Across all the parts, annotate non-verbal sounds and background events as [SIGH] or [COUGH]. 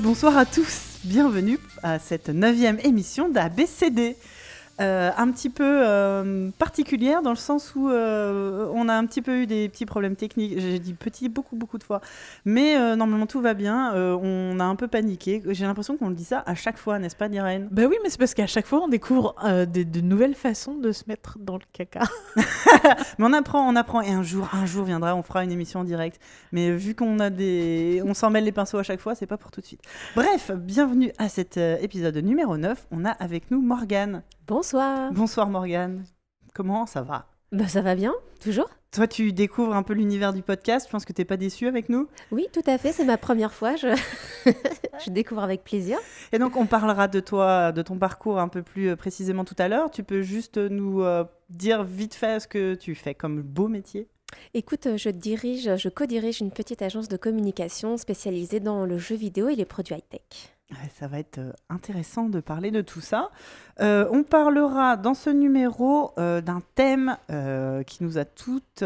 bonsoir à tous. Bienvenue à cette neuvième émission d'ABCD. Euh, un petit peu euh, particulière dans le sens où euh, on a un petit peu eu des petits problèmes techniques. J'ai dit petit beaucoup beaucoup de fois, mais normalement tout va bien. on a un peu paniqué. J'ai l'impression qu'on le dit ça à chaque fois, n'est-ce pas, Niraine Bah oui, mais c'est parce qu'à chaque fois on découvre de nouvelles façons de se mettre dans le caca. [LAUGHS] mais on apprend, on apprend, et un jour, un jour viendra, on fera une émission en direct. Mais vu qu'on a des, on s'en mêle les pinceaux à chaque fois, c'est pas pour tout de suite. Bref, bienvenue à cet épisode numéro 9. On a avec nous Morgane. Bonsoir. Bonsoir Morgane. Comment ça va? Bah, Ça va bien, toujours. Toi, tu découvres un peu l'univers du podcast. Je pense que tu n'es pas déçu avec nous? Oui, tout à fait. C'est ma première fois. Je... [LAUGHS] je découvre avec plaisir. Et donc, on parlera de toi, de ton parcours un peu plus euh, précisément tout à l'heure. Tu peux juste nous euh, dire vite fait ce que tu fais comme beau métier? Écoute, je dirige, je co-dirige une petite agence de communication spécialisée dans le jeu vidéo et les produits high-tech. Ça va être euh, intéressant de parler de tout ça. Euh, on parlera dans ce numéro euh, d'un thème qui nous a toutes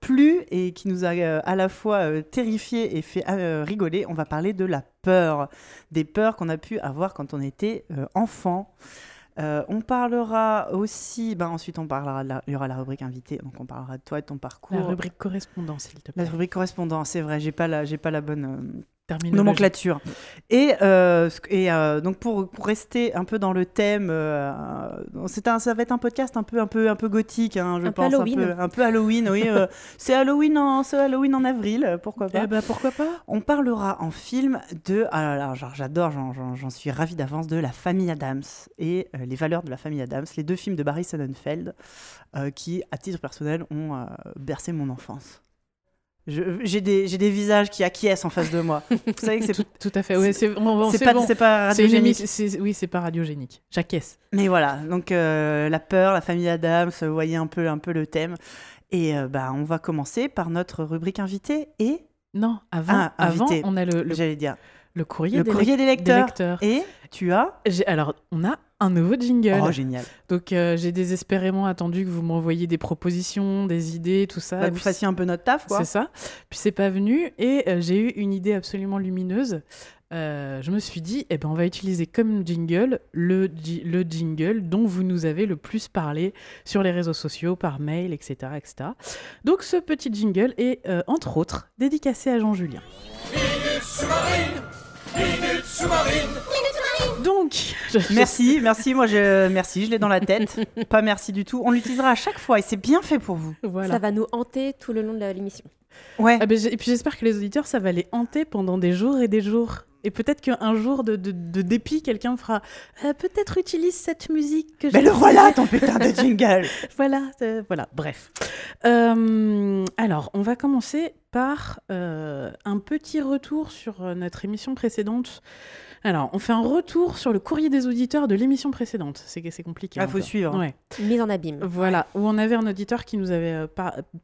plu et qui nous a à la fois terrifié et fait rigoler. On va parler de la peur, des peurs qu'on a pu avoir quand on était enfant. on parlera aussi, ben ensuite on parlera, il y aura la rubrique invitée, donc on parlera de toi et de ton parcours. La rubrique correspondance, s'il te plaît. La rubrique correspondance, c'est vrai, j'ai pas la, j'ai pas la bonne nomenclature. Et, euh, et euh, donc pour, pour, rester un peu dans le thème, euh, c'est un, ça va être un podcast un peu, un peu, un peu gothique, hein, je un pense, peu Halloween. Un, peu, un peu Halloween. oui, [LAUGHS] c'est Halloween en, Halloween en avril, pourquoi pas eh ben, Pourquoi pas On parlera en film de, alors j'adore, j'en suis ravie d'avance de la famille Adams et les valeurs de la famille Adams, les deux films de Barry Sonnenfeld qui, à titre personnel, ont bercé mon enfance. J'ai des, des, visages qui acquiescent en face de moi. Vous savez que c'est [LAUGHS] tout, à fait. Ouais, c'est pas, bon. pas radiogénique. oui, c'est pas radiogénique. J'acquiesce. Mais voilà, donc euh, la peur, la famille Adams, vous voyez un peu, un peu le thème. Et euh, bah, on va commencer par notre rubrique invité et. Non, avant, ah, avant on a le. J'allais dire. Le courrier, le des, courrier des, lecteurs. Et tu as Alors, on a un nouveau jingle. Oh, génial. Donc, euh, j'ai désespérément attendu que vous m'envoyiez des propositions, des idées, tout ça. Bah, vous fassiez un peu notre taf, quoi. C'est ça. Puis, c'est pas venu. Et euh, j'ai eu une idée absolument lumineuse. Euh, je me suis dit, eh ben, on va utiliser comme jingle le, le jingle dont vous nous avez le plus parlé sur les réseaux sociaux, par mail, etc. etc. Donc, ce petit jingle est, entre autres, dédicacé à Jean-Julien. Minute sous-marine donc, merci, merci. Moi, je merci, je l'ai dans la tête. [LAUGHS] Pas merci du tout. On l'utilisera à chaque fois et c'est bien fait pour vous. Ça va nous hanter tout le long de l'émission. Ouais. Ah ben, et puis j'espère que les auditeurs, ça va les hanter pendant des jours et des jours. Et peut-être qu'un jour de, de, dépit, quelqu'un fera euh, peut-être utilise cette musique que Mais le voilà ton putain de jingle [LAUGHS] Voilà, voilà, bref. Euh, alors, on va commencer par euh, un petit retour sur notre émission précédente alors, on fait un retour sur le courrier des auditeurs de l'émission précédente. C'est compliqué. Il ah, faut suivre. Ouais. Mise en abîme. Voilà, où on avait un auditeur qui nous avait euh,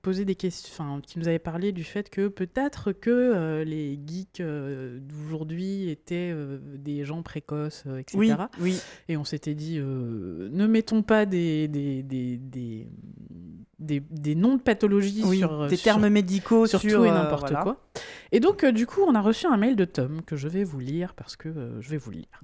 posé des questions, enfin, qui nous avait parlé du fait que peut-être que euh, les geeks euh, d'aujourd'hui étaient des gens précoces, etc. Oui, oui. Et on s'était dit, ne mettons pas des, des, des, des, des, noms de pathologies sur des termes médicaux sur, tout et n'importe quoi. Et donc, du coup, on a reçu un mail de Tom que je vais vous lire parce que je vais vous lire.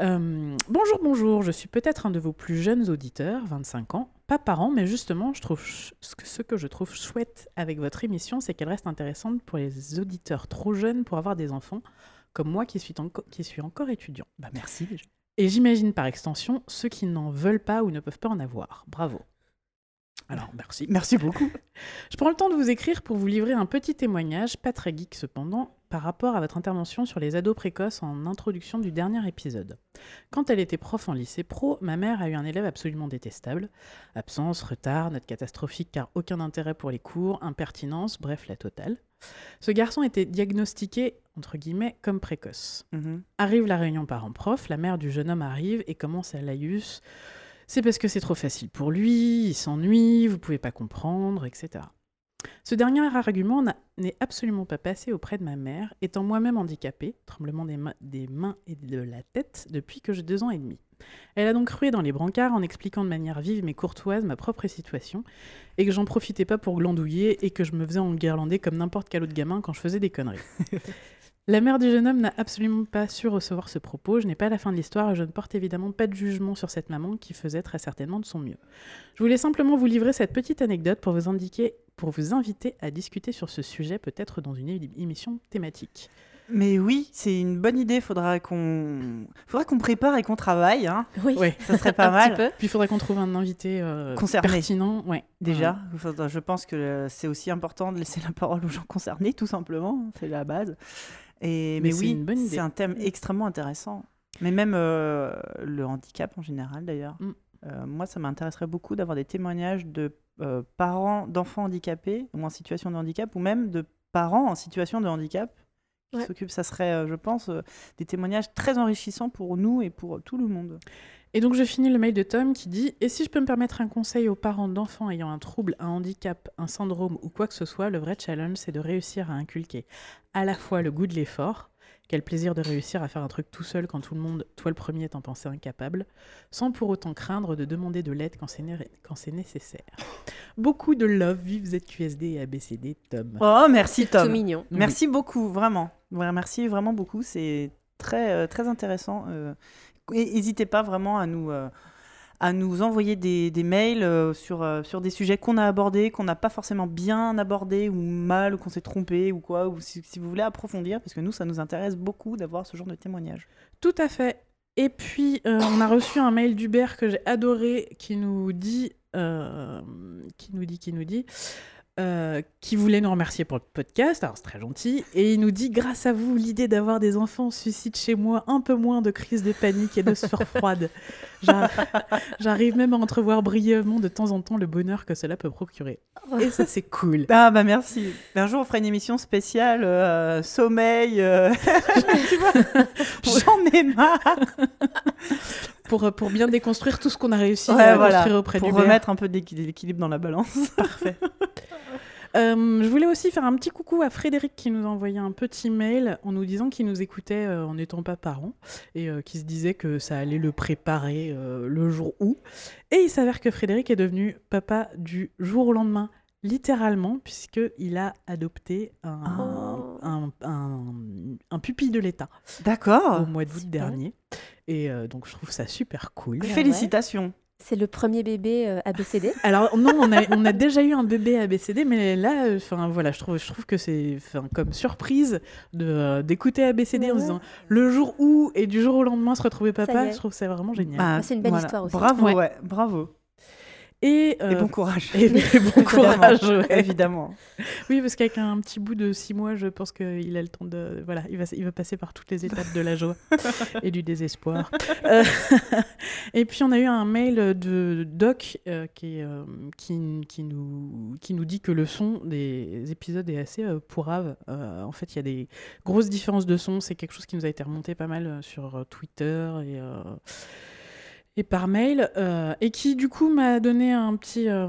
Euh, bonjour, bonjour, je suis peut-être un de vos plus jeunes auditeurs, 25 ans, pas parents, mais justement, je trouve ce que je trouve chouette avec votre émission, c'est qu'elle reste intéressante pour les auditeurs trop jeunes pour avoir des enfants, comme moi qui suis, qui suis encore étudiant. Bah merci déjà. Et j'imagine par extension ceux qui n'en veulent pas ou ne peuvent pas en avoir. Bravo. Alors, merci. Merci beaucoup. [LAUGHS] Je prends le temps de vous écrire pour vous livrer un petit témoignage, pas très geek cependant, par rapport à votre intervention sur les ados précoces en introduction du dernier épisode. Quand elle était prof en lycée pro, ma mère a eu un élève absolument détestable. Absence, retard, note catastrophique car aucun intérêt pour les cours, impertinence, bref, la totale. Ce garçon était diagnostiqué, entre guillemets, comme précoce. Mhm. Arrive la réunion parents-prof, la mère du jeune homme arrive et commence à laïus c'est parce que c'est trop facile pour lui, il s'ennuie, vous pouvez pas comprendre, etc. Ce dernier argument n'est absolument pas passé auprès de ma mère, étant moi-même handicapée, tremblement des, des, mains et de la tête, depuis que j'ai deux ans et demi. Elle a donc crué dans les brancards en expliquant de manière vive mais courtoise ma propre situation, et que j'en profitais pas pour glandouiller et que je me faisais enguirlander comme n'importe quel autre gamin quand je faisais des conneries. [LAUGHS] La mère du jeune homme n'a absolument pas su recevoir ce propos. Je n'ai pas la fin de l'histoire et je ne porte évidemment pas de jugement sur cette maman qui faisait très certainement de son mieux. Je voulais simplement vous livrer cette petite anecdote pour vous indiquer, pour vous inviter à discuter sur ce sujet, peut-être dans une émission thématique. Mais oui, c'est une bonne idée. Faudra qu'on, faudra qu'on prépare et qu'on travaille. Hein. Oui, Ouais. Ça serait [LAUGHS] un pas mal. petit peu. Puis il faudrait qu'on trouve un invité euh, Concerné. pertinent. Ouais. Déjà, Faudra- je pense que euh, c'est aussi important de laisser la parole aux gens concernés, tout simplement. C'est la base. Et Mais mais, c'est oui, une bonne idée. c'est un thème extrêmement intéressant. Mais même euh, le handicap en général, d'ailleurs. Mm. Euh, moi, ça m'intéresserait beaucoup d'avoir des témoignages de euh, parents d'enfants handicapés ou en situation de handicap, ou même de parents en situation de handicap qui Ouais. s'occupent. Ça serait, euh, je pense, euh, des témoignages très enrichissants pour nous et pour tout le monde. Et donc je finis le mail de Tom qui dit Et si je peux me permettre un conseil aux parents d'enfants ayant un trouble, un handicap, un syndrome ou quoi que ce soit, le vrai challenge c'est de réussir à inculquer à la fois le goût de l'effort, quel plaisir de réussir à faire un truc tout seul quand tout le monde, toi le premier, t'en pensait incapable, sans pour autant craindre de demander de l'aide quand c'est né- quand c'est nécessaire. Beaucoup de love, vive ZQSD et ABCD, Tom. Oh, merci Tout Tom. mignon. Oui. Merci beaucoup, vraiment. Ouais, merci vraiment beaucoup. C'est très, euh, très intéressant. euh. Et n'hésitez pas vraiment à nous, euh, à nous envoyer des, mails euh, sur, euh, sur des sujets qu'on a abordés, qu'on n'a pas forcément bien abordés, ou mal, ou qu'on s'est trompé, ou quoi, ou si, vous voulez approfondir, parce que nous, ça nous intéresse beaucoup d'avoir ce genre de témoignages. Tout à fait. Et puis, euh, on a reçu un mail d'Hubert que j'ai adoré qui nous dit, qui nous dit, qui nous dit, euh, qui voulait nous remercier pour le podcast. Alors, c'est très gentil. Et il nous dit Grâce à vous, l'idée d'avoir des enfants suscite chez moi un peu moins de crise de panique et de sueur froide. J'ar- [LAUGHS] J'arrive même à entrevoir brièvement de temps en temps le bonheur que cela peut procurer. Et ça, c'est cool. Ah bah merci. Un jour, on fera une émission spéciale euh, sommeil. euh, [LAUGHS] [LAUGHS] J'en ai marre. Pour, euh, pour bien déconstruire tout ce qu'on a réussi Ouais, à voilà. construire auprès Pour d'Hubert. remettre un peu d'équi- d'équilibre dans la balance. [LAUGHS] Parfait. Euh, je voulais aussi faire un petit coucou à Frédéric qui nous a envoyé un petit mail en nous disant qu'il nous écoutait euh, en n'étant pas parent et euh, qui se disait que ça allait le préparer euh, le jour où. Et il s'avère que Frédéric est devenu papa du jour au lendemain, littéralement, puisqu'il a adopté un, Oh. un, un- un pupille de l'État D'accord. au mois d'août dernier. Et euh, donc je trouve ça super cool. Ah ouais. Félicitations. C'est le premier bébé euh, ABCD. [LAUGHS] Alors non, on a, on a déjà eu un bébé ABCD, mais là, enfin voilà, je trouve, je trouve que c'est, comme surprise de euh, d'écouter ABCD en se disant le jour où et du jour au lendemain se retrouver papa, je trouve que c'est vraiment génial. Bah, c'est une belle histoire aussi. Bravo, Ouais. ouais, bravo. Et, euh, Et bon courage. et- et bon [LAUGHS] courage. ouais. Évidemment. Oui, parce qu'avec un petit bout de six mois, je pense qu'il a le temps de, voilà, il va, il va passer par toutes les étapes de la joie [LAUGHS] et du désespoir. Euh, [LAUGHS] et puis on a eu un mail de Doc euh, qui, qui, qui, nous, qui nous dit que le son des épisodes est assez pourrave. En fait, il y a des grosses différences de son. C'est quelque chose qui nous a été remonté pas mal sur Twitter et, et par mail, euh, et qui du coup m'a donné un petit, euh,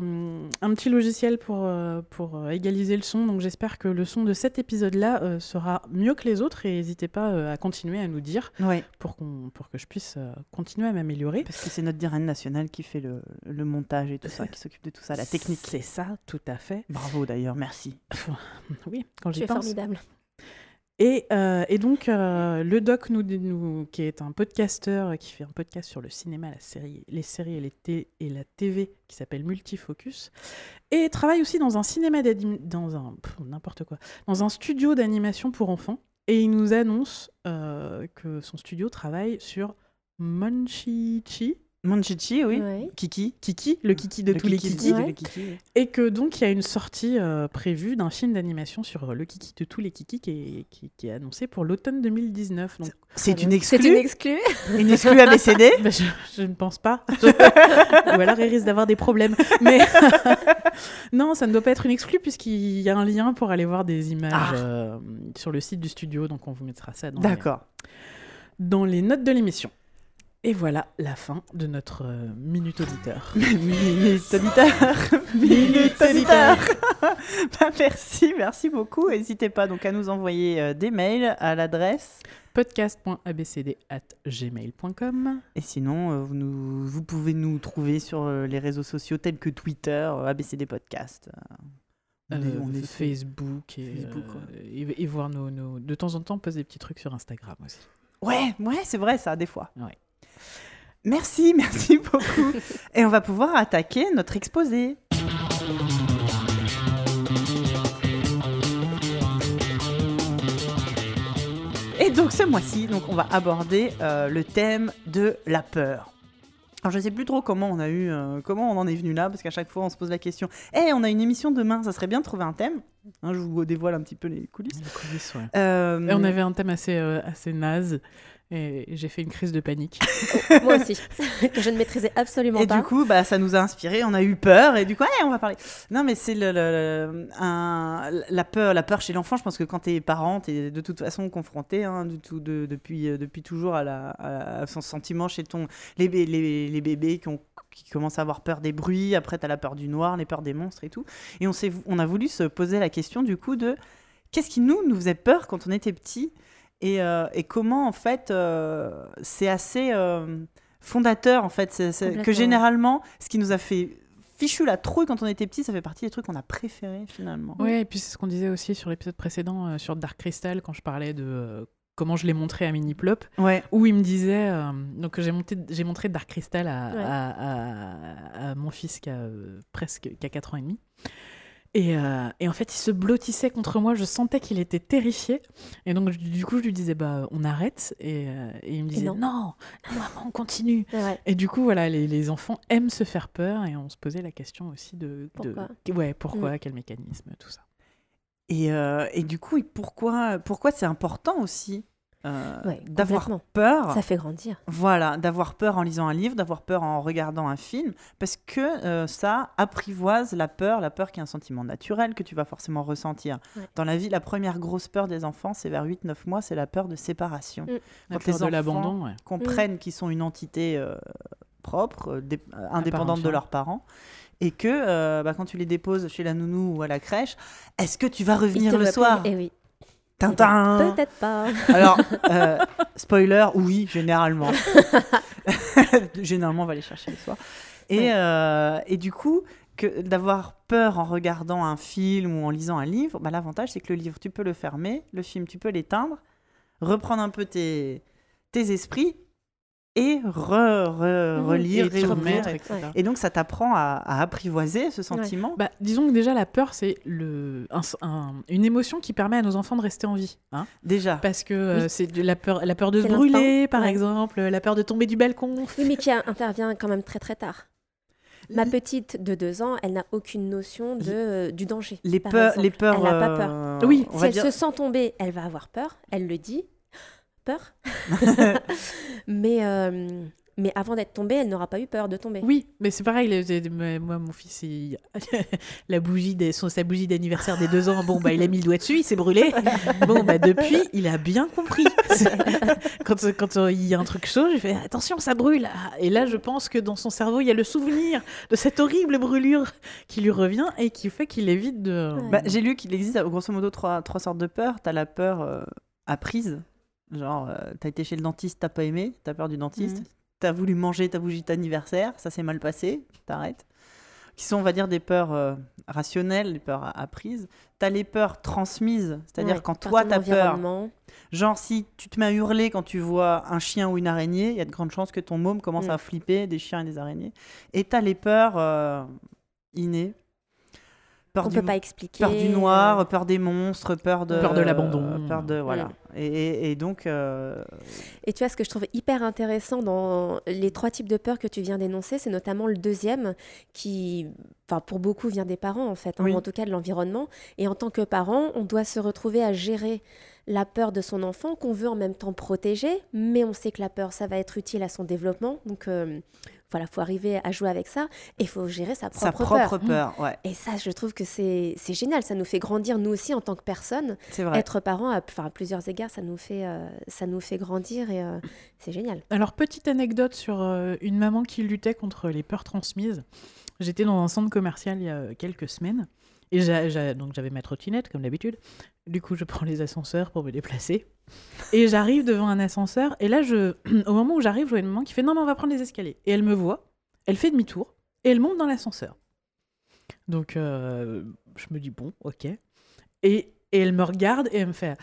un petit logiciel pour, euh, pour égaliser le son. Donc j'espère que le son de cet épisode-là euh, sera mieux que les autres et n'hésitez pas euh, à continuer à nous dire Ouais, pour, qu'on, pour que je puisse euh, continuer à m'améliorer. parce que c'est notre dirène nationale qui fait le, le montage et tout ça, qui s'occupe de tout ça, la technique. C'est ça, tout à fait. Bravo d'ailleurs, merci. Oui, quand Tu j'y es pense. formidable. Et, euh, et donc, euh, le doc, qui est un podcasteur, euh, qui fait un podcast sur le cinéma, la série, les séries et, les té- et la TV, qui s'appelle Multifocus, et travaille aussi dans un cinéma dans un n'importe quoi, dans un studio d'animation pour enfants. Et il nous annonce que son studio travaille sur Monchichi, Monchichi, oui. Ouais. Kiki. Kiki, le Kiki de Le tous les Kiki, Ouais. et que donc il y a une sortie euh, prévue d'un film d'animation sur euh, le Kiki de tous les Kiki qui est, qui, qui est annoncé pour l'automne 2019. Donc, C'est une C'est exclue. une exclue. [LAUGHS] Une exclue ABCD. [LAUGHS] bah, je, je ne pense pas. [LAUGHS] Ou alors il risque d'avoir des problèmes. Mais non, ça ne doit pas être une exclue puisqu'il y a un lien pour aller voir des images Ah. euh, sur le site du studio. Donc on vous mettra ça dans, les, D'accord. dans les notes de l'émission. Et voilà la fin de notre euh, minute auditeur. [LAUGHS] Minute auditeur. [LAUGHS] Minute auditeur. [LAUGHS] Bah, merci, merci beaucoup. N'hésitez pas donc à nous envoyer euh, des mails à l'adresse. podcast.abcd.gmail.com Et sinon, euh, vous, nous- vous pouvez nous trouver sur les réseaux sociaux tels que Twitter, ABCD Podcast. On est- on est- Facebook, et, Facebook, et, et voir nos, nos- De temps en temps, on poste des petits trucs sur Instagram aussi. Ouais, ouais, c'est vrai ça, des fois. Ouais. Merci, [LAUGHS] merci beaucoup. Et on va pouvoir attaquer notre exposé. Et donc ce mois-ci, donc on va aborder euh, le thème de la peur. Alors je sais plus trop comment on a eu, euh, comment on en est venu là, parce qu'à chaque fois on se pose la question. Eh, on a une émission demain, ça serait bien de trouver un thème. Hein, je vous dévoile un petit peu les coulisses. Les coulisses, ouais. Euh, Et on avait un thème assez, assez naze. Et j'ai fait une crise de panique. [LAUGHS] Moi aussi, que [LAUGHS] je ne maîtrisais absolument Et pas. du coup, bah, ça nous a inspiré, on a eu peur, et du coup, ouais, on va parler. Non, mais c'est le, le- le- un- la, peur, la peur chez l'enfant. Je pense que quand tu es parent, tu es de toute façon confronté hein, du tout, de- depuis, euh, depuis toujours à, la, à, son sentiment chez ton. Les, les, les bébés qui, ont, qui commencent à avoir peur des bruits, après, tu as la peur du noir, les peurs des monstres et tout. Et on, s'est, on a voulu se poser la question, du coup, de qu'est-ce qui nous, nous faisait peur quand on était petit et, euh, et comment, en fait, euh, c'est assez. euh, fondateur en fait c'est- c'est- que généralement ce qui nous a fait fichu la trouille quand on était petit ça fait partie des trucs qu'on a préférés finalement Ouais, et puis c'est ce qu'on disait aussi sur l'épisode précédent euh, sur Dark Crystal quand je parlais de euh, comment je l'ai montré à Mini Plop, ouais où il me disait euh, donc j'ai monté j'ai montré Dark Crystal à, Ouais. à- à- à mon fils qui a presque qui a 4 ans et demi. Et, euh, et en fait, il se blottissait contre moi. Je sentais qu'il était terrifié. Et donc, je- du coup, je lui disais, bah, on arrête. Et, euh, et il me disait, non. non, non, maman, on continue. Ouais. Et du coup, voilà, les, les enfants aiment se faire peur. Et on se posait la question aussi de. de- Pourquoi? Ouais, pourquoi, quel mécanisme, tout ça. et, euh, et du coup pourquoi pourquoi c'est important aussi euh, Ouais, d'avoir peur Ça fait grandir. voilà d'avoir peur en lisant un livre d'avoir peur en regardant un film parce que euh, ça apprivoise la peur la peur qui est un sentiment naturel que tu vas forcément ressentir Ouais. dans la vie la première grosse peur des enfants c'est vers 8-9 mois c'est la peur de séparation Mm. La Quand peur les l'abandon, ouais. comprennent qu'ils sont une entité euh, propre, dé- indépendante de leurs parents, et que euh, bah, quand tu les déposes chez la nounou ou à la crèche, est-ce que tu vas revenir le soir? Eh oui. Tintin Peut-être pas. [LAUGHS] Alors, euh, spoiler, oui, généralement. [LAUGHS] généralement, on va les chercher le soir. Et, Ouais. euh, et du coup, que d'avoir peur en regardant un film ou en lisant un livre, bah, l'avantage, c'est que le livre, tu peux le fermer, le film, tu peux l'éteindre, reprendre un peu tes, tes esprits et re- re- Mhm. relire, Et remettre, Et, etc. et donc, ça t'apprend à, à apprivoiser ce sentiment. Bah, disons que déjà, la peur, c'est le, un- un- une émotion qui permet à nos enfants de rester en vie. Hein Déjà. Parce que euh, c'est de la peur, la peur de se brûler, par ouais. exemple, la peur de tomber du balcon. Oui, mais qui a- intervient quand même très très tard. Ma petite de deux ans, elle n'a aucune notion de, euh, du danger. les par peurs, les peurs. Elle n'a pas peur. euh, Oui, on Si elle dire- se sent tomber, elle va avoir peur. Elle le dit. Peur. [LAUGHS] mais, euh, mais avant d'être tombée, elle n'aura pas eu peur de tomber. Oui, mais c'est pareil. moi, mon fils, il- [LAUGHS] la bougie des, sa bougie d'anniversaire des deux ans, bon, bah, il a mis le doigt dessus, il s'est brûlé. [LAUGHS] Bon, bah, depuis, il a bien compris. quand quand euh, il y a un truc chaud, je fais attention, ça brûle. Et là, je pense que dans son cerveau, il y a le souvenir de cette horrible brûlure qui lui revient et qui fait qu'il évite de. Ouais. Bah, J'ai lu qu'il existe grosso modo trois, trois sortes de peurs. T'as la peur euh, apprise, genre euh, t'as été chez le dentiste, t'as pas aimé, t'as peur du dentiste. Mhm. T'as voulu manger ta bougie d'anniversaire, ça s'est mal passé, t'arrêtes. Qui sont, on va dire, des peurs euh, rationnelles, des peurs apprises. T'as les peurs transmises, c'est-à-dire Ouais, quand toi t'as peur. Genre, si tu te mets à hurler quand tu vois un chien ou une araignée, il y a de grandes chances que ton môme commence Mm. à flipper des chiens et des araignées. Et t'as les peurs euh, innées. Peur On du, peut pas expliquer. peur du euh, noir, peur des monstres, peur de, Peur de l'abandon. peur de voilà. Mm. Et, et- et donc, euh, Et tu vois, ce que je trouve hyper intéressant dans les trois types de peurs que tu viens d'énoncer, c'est notamment le deuxième qui, enfin, pour beaucoup, vient des parents, en fait, hein, Oui. ou en tout cas de l'environnement. Et en tant que parent, on doit se retrouver à gérer la peur de son enfant qu'on veut en même temps protéger, mais on sait que la peur, ça va être utile à son développement. Donc, euh, voilà, faut arriver à jouer avec ça et il faut gérer sa propre, sa propre peur. peur. Ouais, Et ça, je trouve que c'est génial. Ça nous fait grandir, nous aussi, en tant que personne. c'est vrai. Être parent, à, enfin, à plusieurs égards, ça nous fait, euh, ça nous fait grandir et euh, c'est génial. Alors, petite anecdote sur euh, une maman qui luttait contre les peurs transmises. J'étais dans un centre commercial il y a quelques semaines. Et donc j'avais ma trottinette, comme d'habitude. Du coup, je prends les ascenseurs pour me déplacer. Et j'arrive devant un ascenseur. Et là, je, [CLEARS THROAT] au moment où j'arrive, je vois une maman qui fait Non, non, on va prendre les escaliers. Et elle me voit, elle fait demi-tour, et elle monte dans l'ascenseur. Donc, euh, je me dis, bon, ok. Et, et elle me regarde et elle me fait.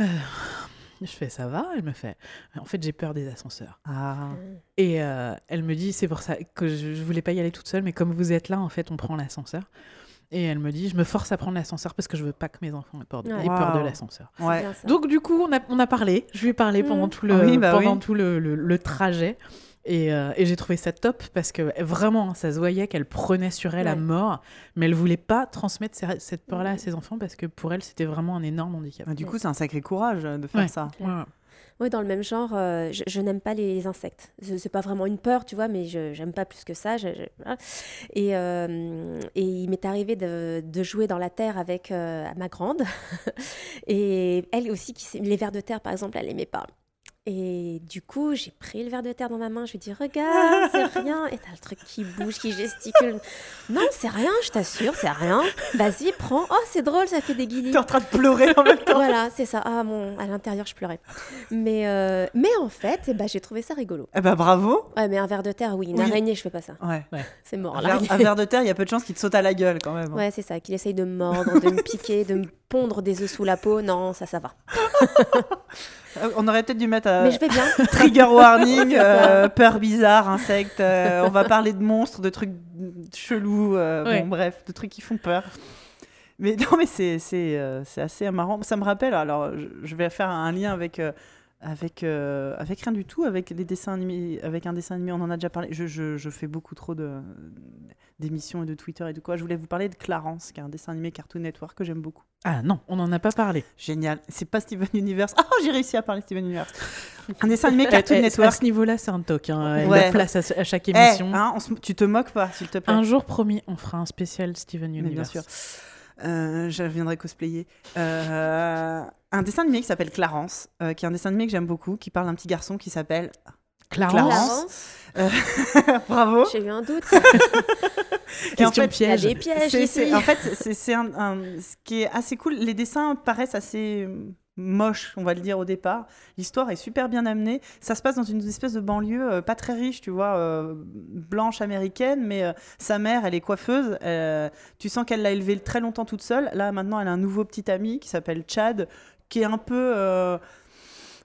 euh, je fais, ça va? Elle me fait, en fait, j'ai peur des ascenseurs. Ah. Et euh, elle me dit, c'est pour ça que je, je voulais pas y aller toute seule, mais comme vous êtes là, en fait, on prend l'ascenseur. Et elle me dit, je me force à prendre l'ascenseur parce que je veux pas que mes enfants aient peur de, peur l'ascenseur. Ouais. Donc du coup, on a, on a parlé. Je lui ai parlé pendant Mm. tout le, Oui, bah pendant oui. tout le, le- le trajet. Et, euh, et j'ai trouvé ça top parce que vraiment, ça se voyait qu'elle prenait sur elle à Ouais. mort, mais elle voulait pas transmettre ces- cette peur-là à ses enfants parce que pour elle, c'était vraiment un énorme handicap. Ah, Du coup, c'est un sacré courage euh, de faire Ouais. ça. Ouais, ouais. Oui, dans le même genre, euh, je, n'aime pas les insectes. Ce c'est pas vraiment une peur, tu vois, mais je j'aime pas plus que ça. euh, et il m'est arrivé de, jouer dans la terre avec euh, ma grande. [LAUGHS] et elle aussi, qui, les vers de terre, par exemple, elle aimait pas. Et du coup, j'ai pris le verre de terre dans ma main, je lui dis Regarde, c'est [LAUGHS] rien. Et t'as le truc qui bouge, qui gesticule. Non, c'est rien, je t'assure, c'est rien. Vas-y, prends. Oh, c'est drôle, ça fait des guillis. T'es en train de pleurer en même temps. Voilà, c'est ça. Ah, mon, à l'intérieur, je pleurais. Mais, euh, mais en fait, eh ben, j'ai trouvé ça rigolo. Eh ben bravo. Ouais, mais un verre de terre, oui. Une Oui. araignée, je fais pas ça. Ouais. C'est mort, Un verre, un verre de terre, il y a peu de chances qu'il te saute à la gueule quand même. hein. Ouais, c'est ça. Qu'il essaye de me mordre, de me piquer, de me pondre des œufs sous la peau. Non, ça, ça va. [LAUGHS] Euh, On aurait peut-être dû mettre euh, Mais je vais bien. [LAUGHS] trigger warning, [LAUGHS] euh, peur bizarre, insectes. euh, on va parler de monstres, de trucs chelous. euh, Ouais. Bon, bref, de trucs qui font peur. Mais [LAUGHS] non, mais c'est c'est euh, c'est assez marrant. Ça me rappelle. Alors, je, je vais faire un lien avec. euh, avec, euh, avec rien du tout, avec les dessins animés, avec un dessin animé, on en a déjà parlé. Je, je, je fais beaucoup trop de d'émissions et de Twitter et de quoi. Je voulais vous parler de Clarence, qui est un dessin animé Cartoon Network que j'aime beaucoup. Ah non, on n'en a pas parlé. Génial. C'est pas Steven Universe. Ah, j'ai réussi à parler Steven Universe. Un dessin animé [LAUGHS] Eh, Cartoon eh, à Network. ce niveau-là, c'est un toc. Hein. Ouais. la place à, à chaque Eh, émission. hein, on se- tu te moques pas, s'il te plaît. un jour promis, on fera un spécial Steven Mais Universe. bien sûr. Euh, je viendrai cosplayer. Euh, un dessin animé qui s'appelle Clarence, euh, qui est un dessin animé que j'aime beaucoup, qui parle d'un petit garçon qui s'appelle. Clarence, Clarence, [LAUGHS] Bravo. J'ai eu un doute. [LAUGHS] Et en question fait, Il y a piège. des pièges C'est- ici. c'est- en fait, c'est c'est un, un- ce qui est assez cool. Les dessins paraissent assez moches, on va le dire au départ. L'histoire est super bien amenée. Ça se passe dans une espèce de banlieue euh, pas très riche, tu vois, euh, blanche américaine, mais euh, sa mère, elle est coiffeuse. Tu sens qu'elle l'a élevée très longtemps toute seule. Là, maintenant, elle a un nouveau petit ami qui s'appelle Chad, qui est un peu.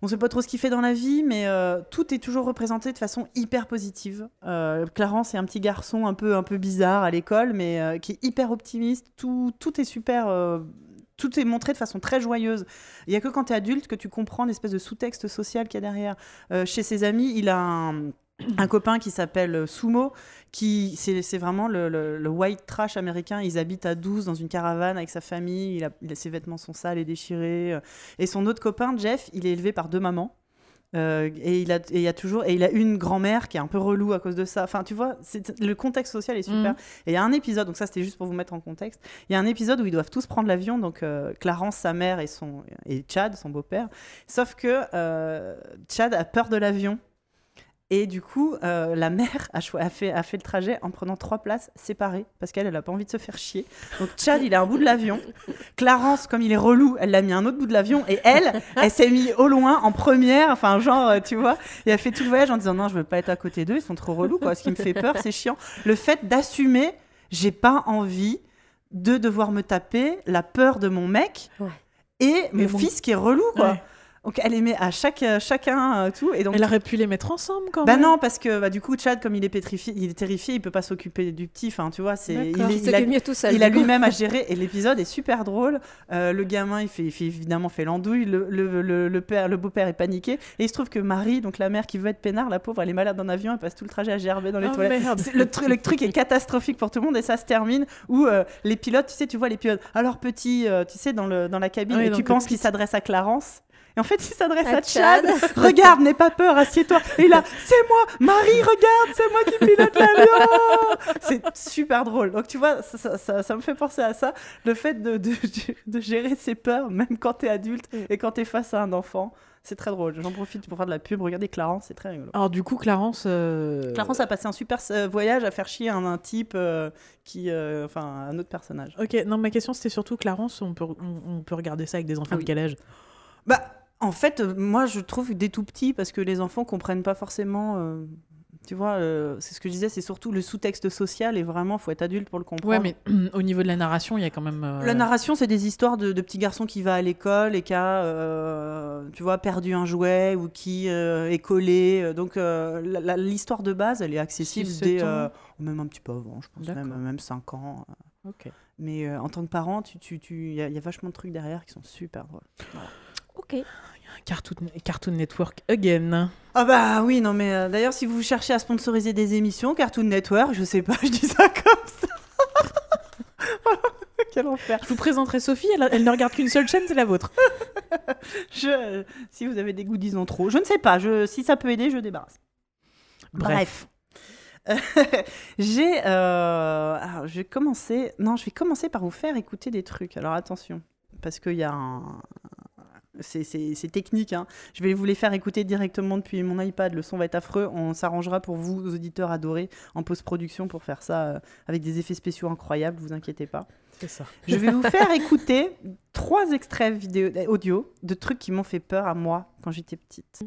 on sait pas trop ce qu'il fait dans la vie, mais tout est toujours représenté de façon hyper positive. Clarence est un petit garçon un peu, un peu bizarre à l'école, mais qui est hyper optimiste. Tout, tout est super. Tout est montré de façon très joyeuse. Il y a que quand tu es adulte que tu comprends l'espèce de sous-texte social qu'il y a derrière. Euh, chez ses amis, il a un, copain qui s'appelle euh, Sumo, qui c'est vraiment le, white trash américain. Ils habitent à 12 dans une caravane avec sa famille. Ses vêtements sont sales et déchirés. euh. Et son autre copain, Jeff, il est élevé par deux mamans. Euh, et il a et il y a toujours et il a une grand-mère qui est un peu relou à cause de ça. Enfin, tu vois, le contexte social est super. Mhm. Et il y a un épisode, donc ça c'était juste pour vous mettre en contexte. Il y a un épisode où ils doivent tous prendre l'avion, donc euh, Clarence, sa mère et son et Chad, son beau-père. Sauf que euh, Chad a peur de l'avion. Et du coup, euh, la mère a, a fait, a fait le trajet en prenant trois places séparées parce qu'elle, elle n'a pas envie de se faire chier. Donc Chad, il est à un bout de l'avion. Clarence, comme il est relou, elle l'a mis à un autre bout de l'avion. Et elle, elle s'est mise au loin, en première, enfin, genre, euh, tu vois. Et elle fait tout le voyage en disant non, je veux pas être à côté d'eux, ils sont trop relous, quoi. Ce qui me fait peur, c'est chiant. Le fait d'assumer, j'ai pas envie de devoir me taper la peur de mon mec Ouais. et mon fils qui est relou, quoi. Ouais. Donc elle aimait à chaque, euh, chacun euh, tout. Et donc, Elle aurait pu les mettre ensemble quand bah même. non, parce que bah, du coup, Chad, comme il est pétrifié, il est terrifié, il peut pas s'occuper du petit. Enfin, tu vois, c'est il, Il il a, mieux tout seul. il a lui-même à gérer. Et l'épisode est super drôle. Euh, le gamin, il fait, il fait évidemment fait l'andouille. Le, le, le, le père, le beau-père est paniqué. Et il se trouve que Marie, donc la mère qui veut être peinard, la pauvre, elle est malade dans avion, elle passe tout le trajet à gerber dans les Oh, toilettes. Le, tru- le truc est catastrophique pour tout le monde et ça se termine où euh, les pilotes, tu sais, tu vois les pilotes. Alors petit, tu sais, dans, le, dans la cabine, Oui, et tu penses cockpit. qu'il s'adresse à Clarence. Et en fait, il s'adresse À à, Chad. Chad. [LAUGHS] Regarde, n'aie pas peur, assieds-toi. Et là, c'est moi, Marie, regarde, c'est moi qui pilote l'avion. [LAUGHS] C'est super drôle. Donc tu vois, ça, ça- ça- ça me fait penser à ça, le fait de, de, de gérer ses peurs, même quand t'es adulte Mm. et quand t'es face à un enfant. C'est très drôle. J'en profite pour faire de la pub. Regardez Clarence, c'est très rigolo. Alors du coup, Clarence. euh, Clarence a passé un super euh, voyage à faire chier un, un type euh, qui, euh, enfin, un autre personnage. Ok, non, ma question c'était surtout Clarence, on peut, on, on peut regarder ça avec des enfants Ah de oui. quel âge? Bah, en fait, euh, moi, je trouve des tout petits parce que les enfants comprennent pas forcément euh, tu vois, euh, c'est ce que je disais, c'est surtout le sous-texte social et vraiment, faut être adulte pour le comprendre. Ouais, mais [CLEARS THROAT] au niveau de la narration, il y a quand même. euh, La narration, c'est des histoires de, de petits garçons qui va à l'école et qui a, euh, tu vois, perdu un jouet ou qui euh, est collé. Donc, euh, l'histoire de base, elle est accessible dès, euh, même un petit peu avant, je pense, même, même 5 ans. Ok. Mais euh, en tant que parent, tu, tu, tu, il y, a- il y a vachement de trucs derrière qui sont super drôles. Ok. Cartoon, Cartoon Network again. Ah bah oui, non mais euh, d'ailleurs, si vous cherchez à sponsoriser des émissions, Cartoon Network, je sais pas, [LAUGHS] je dis ça comme ça. [LAUGHS] Quel enfer. Je vous présenterai Sophie, elle, elle ne regarde qu'une seule chaîne, c'est la vôtre. [LAUGHS] Je, si vous avez des goodies en trop, je ne sais pas. Je, si ça peut aider, je débarrasse. Bref. Bref. J'ai. euh, alors, je vais commencer. Non, je vais commencer par vous faire écouter des trucs. Alors attention, parce qu'il y a un. C'est- technique. hein. Je vais vous les faire écouter directement depuis mon iPad. Le son va être affreux. On s'arrangera pour vous, auditeurs adorés, en post-production pour faire ça euh, avec des effets spéciaux incroyables. Vous inquiétez pas. C'est ça. Je vais vous faire [LAUGHS] écouter trois extraits vidéo, euh, audio de trucs qui m'ont fait peur à moi quand j'étais petite.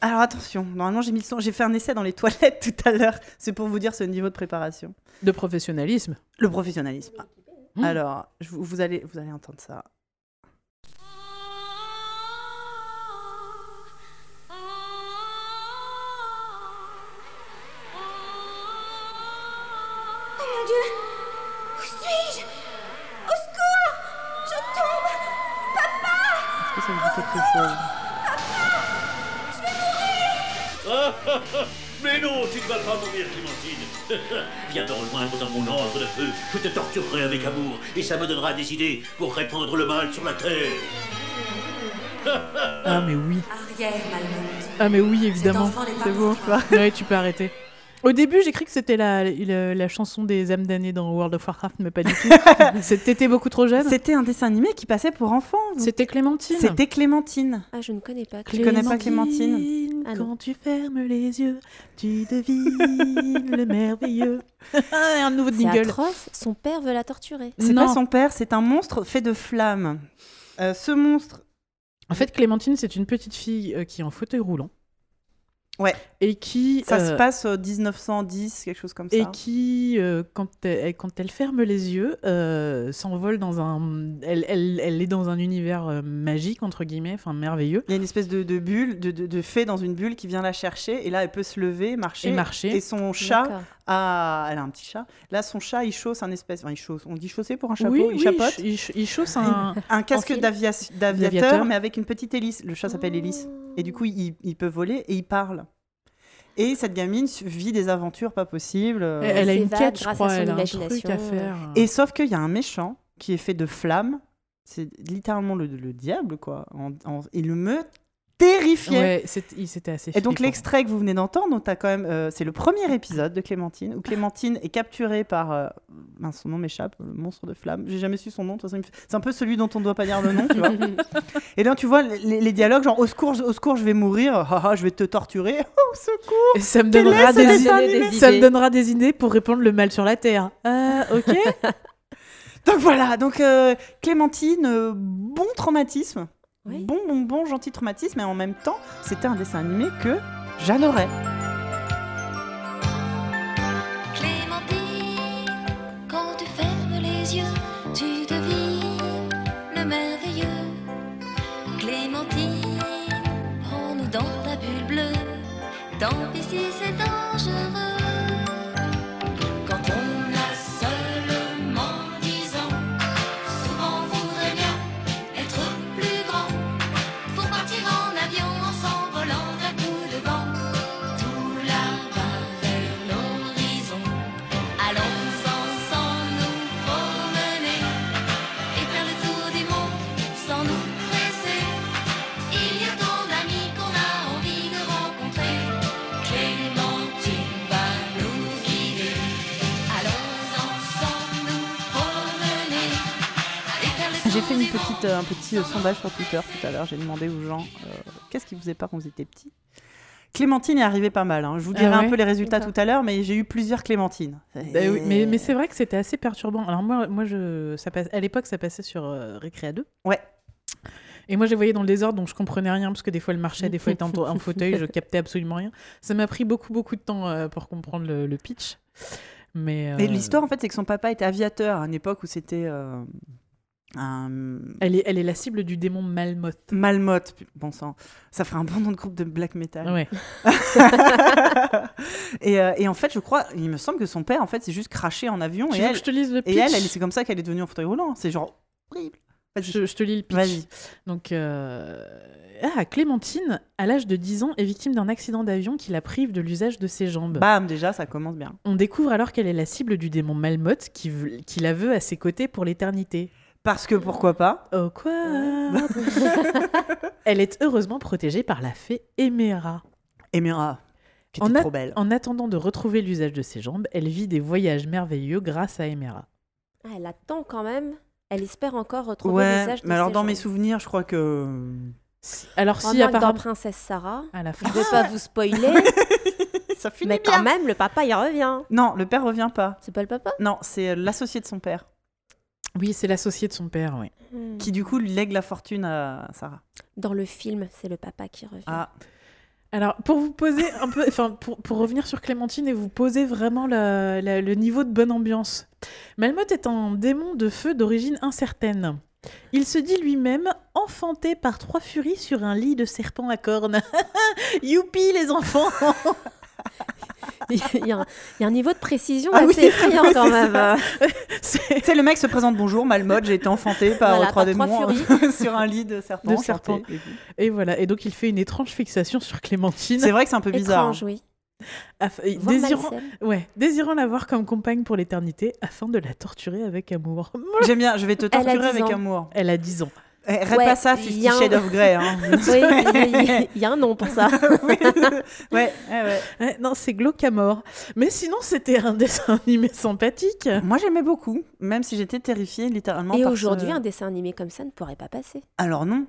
Alors attention, normalement j'ai mis le son, j'ai fait un essai dans les toilettes [LAUGHS] tout à l'heure. C'est pour vous dire ce niveau de préparation. De professionnalisme. Le professionnalisme. Mmh. Alors, je vous allez, vous allez entendre ça. Mais non, tu ne vas pas mourir, Clémentine. [LAUGHS] Viens te rejoindre dans mon antre de feu. Je te torturerai avec amour et ça me donnera des idées pour répandre le mal sur la terre. Ah, mais oui. Arrière. Ah, mais oui, évidemment. C'est bon. Ouais, tu peux arrêter. Au début, j'ai cru que c'était la, la, la chanson des âmes damnées dans World of Warcraft, mais pas du tout. [LAUGHS] T'étais beaucoup trop jeune. C'était un dessin animé qui passait pour enfants. C'était Clémentine. C'était Clémentine. Ah, je ne connais pas. Tu connais pas Clémentine Ah. Quand tu fermes les yeux, tu devines le merveilleux. [LAUGHS] un nouveau C'est jingle. atroce. Son père veut la torturer. C'est pas son père, c'est un monstre fait de flammes. Euh, ce monstre, En fait, Clémentine, c'est une petite fille euh, qui est en fauteuil roulant. Ouais. Et qui. ça euh, se passe au 1910, quelque chose comme ça. Et qui, euh, quand, elle, quand elle ferme les yeux, euh, s'envole dans un. Elle, elle, elle est dans un univers euh, magique, entre guillemets, enfin merveilleux. Il y a une espèce de, de bulle, de, de, de fée dans une bulle qui vient la chercher. Et là, elle peut se lever, marcher. Et marcher. Et son chat a. Elle a un petit chat. Là, son chat, il chausse un espèce. Enfin, il chausse. On dit chausser pour un chapeau oui, Il oui, chapote. il, ch- il, chausse un. [LAUGHS] Un casque D'aviateur. mais avec une petite hélice. Le chat s'appelle Hélice. Et du coup, il, il peut voler et il parle. Et cette gamine vit des aventures pas possibles. euh, elle a une quête, je crois. Elle a un truc à faire. Et sauf qu'il y a un méchant qui est fait de flammes. C'est littéralement le, le diable, quoi. En- en- il me terrifiait. Ouais, c'était assez Et donc l'extrait que vous venez d'entendre, quand même, euh, c'est le premier épisode de Clémentine où Clémentine est capturée par, euh, son nom m'échappe, le monstre de flamme. J'ai jamais su son nom. C'est un peu celui dont on ne doit pas dire le nom, tu vois. [LAUGHS] Et là, tu vois les, les dialogues genre au secours, au secours, je vais mourir, Ah, ah, je vais te torturer, [LAUGHS] au secours. Et ça me donnera ce des, dessin idées. Ça me donnera des idées pour répandre le mal sur la terre. Ah, ok. [LAUGHS] Donc voilà, donc euh, Clémentine, euh, bon traumatisme. Bon, bon, bon, gentil traumatisme, et en même temps, c'était un dessin animé que j'adorais. Petite, euh, un petit euh, sondage sur Twitter tout à l'heure. J'ai demandé aux gens euh, qu'est-ce qui vous faisait peur quand vous étiez petits. Clémentine est arrivée pas mal. hein. Je vous Ah dirai un peu les résultats tout à l'heure, mais j'ai eu plusieurs Clémentines. Bah oui, mais, mais c'est vrai que c'était assez perturbant. Alors moi, moi je, ça passe, à l'époque, ça passait sur euh, Récréa 2. Ouais. Et moi, je les voyais dans le désordre, donc je comprenais rien parce que des fois, elle marchait, des fois, elle était en, en [LAUGHS] fauteuil, je captais absolument rien. Ça m'a pris beaucoup, beaucoup de temps euh, pour comprendre le, le pitch. Mais, euh, l'histoire, en fait, c'est que son papa était aviateur à une époque où c'était euh, elle est, elle est la cible du démon Malmoth. Malmoth. Bon sang, ça ferait un bon nom de groupe de black metal. Ouais. [LAUGHS] et, euh, et en fait, je crois, il me semble que son père, en fait, c'est juste craché en avion. Tu et veux elle, que je te lise le pitch et elle, elle- c'est comme ça qu'elle est devenue en fauteuil roulant. C'est genre horrible. Je, je te lis le pitch. Vas-y. Donc, euh, ah, Clémentine, à l'âge de 10 ans, est victime d'un accident d'avion qui la prive de l'usage de ses jambes. Bam, déjà, ça commence bien. On découvre alors qu'elle est la cible du démon Malmoth qui, qui la veut à ses côtés pour l'éternité. Parce que pourquoi pas Oh quoi [LAUGHS] Elle est heureusement protégée par la fée Éméra. Emira, qui En était a- trop belle. En attendant de retrouver l'usage de ses jambes, elle vit des voyages merveilleux grâce à Éméra. Ah, elle attend quand même. Elle espère encore retrouver Ouais, l'usage de mais alors ses dans mes souvenirs, je crois que. Si- Alors Oh, si moins que dans apparemment... Princesse Sarah. À la Je fin. ne vais pas vous spoiler, [LAUGHS] ça finit mais bien. quand même, le papa, il revient. Non, le père revient pas. C'est pas le papa? Non, c'est l'associé de son père, Oui, c'est l'associé de son père, oui. Hmm. qui du coup lui lègue la fortune à Sarah. Dans le film, c'est le papa qui revient. Ah, Alors, pour vous poser un peu, enfin, pour, pour revenir sur Clémentine et vous poser vraiment la- la- le niveau de bonne ambiance. Malmoth est un démon de feu d'origine incertaine. Il se dit lui-même enfanté par trois furies sur un lit de serpent à cornes. [LAUGHS] Youpi les enfants [LAUGHS] [LAUGHS] il, y a un, il y a un niveau de précision Ah oui, assez effrayant oui, quand c'est même. C'est- [LAUGHS] tu sais, le mec se présente bonjour, Malmode, j'ai été enfanté par Voilà, trois démons [LAUGHS] sur un lit de serpent. De enchanté. serpent. Et puis- Et voilà, et donc il fait une étrange fixation sur Clémentine, C'est vrai que c'est un peu bizarre. Étrange, oui. aff- et Voire désirant, ouais, désirant l'avoir comme compagne pour l'éternité afin de la torturer avec amour. hein. J'aime bien, je vais te torturer 10 avec ans. amour. Elle a 10 ans. Eh, Répète Ouais, pas ça, Fifty un- Shades of Grey. Hein. [LAUGHS] Oui, il y a un nom pour ça. [LAUGHS] Oui. ouais, ouais, ouais. [LAUGHS] Ouais, non, c'est glauque à mort. Mais sinon, c'était un dessin animé sympathique. Moi j'aimais beaucoup, même si j'étais terrifiée littéralement. Et ce- aujourd'hui, un dessin animé comme ça ne pourrait pas passer. Alors non.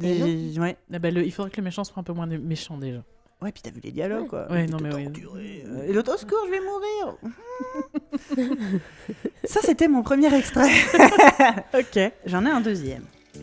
Ouais. Ah bah, le- il faudrait que le méchant soit un peu moins méchant déjà. ouais, puis t'as vu les dialogues quoi. Ouais, non, mais oui. torturait, euh, Et l'autre, au secours, je vais mourir. ça c'était mon premier extrait. Ok. J'en ai un deuxième. Dans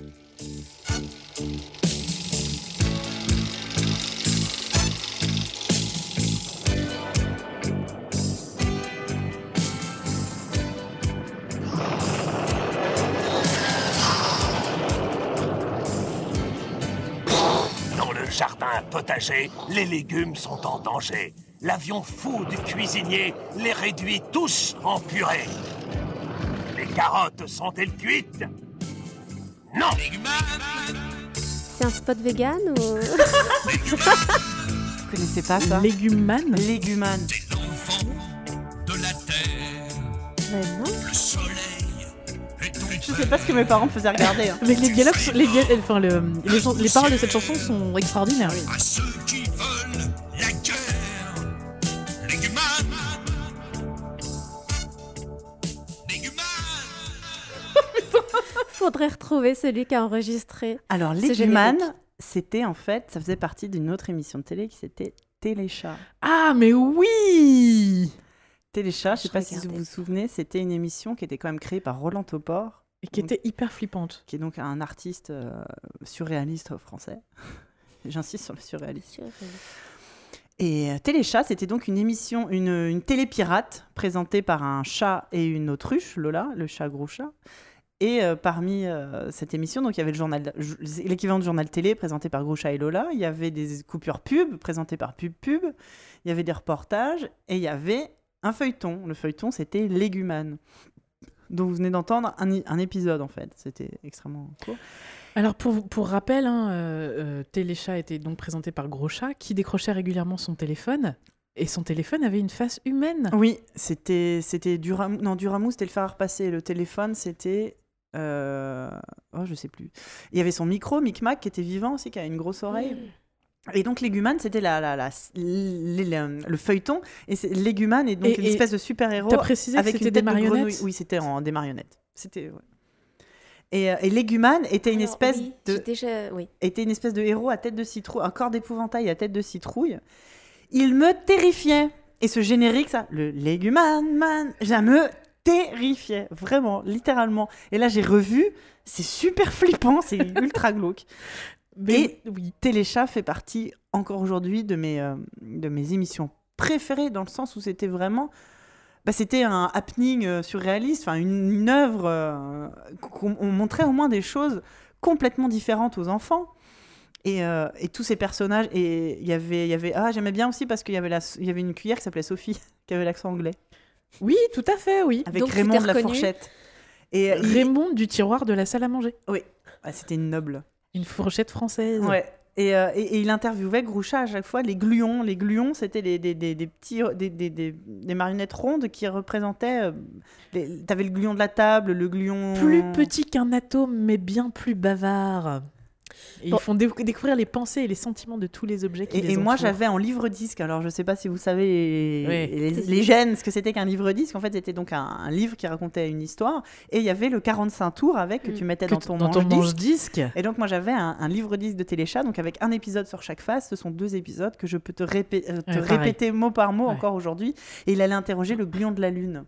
le jardin potager, les légumes sont en danger. L'avion fou du cuisinier les réduit tous en purée. Les carottes sont-elles cuites? Non C'est un spot vegan ou [LAUGHS] Vous connaissez pas ça Légumane Légumane. Mais non. Je sais pas ce que mes parents me faisaient regarder. hein. Mais les dialogues, sont- les, enfin, le- les, les paroles de cette chanson sont extraordinaires. À [LAUGHS] Faudrait retrouver celui qui a enregistré. Alors générique. c'était en fait, ça faisait partie d'une autre émission de télé qui s'était Téléchat. Ah, mais oui Téléchat, je sais Je pas si vous vous souvenez, c'était une émission qui était quand même créée par Roland Topor, Et qui était hyper flippante. qui est donc un artiste euh, surréaliste français. [LAUGHS] J'insiste sur le surréalisme. Et euh, Téléchat, c'était donc une émission, une, une télé pirate présentée par un chat et une autruche, Lola, le chat gros chat. Et euh, parmi euh, cette émission, donc il y avait le journal, ju- l'équivalent du journal télé présenté par Gros Chat et Lola. Il y avait des coupures pub présentées par Pub Pub. Il y avait des reportages et il y avait un feuilleton. Le feuilleton, c'était Légumane. Donc vous venez d'entendre un, épisode en fait. C'était extrêmement court. Alors, pour, pour rappel, hein, euh, Téléchat était donc présenté par Gros Chat, qui décrochait régulièrement son téléphone. Et son téléphone avait une face humaine. Oui, c'était c'était Duramou. Non, Duramou, c'était le fer à repasser. Le téléphone, c'était. Euh, Oh, je sais plus. Il y avait son micro, Micmac, qui était vivant aussi, qui a une grosse oreille. Et donc, Légumane, c'était la, la, la- le, le feuilleton. Et c'est- Légumane est donc Et- une et espèce de super-héros. T'as précisé que avec c'était une des tête de marionnettes grenouille. Oui, c'était en des marionnettes. C'était. ouais. Et, euh, et Légumane était une espèce oui, de déjà- Oui. était une espèce de héros à tête de citrouille, un corps d'épouvantail à tête de citrouille. Il me terrifiait. Et ce générique, ça, le Légumane, man, ça me terrifiait, vraiment, littéralement. Et là, j'ai revu, c'est super flippant, c'est [LAUGHS] ultra glauque. Mais oui. Téléchat fait partie encore aujourd'hui de mes, euh, de mes émissions préférées dans le sens où c'était vraiment. Bah, c'était un happening euh, surréaliste, enfin une, une œuvre. euh, qu'on- on montrait au moins des choses complètement différentes aux enfants. Et, euh, et tous ces personnages. Et il y avait, il y avait. Ah, j'aimais bien aussi parce qu'il y, avait la- il y avait une cuillère qui s'appelait Sophie, [LAUGHS] qui avait l'accent anglais, Oui, tout à fait, oui. avec Donc, Raymond de la fourchette. Et euh, il- Raymond du tiroir de la salle à manger. ah, c'était une noble. Une fourchette française. Ouais. Et, euh, et- et il interviewait Groucha à chaque fois les gluons. Les gluons, c'était des, des, des, des petits, des, des, des- des marionnettes rondes qui représentaient. euh, les- T'avais le gluon de la table, le gluon. Plus petit qu'un atome, mais bien plus bavard. Et Bon. ils font dé- découvrir les pensées et les sentiments de tous les objets qui Et, les et moi, j'avais en livre-disque. Alors, je sais pas si vous savez les, les gènes, ce que c'était qu'un livre-disque. En fait, c'était donc un, un livre qui racontait une histoire. Et il y avait le 45 tours avec que Mm. tu mettais Que dans ton, dans ton manche-disque. manche-disque. Et donc moi j'avais un, un livre-disque de Téléchat, donc avec un épisode sur chaque face. Ce sont deux épisodes que je peux te, répé- euh, te Ouais, pareil. répéter mot par mot Ouais. encore aujourd'hui. Et il allait interroger le gluon de la lune.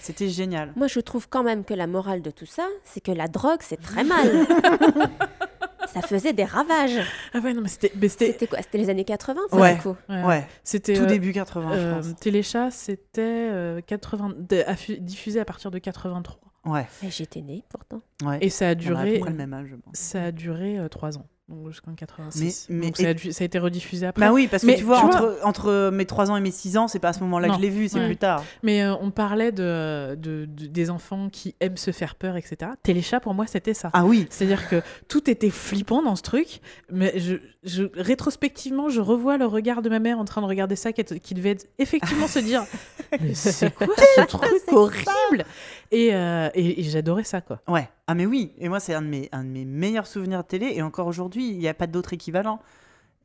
C'était génial. Moi, je trouve quand même que la morale de tout ça, c'est que la drogue, c'est très mal. [LAUGHS] ça faisait des ravages. Ah ouais, non, mais c'était. c'était- quoi? C'était les années 80, ça, Ouais. du coup? ouais, Ouais, C'était. tout euh, début 80, euh, je pense. Téléchat, c'était euh, 80... de- affu- diffusé à partir de 83. Ouais, Et J'étais née, pourtant. ouais. Et ça a On a à peu duré. près le même âge, je pense. Ça a duré 3 ans. Donc jusqu'en 86. Mais- mais- Donc ça a, dû- ça a été rediffusé après. Bah oui, parce que Mais tu vois, tu entre, entre mes 3 ans et mes 6 ans, c'est pas à ce moment-là que je l'ai vu, c'est Ouais. plus tard. Mais euh, on parlait de, de- de- des enfants qui aiment se faire peur, etc. Téléchat, pour moi, c'était ça. Ah oui, C'est-à-dire que tout était flippant dans ce truc, mais je, je- rétrospectivement, je revois le regard de ma mère en train de regarder ça, qui, devait effectivement se dire [LAUGHS] Mais c'est quoi ce truc horrible? Et, euh, et- et j'adorais ça, quoi. ouais. Ah mais oui, et moi c'est un de mes, un de mes meilleurs souvenirs de télé, et encore aujourd'hui, il n'y a pas d'autre équivalent.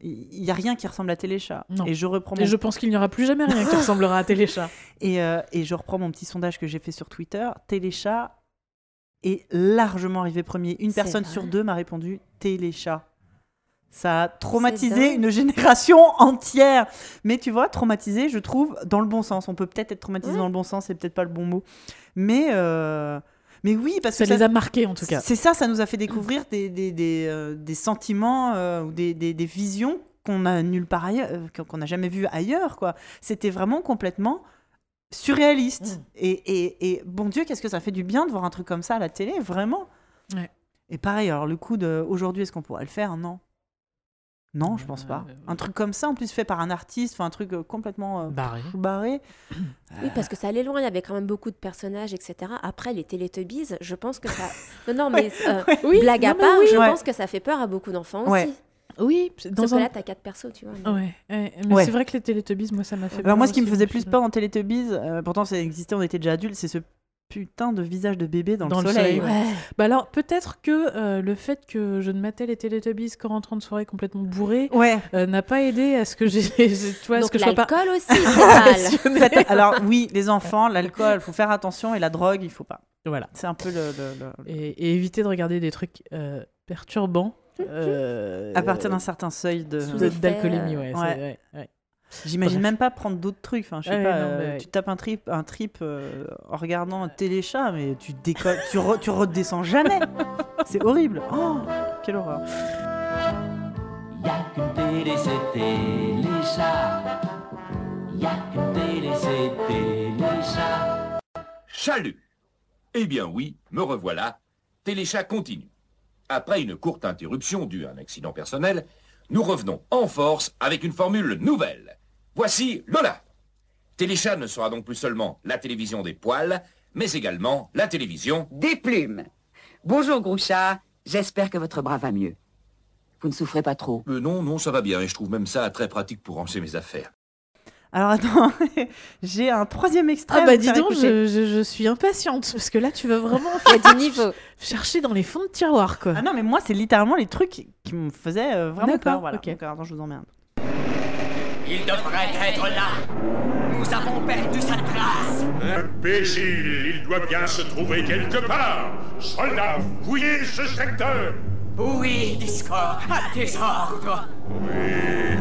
Il n'y a rien qui ressemble à Téléchat. Non. Et je reprends mon Et je pense qu'il n'y aura plus jamais rien qui [LAUGHS] ressemblera à Téléchat. Et, euh, et je reprends mon petit sondage que j'ai fait sur Twitter. Téléchat est largement arrivé premier. Une personne vrai. sur deux m'a répondu Téléchat. Ça a traumatisé une génération [LAUGHS] entière. Mais tu vois, traumatisé, je trouve, dans le bon sens. On peut peut-être être traumatisé dans le bon sens, c'est peut-être pas le bon mot. Mais, euh, mais oui, parce Ça que les a marqués, en tout cas. c'est ça, ça nous a fait découvrir des, des, des, euh, des sentiments euh, ou des, des, des visions qu'on a nulle part ailleurs, euh, qu'on n'a jamais vues ailleurs. quoi. C'était vraiment complètement surréaliste. Mm. Et, et, et bon Dieu, qu'est-ce que ça fait du bien de voir un truc comme ça à la télé, vraiment. Ouais. Et pareil, alors le coup de aujourd'hui, est-ce qu'on pourrait le faire? Non. Non, je pense pas. Euh, Un truc comme ça, en plus fait par un artiste, enfin un truc euh, complètement euh, Barré. barré. Oui, parce que ça allait loin, il y avait quand même beaucoup de personnages, etc. Après, les Teletubbies, je pense que ça... [LAUGHS] Non, non, mais euh, Oui, blague à non, part, oui. je Ouais. pense que ça fait peur à beaucoup d'enfants aussi. Ouais. Oui, c'est Sauf dans que un... là, t'as quatre persos, tu vois. mais- Ouais, mais Ouais. c'est vrai que les Télétubbies, moi, ça m'a fait Alors peur moi, ce qui me aussi, faisait plus peur en Télétubbies, euh, pourtant ça existait, on était déjà adultes, c'est ce putain de visage de bébé dans, Dans le le soleil. soleil, Ouais. Bah alors, peut-être que euh, le fait que je ne matais les Teletubbies qu'en rentrant de soirée complètement bourré Ouais. euh, n'a pas aidé à ce que j'ai, [LAUGHS] tu vois, ce que je sois pas. l'alcool aussi, [LAUGHS] c'est mal. [LAUGHS] alors oui, les enfants, l'alcool, il faut faire attention et la drogue, il faut pas. Voilà. C'est un peu le. le- le- Et, et éviter de regarder des trucs euh, perturbants. euh, À partir d'un certain seuil de. D'alcoolémie, ouais. ouais. J'imagine même pas prendre d'autres trucs. Enfin, je sais Ouais, pas. non, euh, Tu tapes un trip, un trip euh, en regardant un téléchat, mais tu décolles, tu, re- tu redescends jamais. [LAUGHS] C'est horrible. Oh, quelle horreur. Y'a qu'une télé, c'est Téléchat. Y'a qu'une télé, c'est Téléchat. Chalut Eh bien oui, me revoilà. Téléchat continue. Après une courte interruption due à un accident personnel, nous revenons en force avec une formule nouvelle. Voici Lola. Téléchat ne sera donc plus seulement la télévision des poils, mais également la télévision. Des plumes. Bonjour Groucha, j'espère que votre bras va mieux. Vous ne souffrez pas trop. Euh, non, non, ça va bien, et je trouve même ça très pratique pour ranger mes affaires. Alors attends, [LAUGHS] j'ai un troisième extrait. Ah bah dis faire donc, je, je- je suis impatiente parce que là tu vas vraiment [LAUGHS] a du niveau. chercher dans les fonds de tiroir quoi. Ah non, mais moi, c'est littéralement les trucs qui me faisaient euh, vraiment peur. Voilà. ok. Donc, attends, je vous emmerde. Il devrait être là. Nous avons perdu sa trace. Imbécile, il doit bien se trouver quelque part. Soldats, fouillez ce secteur. Oui, Discord, à tes ordres. Oui.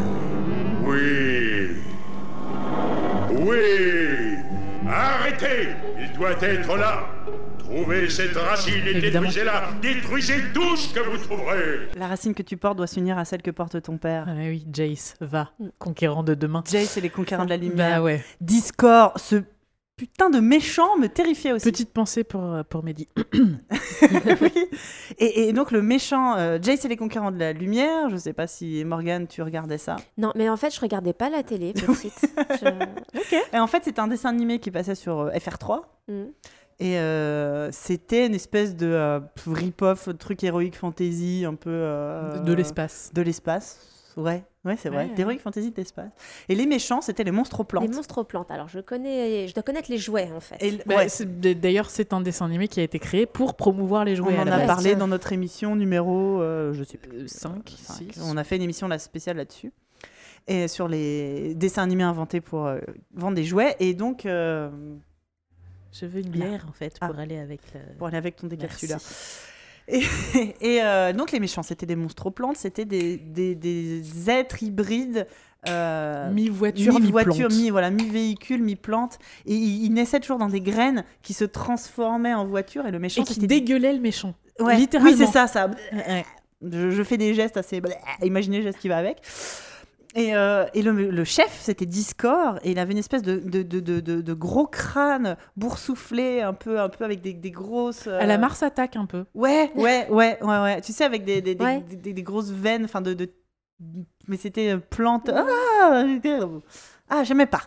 Oui. Oui. Arrêtez Il doit être là Trouvez cette racine et détruisez-la Détruisez tout ce que vous trouverez La racine que tu portes doit s'unir à celle que porte ton père. Ah oui, Jace, va, conquérant de demain. Jace et les conquérants de la lumière. Bah ouais. Discord, ce putain de méchant me terrifiait aussi. Petite pensée pour, euh, pour Mehdi. [COUGHS] [COUGHS] Oui. et, et donc le méchant, euh, Jace et les conquérants de la lumière, je sais pas si Morgane tu regardais ça. Non, mais en fait, je regardais pas la télé, [LAUGHS] petite. Je- [LAUGHS] Et en fait c'est un dessin animé qui passait sur euh, FR3. Mm. Et euh, c'était une espèce de euh, rip-off, truc héroïque fantasy, un peu... euh, De l'espace. De l'espace, ouais. Ouais, c'est vrai. Ouais, D'héroïque fantasy de l'espace. Et les méchants, c'était les monstres aux plantes. Les monstres aux plantes. Alors, je connais, je dois connaître les jouets, en fait. L- Bah, ouais, D'ailleurs, c'est un dessin animé qui a été créé pour promouvoir les on jouets. à en a base. parlé dans notre émission numéro, euh, je sais plus, 5, cinq. 6. On a fait une émission là, spéciale là-dessus. Et sur les dessins animés inventés pour euh, vendre des jouets. Et donc, euh, Je veux une bière, en fait, Ah. pour aller avec le... pour aller avec ton Merci. décapsuleur. Et, [LAUGHS] et, euh, donc, les méchants, c'était des monstres aux plantes, c'était des, des, des êtres hybrides. euh, Mi-voiture, mi-voiture, mi-plante. mi, voilà, mi-véhicule, mi-plante. Et ils, ils naissaient toujours dans des graines qui se transformaient en voiture. Et le méchant, Et qui dégueulait le méchant. Ouais, littéralement. Oui, c'est ça, ça. Je, je fais des gestes assez. Imaginez le geste qui va avec. Et, euh, et le, le chef, c'était Discord, et il avait une espèce de, de, de, de, de- de gros crâne boursouflé, un peu, un peu avec des, des grosses. euh, À la Mars attaque un peu. Ouais, ouais, ouais, ouais, ouais. Tu sais, avec des, Ouais. des- des- des grosses veines, enfin de, de. Mais c'était euh, plante. Ah, ah j'aimais pas.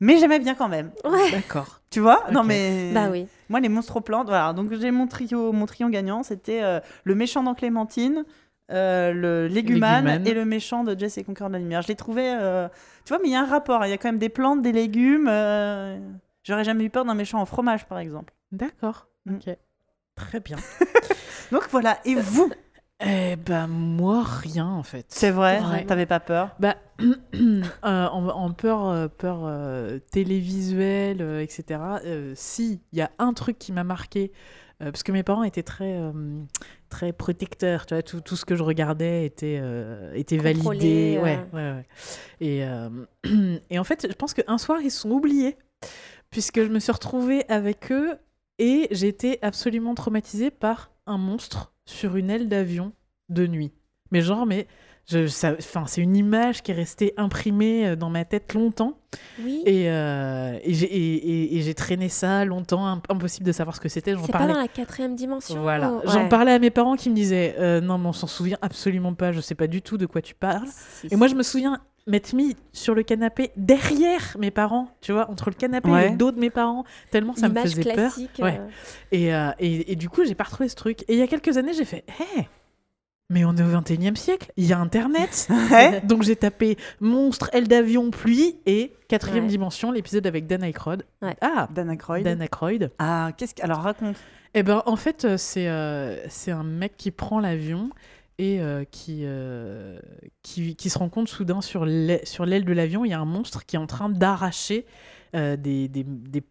Mais j'aimais bien quand même. Ouais. D'accord. Tu vois? Non, mais. Bah oui. Moi, les monstres aux plantes, voilà. Donc, j'ai mon trio, mon trio gagnant, c'était euh, le méchant dans Clémentine, euh, le légumane, Légumane. et le méchant de Jess et Conquérant de la Lumière. Je les trouvais. euh, Tu vois, mais il y a un rapport. hein. Il y a quand même des plantes, des légumes. euh, J'aurais jamais eu peur d'un méchant en fromage, par exemple. D'accord. Mm. Ok. Très bien. [LAUGHS] Donc voilà. Et vous? Eh ben, moi, rien, en fait. C'est vrai? Ouais. T'avais pas peur? Bah, [CLEARS THROAT] euh, en, en peur, euh, peur euh, télévisuelle, euh, etc. euh, si, il y a un truc qui m'a marqué, euh, parce que mes parents étaient très, euh, très protecteurs, tu vois, tout, tout ce que je regardais était, euh, était Contrôlé, validé. Ouais, euh. ouais, ouais. Et, euh, [CLEARS THROAT] et en fait, je pense qu'un soir, ils se sont oubliés, puisque je me suis retrouvée avec eux et j'étais absolument traumatisée par un monstre sur une aile d'avion de nuit. Mais genre, mais je, ça, enfin, c'est une image qui est restée imprimée euh, dans ma tête longtemps. Oui. Et, euh, et j'ai et- et- et j'ai traîné ça longtemps, imp- impossible de savoir ce que c'était. J'en C'est pas parlais. dans la quatrième dimension. Voilà. Ouais. J'en parlais à mes parents qui me disaient euh, Non, mais on s'en souvient absolument pas, je sais pas du tout de quoi tu parles. Et moi, je me souviens m'être mis sur le canapé derrière mes parents, tu vois, entre le canapé Ouais. et le dos de mes parents, tellement ça me faisait peur. classique. Ouais. euh, Et, euh, et, et du coup, j'ai pas retrouvé ce truc. Et il y a quelques années, j'ai fait Hé, mais on est au 21 e siècle, il y a Internet. [LAUGHS] Ouais. Donc j'ai tapé monstre, aile d'avion, pluie et quatrième Ouais. dimension, l'épisode avec Dan Aykroyd. Ouais. Ah, Dan Aykroyd. Dan Aykroyd. Ah, qu'est-ce que. Alors raconte. Eh ben, en fait, euh, c'est euh, c'est un mec qui prend l'avion et euh, qui, euh, qui, qui se rend compte soudain sur l'aile de l'avion, il y a un monstre qui est en train d'arracher euh, des, des,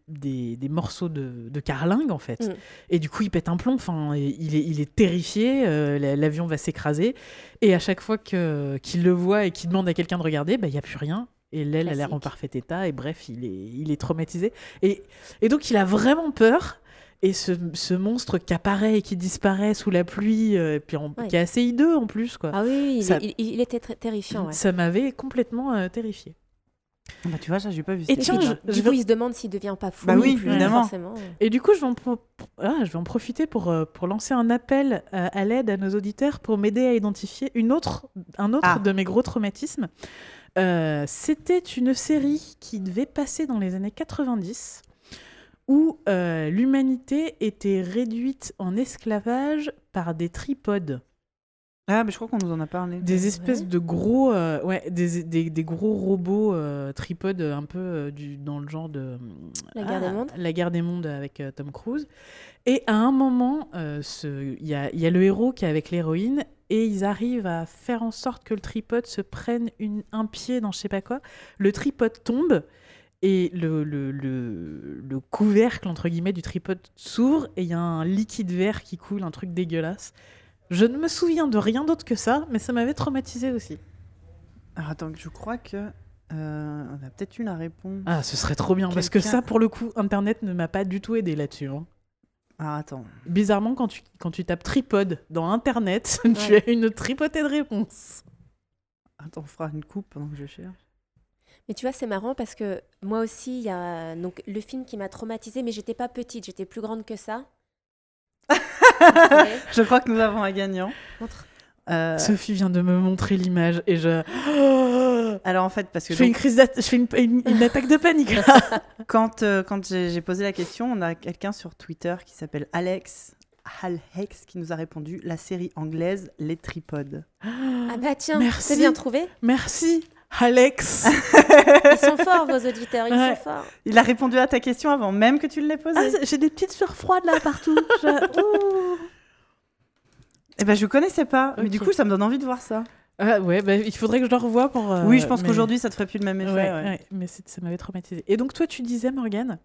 des, des- morceaux de, de carlingue, en fait. Mm. Et du coup, il pète un plomb. Enfin, il est, il est terrifié. euh, la- l'avion va s'écraser. Et à chaque fois qu'il le voit et qu'il demande à quelqu'un de regarder, bah, il n'y a plus rien. Et l'aile a l'air en parfait état. Et bref, il est, il est traumatisé. Et, et donc, il a vraiment peur. Et ce, ce monstre qui apparaît et qui disparaît sous la pluie, euh, et puis en- Ouais. qui est assez hideux en plus, quoi. Ah oui, oui, il, Ça- il- il était très terrifiant. Ouais. Ça m'avait complètement euh, terrifié. Bah, tu vois, ça, j'ai pas vu. Et cet tiens, je- Du coup, il se demande s'il devient pas fou. Bah oui, plus, évidemment. Forcément. Et du coup, je vais en, pro- ah, je vais en profiter pour, euh, pour lancer un appel euh, à l'aide à nos auditeurs pour m'aider à identifier une autre, un autre Ah. de mes gros traumatismes. Euh, C'était une série qui devait passer dans les années 90 où euh, l'humanité était réduite en esclavage par des tripodes. Ah, mais je crois qu'on nous en a parlé. Des espèces Ouais. de gros, euh, ouais, des, des, des gros robots euh, tripodes un peu euh, du, dans le genre de La guerre des mondes La guerre des mondes avec euh, Tom Cruise. Et à un moment, euh, il y, a, il y a le héros qui est avec l'héroïne et ils arrivent à faire en sorte que le tripode se prenne une, un pied dans je sais pas quoi. Le tripode tombe et le, le, le, le couvercle entre guillemets du tripode s'ouvre et il y a un liquide vert qui coule, un truc dégueulasse. Je ne me souviens de rien d'autre que ça, mais ça m'avait traumatisé aussi. Alors, attends, je crois que. Euh, on a peut-être une à répondre. Ah, ce serait trop bien. Parce que ça, pour le coup, Internet ne m'a pas du tout aidé là-dessus. hein. Ah, attends. Bizarrement, quand tu, quand tu tapes tripode dans Internet, [LAUGHS] tu as une tripotée de réponses. Attends, on fera une coupe pendant que je cherche. Mais tu vois, c'est marrant parce que moi aussi, il y a donc, le film qui m'a traumatisée, mais j'étais pas petite, j'étais plus grande que ça. [LAUGHS] [LAUGHS] Je crois que nous avons un gagnant. Montre. Euh, Sophie vient de me montrer l'image et je. [GASPS] alors en fait, parce que Je fais une crise je fais une, une- une attaque de panique. là. [LAUGHS] [LAUGHS] quand, euh, quand j'ai posé la question, on a quelqu'un sur Twitter qui s'appelle Alex Halhex qui nous a répondu la série anglaise Les Tripodes. Ah bah tiens, c'est bien trouvé. Merci, Alex. [LAUGHS] Ils sont forts, vos auditeurs, ils Ouais. sont forts. Il a répondu à ta question avant même que tu l'aies posée. Ah, J'ai des petites sueurs froides là partout. Je- Ouh. [LAUGHS] Eh ben, je connaissais pas, mais du coup, ça me donne envie de voir ça. Ah ouais, bah, il faudrait que je le revoie pour. euh, oui, je pense mais- qu'aujourd'hui, ça te ferait plus le même effet. Ouais, ouais. ouais, mais ça m'avait traumatisé. Et donc toi, tu disais Morgane?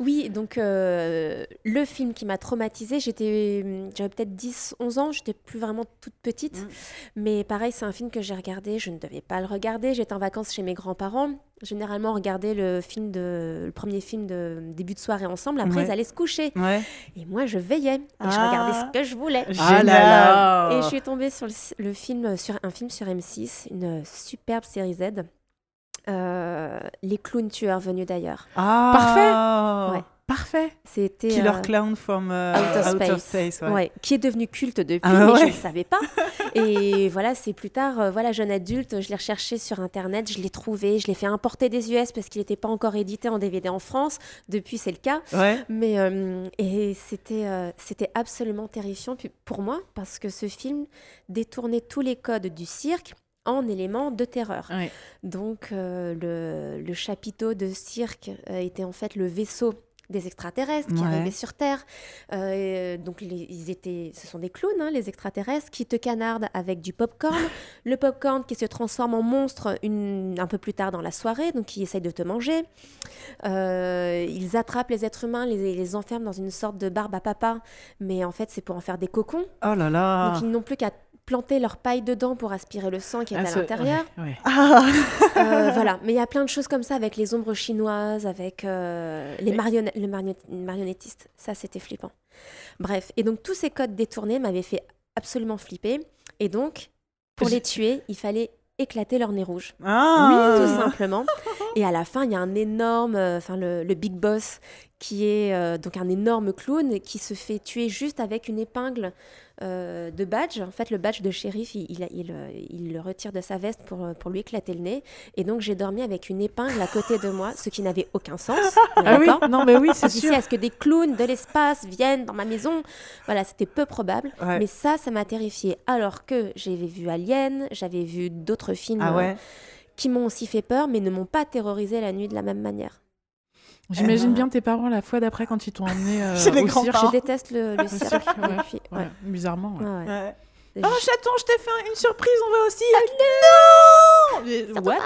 Oui, donc euh, le film qui m'a traumatisée, j'étais, hum, j'avais peut-être 10, 11 ans, j'étais plus vraiment toute petite. Mm. Mais pareil, c'est un film que j'ai regardé, je ne devais pas le regarder, j'étais en vacances chez mes grands-parents. Généralement, on regardait le, film de, le premier film de début de soirée ensemble, après Ouais. ils allaient se coucher. Ouais. Et moi, je veillais, et je Ah. regardais ce que je voulais. Ah là Génial. là Et je suis tombée sur le, le film, sur un film sur M6, une superbe série Z. Euh, les clowns tueurs venus d'ailleurs. Ah Ouais. Parfait. C'était Killer euh, Clown from euh, Out of Space, Space, ouais. ouais, qui est devenu culte depuis, Ah mais je ne le savais pas. [LAUGHS] Et voilà, c'est plus tard, euh, voilà, jeune adulte, je l'ai recherché sur internet, je l'ai trouvé, je l'ai fait importer des US parce qu'il n'était pas encore édité en DVD en France. Depuis, c'est le cas. Ouais. Mais euh, et c'était c'était absolument terrifiant pour moi parce que ce film détournait tous les codes du cirque en éléments de terreur. Ouais. Donc euh, le, le chapiteau de cirque euh, était en fait le vaisseau des extraterrestres qui Ouais. arrivaient sur Terre. Euh, donc les- ils étaient, ce sont des clowns, hein, les extraterrestres, qui te canardent avec du popcorn. [LAUGHS] le popcorn qui se transforme en monstre une, un peu plus tard dans la soirée, donc qui essaye de te manger. Euh, ils attrapent les êtres humains, les, les enferment dans une sorte de barbe à papa, mais en fait c'est pour en faire des cocons. Oh là là. Donc ils n'ont plus qu'à planter leur paille dedans pour aspirer le sang qui est Ah, à ce- l'intérieur. ouais, ouais. Ah Euh, voilà, mais il y a plein de choses comme ça avec les ombres chinoises, avec euh, les Mais- le marionnettistes. Ça, c'était flippant. Bref, et donc tous ces codes détournés m'avaient fait absolument flipper. Et donc, pour les tuer, il fallait éclater leur nez rouge. Ah Tout simplement. Et à la fin, il y a un énorme, euh, enfin le, le big boss, qui est euh, donc un énorme clown qui se fait tuer juste avec une épingle euh, de badge. En fait, le badge de shérif, il, il, a- il, euh, il le retire de sa veste pour, pour lui éclater le nez. Et donc, j'ai dormi avec une épingle à côté de moi, ce qui n'avait aucun sens. [LAUGHS] Ah oui, non mais oui, c'est sûr. est-ce que des clowns de l'espace viennent dans ma maison Voilà, c'était peu probable. Ouais. Mais ça, ça m'a terrifiée. Alors que j'avais vu Alien, j'avais vu d'autres films Ah euh, qui m'ont aussi fait peur, mais ne m'ont pas terrorisé la nuit de la même manière. J'imagine ben. bien tes parents la fois d'après quand ils t'ont emmené euh, [LAUGHS] Chez les au cirque. grands-parents. Je déteste le, le [LAUGHS] cirque. cirque, ouais. Ouais, ouais. Bizarrement. ouais. Ouais, ouais. Ouais. Oh chaton, je t'ai fait un- une surprise, on va aussi. non Mais What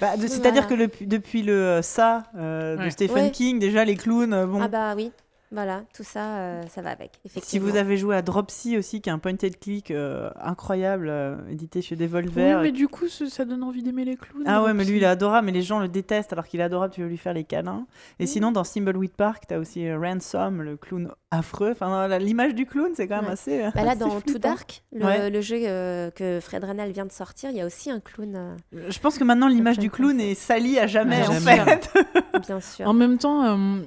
Bah, C'est-à-dire Voilà. que le- depuis le euh, ça euh, de Ouais. Stephen Ouais. King, déjà les clowns, euh, bon. Ah bah oui, voilà, tout ça, euh, ça va avec, Si vous avez joué à Dropsy aussi, qui est un point and click euh, incroyable, euh, édité chez Oui, Devolver. mais du coup, ce- ça donne envie d'aimer les clowns. Ah ouais, mais lui il est adorable, mais les gens le détestent alors qu'il est adorable, tu veux lui faire les câlins. Et sinon, dans Thimbleweed Park, t'as aussi euh, Ransom, le clown affreux. Enfin, l'image du clown, c'est quand même Ouais. assez. Bah là, assez dans Too. Dark, le, Ouais. le jeu euh, que Fred Renal vient de sortir, il y a aussi un clown, euh, Je pense que maintenant, l'image du clown est salie à jamais, en jamais. fait. [LAUGHS] bien sûr. En même temps, euh,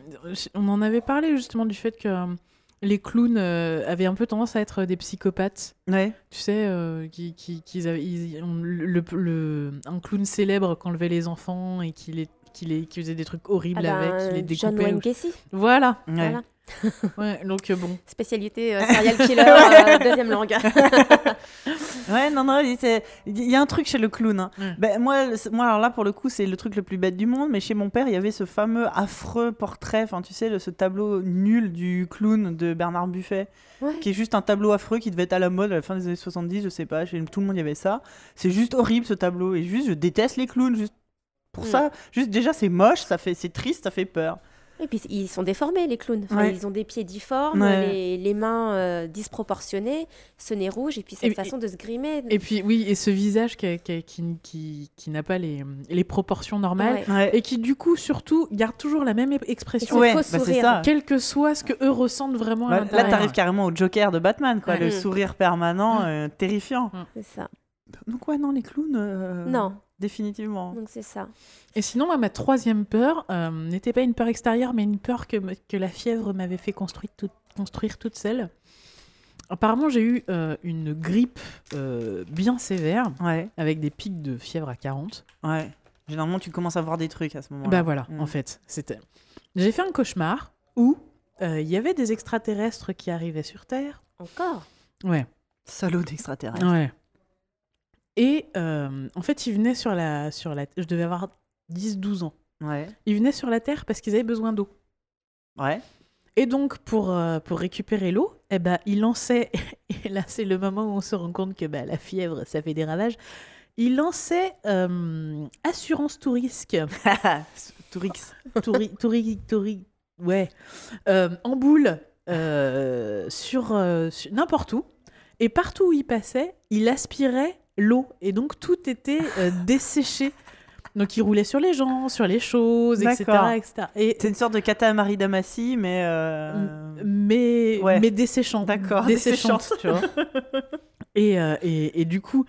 on en avait parlé justement du fait que les clowns euh, avaient un peu tendance à être des psychopathes. Ouais. Tu sais, euh, qui, qui, qu'ils avaient- ils- on- le, le- un clown célèbre qu'enlevait les enfants et qui, les, qui, les, qui faisait des trucs horribles Ah bah, avec, qui les John découpait. Wayne ou- Gacy, Voilà. Ouais. voilà. [LAUGHS] Ouais, donc euh, bon. Spécialité euh, [LAUGHS] serial killer, euh, [LAUGHS] deuxième langue. Ouais, non, non, il y a un truc chez le clown. hein. Ben, moi, moi, alors là, pour le coup, c'est le truc le plus bête du monde, mais chez mon père, il y avait ce fameux affreux portrait, enfin, tu sais, le- ce tableau nul du clown de Bernard Buffet, Ouais. qui est juste un tableau affreux qui devait être à la mode à la fin des années 70, je sais pas, chez tout le monde, il y avait ça. C'est juste horrible ce tableau, et juste, je déteste les clowns, juste pour Ouais. ça. Juste, déjà, c'est moche, ça fait, c'est triste, ça fait peur. Et puis ils sont déformés, les clowns. Enfin, Ouais. Ils ont des pieds difformes, Ouais. les, les mains euh, disproportionnées, ce nez rouge, et puis cette Et- façon de se grimer. Et puis oui, et ce visage qui, qui, qui, qui- qui n'a pas les, les proportions normales Ouais. Ouais. et qui du coup surtout garde toujours la même expression, faux bah, sourire. ça. quel que soit ce que eux ressentent vraiment à Bah, là, l'intérieur. t'arrives carrément au Joker de Batman, quoi. Ouais. Le Mm. sourire permanent, euh, terrifiant. C'est ça. Donc ouais, non, les clowns. euh, Non, Définitivement. donc c'est ça. Et sinon, moi, ma troisième peur euh, n'était pas une peur extérieure, mais une peur que, la fièvre m'avait fait construire, toute- construire toute seule. Apparemment, j'ai eu euh, une grippe euh, bien sévère, Ouais, avec des pics de fièvre à 40. ouais. Généralement, tu commences à voir des trucs à ce moment-là. Bah voilà, Mm. en fait, c'était. J'ai fait un cauchemar où euh, il y avait des extraterrestres qui arrivaient sur Terre. Encore? Ouais, Salaud d'extraterrestre. ouais. Et euh, en fait, ils venaient sur la, sur la. Je devais avoir 10-12 ans. Ouais. Ils venaient sur la Terre parce qu'ils avaient besoin d'eau. Ouais. Et donc, pour, euh, pour récupérer l'eau, eh ben, il lançait, [LAUGHS] et là c'est le moment où on se rend compte que bah, la fièvre, ça fait des ravages, il lançait euh, assurance tout risque, Tourix. touri, touri, ouais, euh, en boule euh, sur, euh, sur- n'importe où, et partout où il passait, il aspirait l'eau, et donc tout était euh, desséché. Donc il roulait sur les gens, sur les choses, etc. Etc. Et C'est une sorte de katamari damassi, mais. euh, mais, Ouais. mais desséchante. D'accord, Desséchante, tu vois. [LAUGHS] et, euh, et, et du coup,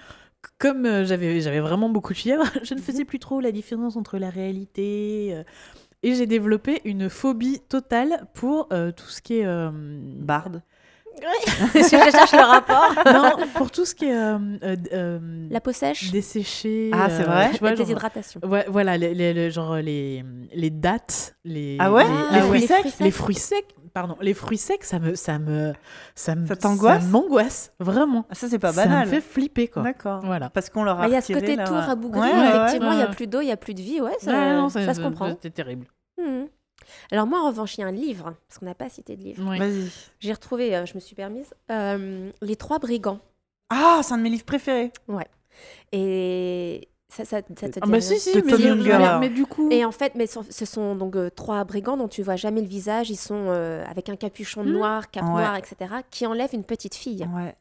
comme euh, j'avais j'avais vraiment beaucoup de fièvre, [LAUGHS] je ne faisais plus trop la différence entre la réalité. et j'ai développé une phobie totale pour euh, tout ce qui est. euh, Barde. Je [LAUGHS] cherche le rapport. [LAUGHS] non, pour tout ce qui est. euh, euh, euh, La peau sèche, desséché. Ah, c'est euh, vrai tu vois, la genre- déshydratation. Ouais, voilà, les, les- les- genre les, les dattes, les, Ah ouais les, Les ah fruits ouais. secs les fruits secs, pardon, les fruits secs, ça me, ça me, ça me, Ça t'angoisse m'angoisse, vraiment. Ah, ça, c'est pas Ça banal. me fait flipper, quoi. D'accord. Voilà. Parce qu'on leur a Bah, Il y a ce côté tout rabougri. Ouais, ouais, ouais. Effectivement, il n'y a ouais. plus d'eau, il n'y a plus de vie. Ouais, ça, Ouais, non, ça se comprend. C'était terrible. Mhm. Alors moi, en revanche, il y a un livre, parce qu'on n'a pas cité de livre. Oui. Vas-y. J'ai retrouvé, euh, je me suis permise, euh, Les Trois Brigands. Ah, c'est un de mes livres préférés. Et ça, ça, ça te Ah dit bah rien si, si, De mais, du coup... Et en fait, mais ce sont donc euh, trois brigands dont tu vois jamais le visage. Ils sont euh, avec un capuchon Hmm. noir, cape Ouais. noire, etc., qui enlèvent une petite fille. Ouais.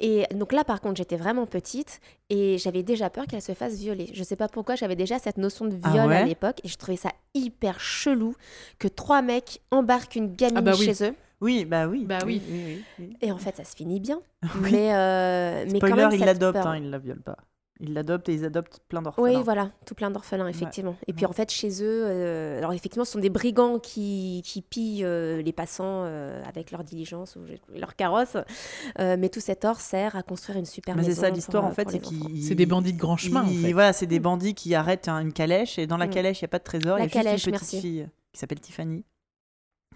Et donc là, par contre, j'étais vraiment petite et j'avais déjà peur qu'elle se fasse violer. Je sais pas pourquoi, j'avais déjà cette notion de Ah viol ouais à l'époque et je trouvais ça hyper chelou que trois mecs embarquent une gamine Ah bah oui. chez eux. Oui, bah oui. Bah oui. oui, oui, oui. Et en fait, ça se finit bien. [LAUGHS] Oui. Mais, euh, mais quand Spoiler, même, l'adoptent, peur. hein, ils la violent pas. Ils l'adoptent et ils adoptent plein d'orphelins. Oui, voilà, tout plein d'orphelins, effectivement. Et puis Ouais. en fait, chez eux, euh, alors effectivement, ce sont des brigands qui, qui pillent euh, les passants euh, avec leur diligence ou leur carrosse. Euh, mais tout cet or sert à construire une super Mais c'est ça l'histoire en fait, c'est des bandits de grand chemin, en ils- fait. Voilà, c'est des bandits qui arrêtent un- une calèche et dans la Mm. calèche il n'y a pas de trésor, il y La a juste calèche, une petite merci. fille qui s'appelle Tiffany.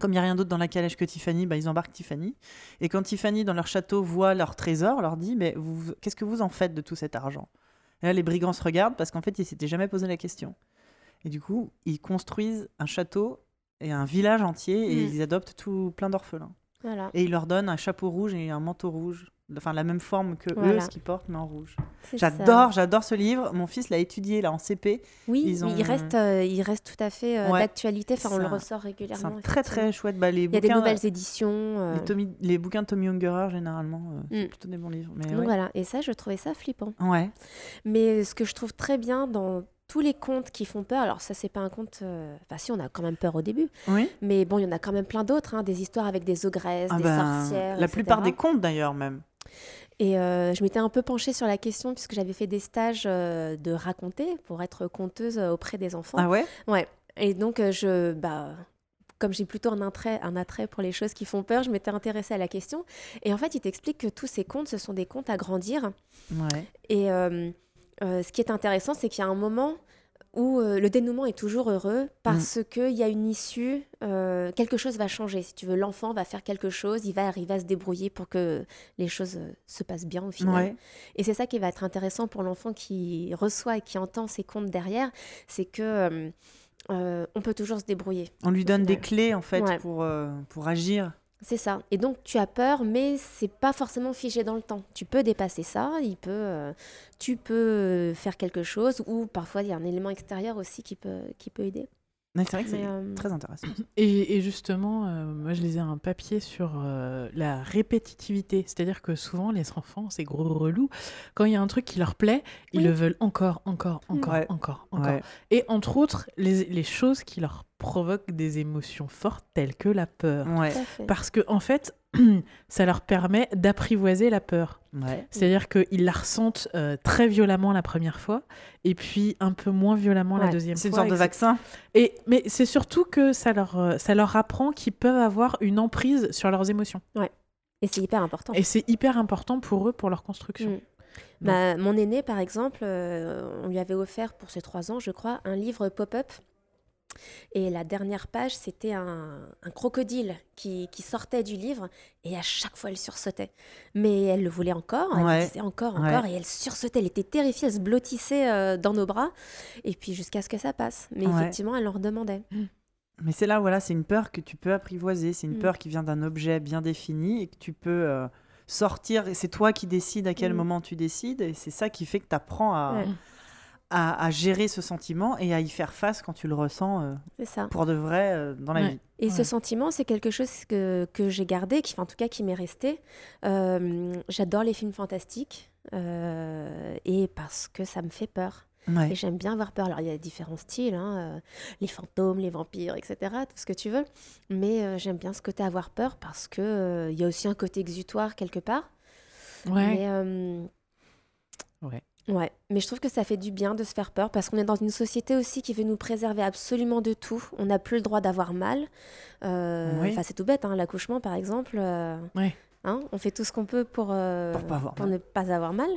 Comme il n'y a rien d'autre dans la calèche que Tiffany, bah, ils embarquent Tiffany. Et quand Tiffany, dans leur château, voit leur trésor, leur dit Mais qu'est-ce que vous en faites de tout cet argent? Et là, les brigands se regardent parce qu'en fait, ils s'étaient jamais posé la question. Et du coup, ils construisent un château et un village entier et Mm. ils adoptent tout plein d'orphelins. Voilà. Et ils leur donnent un chapeau rouge et un manteau rouge. Enfin, la même forme que eux, ce qu'ils portent, mais en rouge. C'est. J'adore, j'adore ce livre. Mon fils l'a étudié là en CP. Oui, Ils ont- il, reste, euh, il reste tout à fait euh, Ouais. d'actualité. Enfin, on C'est le ressort C'est régulièrement. un très très chouette. Bah, les Il y a des nouvelles éditions. euh, les, Tommy- les bouquins de Tommy Ungerer, généralement, euh, c'est Mm. plutôt des bons livres. Mais Donc ouais. voilà, et ça, je trouvais ça flippant. Ouais. Mais ce que je trouve très bien dans tous les contes qui font peur, alors ça, c'est pas un conte. euh, Enfin, si, on a quand même peur au début. Oui. Mais bon, il y en a quand même plein d'autres, hein, des histoires avec des ogresses, Ah des ben, sorcières. la etc. plupart des contes d'ailleurs même. Et euh, je m'étais un peu penchée sur la question puisque j'avais fait des stages euh, de raconter pour être conteuse euh, auprès des enfants. Ah ouais? Ouais. Et donc, euh, je, bah, comme j'ai plutôt un attrait, un attrait pour les choses qui font peur, je m'étais intéressée à la question. Et en fait, il t'explique que tous ces contes, ce sont des contes à grandir. Ouais. Et ce qui est intéressant, c'est qu'il y a un moment où euh, le dénouement est toujours heureux parce qu'il y a une issue, euh, quelque chose va changer. Si tu veux, l'enfant va faire quelque chose, il va arriver à se débrouiller pour que les choses euh, se passent bien au final. Ouais. Et c'est ça qui va être intéressant pour l'enfant qui reçoit et qui entend ces contes derrière, c'est que euh, on peut toujours se débrouiller. On lui donne des clés en fait Ouais. pour, pour agir. C'est ça. Et donc tu as peur, mais c'est pas forcément figé dans le temps. Tu peux dépasser ça, il peut, euh, tu peux euh, faire quelque chose, ou parfois il y a un élément extérieur aussi qui peut, qui peut aider. C'est vrai que c'est euh, très intéressant. [COUGHS] Et, et justement, euh, moi je lisais un papier sur euh, la répétitivité. C'est-à-dire que souvent, les enfants, c'est gros relou. Quand il y a un truc qui leur plaît, ils Oui. le veulent encore, encore, encore, Ouais. encore, encore. Ouais. Et entre autres, les, les choses qui leur provoquent des émotions fortes, telles que la peur. Ouais. Parce que, en fait, [CLEARS THROAT] ça leur permet d'apprivoiser la peur. Ouais. C'est-à-dire qu'ils la ressentent euh, très violemment la première fois, et puis un peu moins violemment la Ouais. deuxième C'est une fois. sorte de vaccin. et, mais c'est surtout que ça leur, euh, ça leur apprend qu'ils peuvent avoir une emprise sur leurs émotions. Et c'est hyper important. Et c'est hyper important pour eux, pour leur construction. Mm. Ma- mon aîné, par exemple, euh, on lui avait offert pour ses trois ans, je crois, un livre pop-up. Et la dernière page, c'était un, un crocodile qui, qui sortait du livre. Et à chaque fois, elle sursautait. Mais elle le voulait encore. Elle Ouais. disait encore, Ouais. encore. Et elle sursautait. Elle était terrifiée. Elle se blottissait euh, dans nos bras. Et puis jusqu'à ce que ça passe. Mais Ouais. effectivement, elle en redemandait. Mais c'est là, voilà, c'est une peur que tu peux apprivoiser. C'est une Mm. peur qui vient d'un objet bien défini et que tu peux euh, sortir. C'est toi qui décides à quel Mm. moment tu décides. Et c'est ça qui fait que tu apprends à, Ouais. À, à gérer ce sentiment et à y faire face quand tu le ressens euh, ça. pour de vrai euh, dans la Ouais. vie. Et ce sentiment, c'est quelque chose que, que j'ai gardé, qui, en tout cas qui m'est resté. Euh, J'adore les films fantastiques euh, et parce que ça me fait peur. Ouais. Et j'aime bien avoir peur. Alors il y a différents styles, hein, euh, les fantômes, les vampires, etc. Tout ce que tu veux. Mais euh, j'aime bien ce côté avoir peur parce que euh, il y a aussi un côté exutoire quelque part. Ouais. Mais, euh, Ouais. Ouais, mais je trouve que ça fait du bien de se faire peur parce qu'on est dans une société aussi qui veut nous préserver absolument de tout. On n'a plus le droit d'avoir mal. Euh, Oui. Enfin, c'est tout bête, hein, l'accouchement par exemple. euh, Ouais. hein, on fait tout ce qu'on peut pour, euh, Pour pas ne pas avoir mal.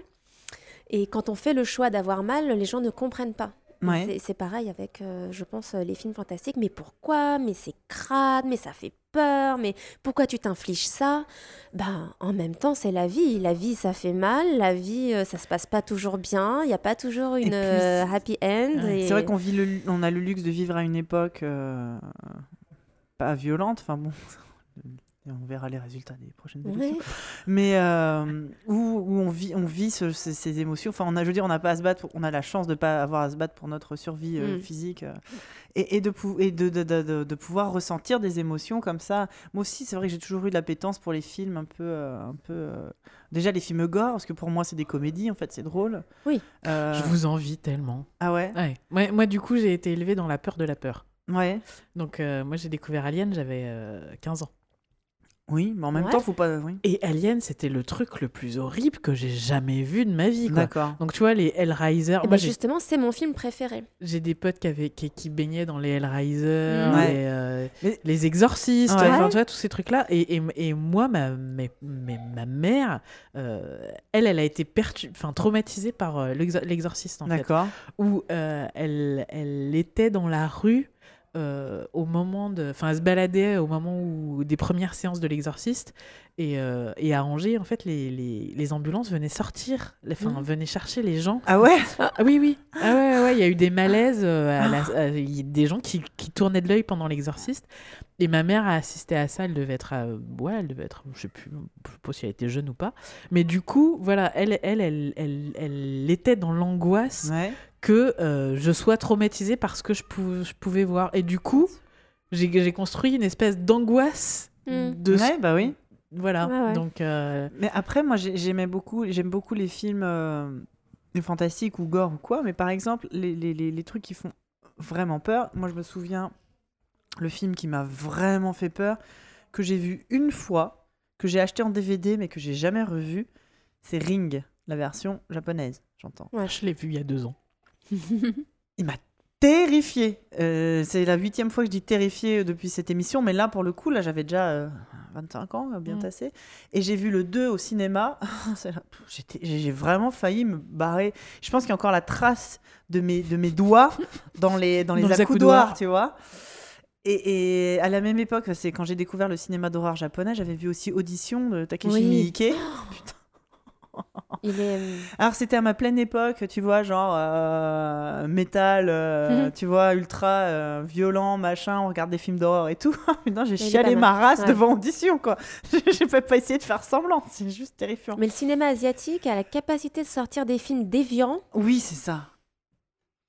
Et quand on fait le choix d'avoir mal, les gens ne comprennent pas. Ouais. c'est- pareil avec, je pense, les films fantastiques. Mais pourquoi? Mais c'est crade, mais ça fait peur, mais pourquoi tu t'infliges ça? Ben, en même temps, c'est la vie. La vie, ça fait mal. La vie, euh, ça se passe pas toujours bien. Il n'y a pas toujours une puis, euh, happy end. Ouais, et- C'est vrai qu'on vit le, on a le luxe de vivre à une époque euh, pas violente. Enfin bon, [LAUGHS] on verra les résultats des prochaines élections. Mais euh, où, où on vit, on vit ce- ce- ces émotions. Enfin, on a, je veux dire, on n'a pas à se battre. pour- on a la chance de pas avoir à se battre pour notre survie euh, Mm. physique euh, et, et de, pou- et de, de, de- de- de pouvoir ressentir des émotions comme ça. Moi aussi, c'est vrai que j'ai toujours eu de l'appétence pour les films un peu, euh, un peu. euh, Déjà les films gore, parce que pour moi c'est des comédies. En fait, c'est drôle. Oui. Euh, Je vous envie tellement. Ah ouais? Ouais. Moi, moi, du coup, j'ai été élevée dans la peur de la peur. Ouais. Donc, euh, moi, j'ai découvert Alien, j'avais euh, 15 ans. Oui, mais en même Ouais. temps, faut pas. Oui. Et Alien, c'était le truc le plus horrible que j'ai jamais vu de ma vie. D'accord. Donc, tu vois, les Hellraiser. Moi, j'ai- justement, c'est mon film préféré. J'ai des potes qui, avaient, qui, qui baignaient dans les Hellraiser, Ouais. les, euh, Mais- les exorcistes, Ouais. enfin, tu vois, tous ces trucs-là. Et, et, et moi, ma, mais- mais ma mère, euh, elle, elle a été pertu- enfin, traumatisée par euh, l'exor- l'exorciste, en fait. D'accord. Où euh, elle, elle était dans la rue euh, au moment de... Enfin, elle se baladait au moment où, des premières séances de l'exorciste. Et, euh, et à Angers, en fait, les, les, les ambulances venaient sortir, enfin, Mhm. venaient chercher les gens Ah ouais? Ah oui, oui. Ah ouais, ouais, il y a eu des malaises, euh, à la- à- des gens qui, qui tournaient de l'œil pendant l'exorciste. Et ma mère a assisté à ça, elle devait être, à- ouais, elle devait être, je sais plus, je sais pas si elle était jeune ou pas. Mais du coup, voilà, elle, elle, elle, elle, elle était dans l'angoisse Ouais. Que euh, je sois traumatisée parce que je, pou- je pouvais voir. Et du coup, j'ai construit une espèce d'angoisse Mm. de... ce- Ouais, bah oui. Voilà, Ouais, ouais. donc... euh, Mais après, moi, j'ai- j'aimais beaucoup, j'aime beaucoup les films euh, fantastiques ou gore ou quoi. Mais par exemple, les, les, les, les trucs qui font vraiment peur. Moi, je me souviens le film qui m'a vraiment fait peur, que j'ai vu une fois, que j'ai acheté en DVD mais que j'ai jamais revu. C'est Ring, la version japonaise, j'entends. je l'ai vu il y a deux ans. Il m'a terrifié. Euh, c'est la huitième fois que je dis terrifié depuis cette émission, mais là, pour le coup, là, j'avais déjà euh, 25 ans, bien Mm. tassé. Et j'ai vu le 2 au cinéma. [LAUGHS] J'ai vraiment failli me barrer. Je pense qu'il y a encore la trace de mes, de mes doigts dans les, dans les Dans accoudoirs, tu vois. Et, et à la même époque, c'est quand j'ai découvert le cinéma d'horreur japonais, j'avais vu aussi Audition de Takeshi Oui. Miike. Il est. euh, Alors c'était à ma pleine époque, tu vois, genre euh, métal, euh, Mhm. tu vois, ultra euh, violent, machin, on regarde des films d'horreur et tout. [LAUGHS] Putain, j'ai chialé ma race Ouais. devant audition, quoi. [LAUGHS] j'ai pas, pas essayé de faire semblant, c'est juste terrifiant. Mais le cinéma asiatique a la capacité de sortir des films déviants. Oui, c'est ça.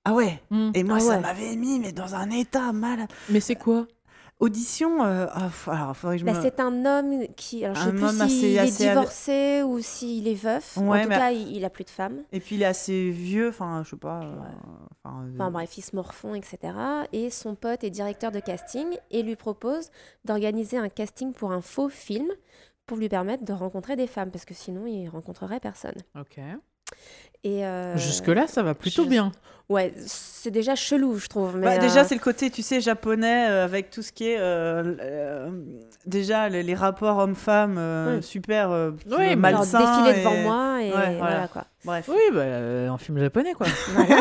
Ah ouais. Mm. Et moi, Ah ça m'avait mis mais dans un état mal. Mais c'est quoi? Audition. euh, f- alors, faudrait que je Bah, me. c'est un homme qui. Alors, je sais Un plus s'il est assez- divorcé ou s'il est veuf. Ouais, en tout mais- cas, il, il a plus de femme. Et puis il est assez vieux. Enfin, je sais pas. euh, enfin, euh, Enfin bref, il se morfond, etc. Et son pote est directeur de casting et lui propose d'organiser un casting pour un faux film pour lui permettre de rencontrer des femmes parce que sinon il rencontrerait personne. Ok. Et euh, Jusque-là, ça va plutôt je- bien. Ouais, c'est déjà chelou, je trouve. Mais Bah, déjà, euh, c'est le côté, tu sais, japonais euh, avec tout ce qui est. euh, euh, déjà, les, les rapports hommes-femmes euh, Oui. super euh, Oui, malsains. défiler devant et- moi et Ouais, voilà. voilà quoi. Bref. Oui, bah, euh, un film japonais, quoi. [LAUGHS] Voilà.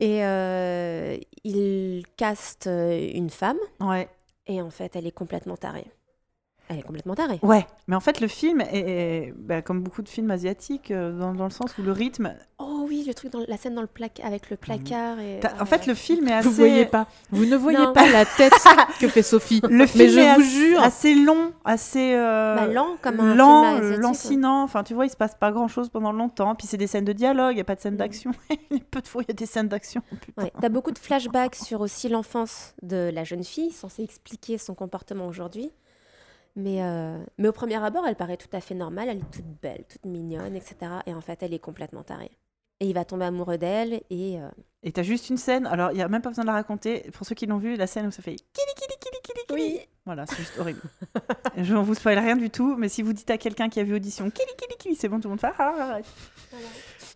et euh, il caste une femme Ouais. et en fait, elle est complètement tarée. Elle est complètement tarée. Ouais, mais en fait, le film est, est- bah, comme beaucoup de films asiatiques, euh, dans, dans le sens où le rythme. Oh oui, le truc dans la scène dans le plac avec le placard et ah En fait, le film est assez. Vous voyez pas. Vous ne voyez Non. pas la tête [LAUGHS] que fait Sophie. Le Mais film je est vous assez- jure. assez long, assez euh, Bah, lent comme un lent, film asiatique, lancinant. Enfin, tu vois, il se passe pas grand chose pendant longtemps. Puis c'est des scènes de dialogue, il y a pas de scènes Mm. d'action. [LAUGHS] Peu de fois, il y a des scènes d'action. Putain. Ouais, T'as beaucoup de flashbacks sur aussi l'enfance de la jeune fille, censé expliquer son comportement aujourd'hui. Mais, euh, mais au premier abord, elle paraît tout à fait normale, elle est toute belle, toute mignonne, etc. Et en fait, elle est complètement tarée. Et il va tomber amoureux d'elle et euh, Et t'as juste une scène. Alors, il y a même pas besoin de la raconter. Pour ceux qui l'ont vu, la scène où ça fait kili kili kili kili kili. Oui. Voilà, c'est juste horrible. [LAUGHS] Je ne vous spoil rien du tout, mais si vous dites à quelqu'un qui a vu audition kili kili kili, c'est bon, tout le monde fait ah, arrête.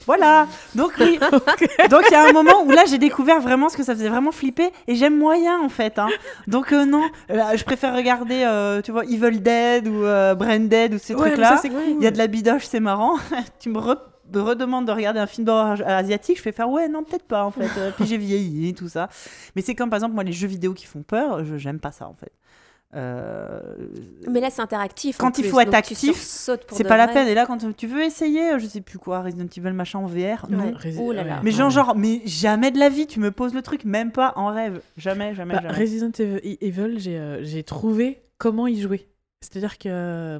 Voilà. Donc oui. [LAUGHS] Donc il y a un moment où là j'ai découvert vraiment ce que ça faisait vraiment flipper et j'aime moyen en fait. hein. Donc euh, non, Là, je préfère regarder, euh, tu vois, Evil Dead ou euh, Brain Dead ou ces Ouais, trucs-là. cool. Il y a de la bidoche, c'est marrant. [LAUGHS] tu me re- me redemandes de regarder un film d'horreur asiatique, je fais faire ouais, non, peut-être pas en fait. Euh, puis j'ai vieilli, tout ça. Mais c'est comme par exemple, moi, les jeux vidéo qui font peur, je j'aime pas ça en fait. Euh, Mais là, c'est interactif. en Quand il plus, faut être actif, c'est pas la peine. Et là, quand tu veux essayer, je sais plus quoi, Resident Evil machin en VR, non. Ouais. Oh là là. Mais genre, Ouais. genre, mais jamais de la vie, tu me poses le truc, même pas en rêve. Jamais, jamais, Bah, jamais. Resident Evil, Evil, j'ai euh, j'ai trouvé comment y jouer. C'est-à-dire que euh,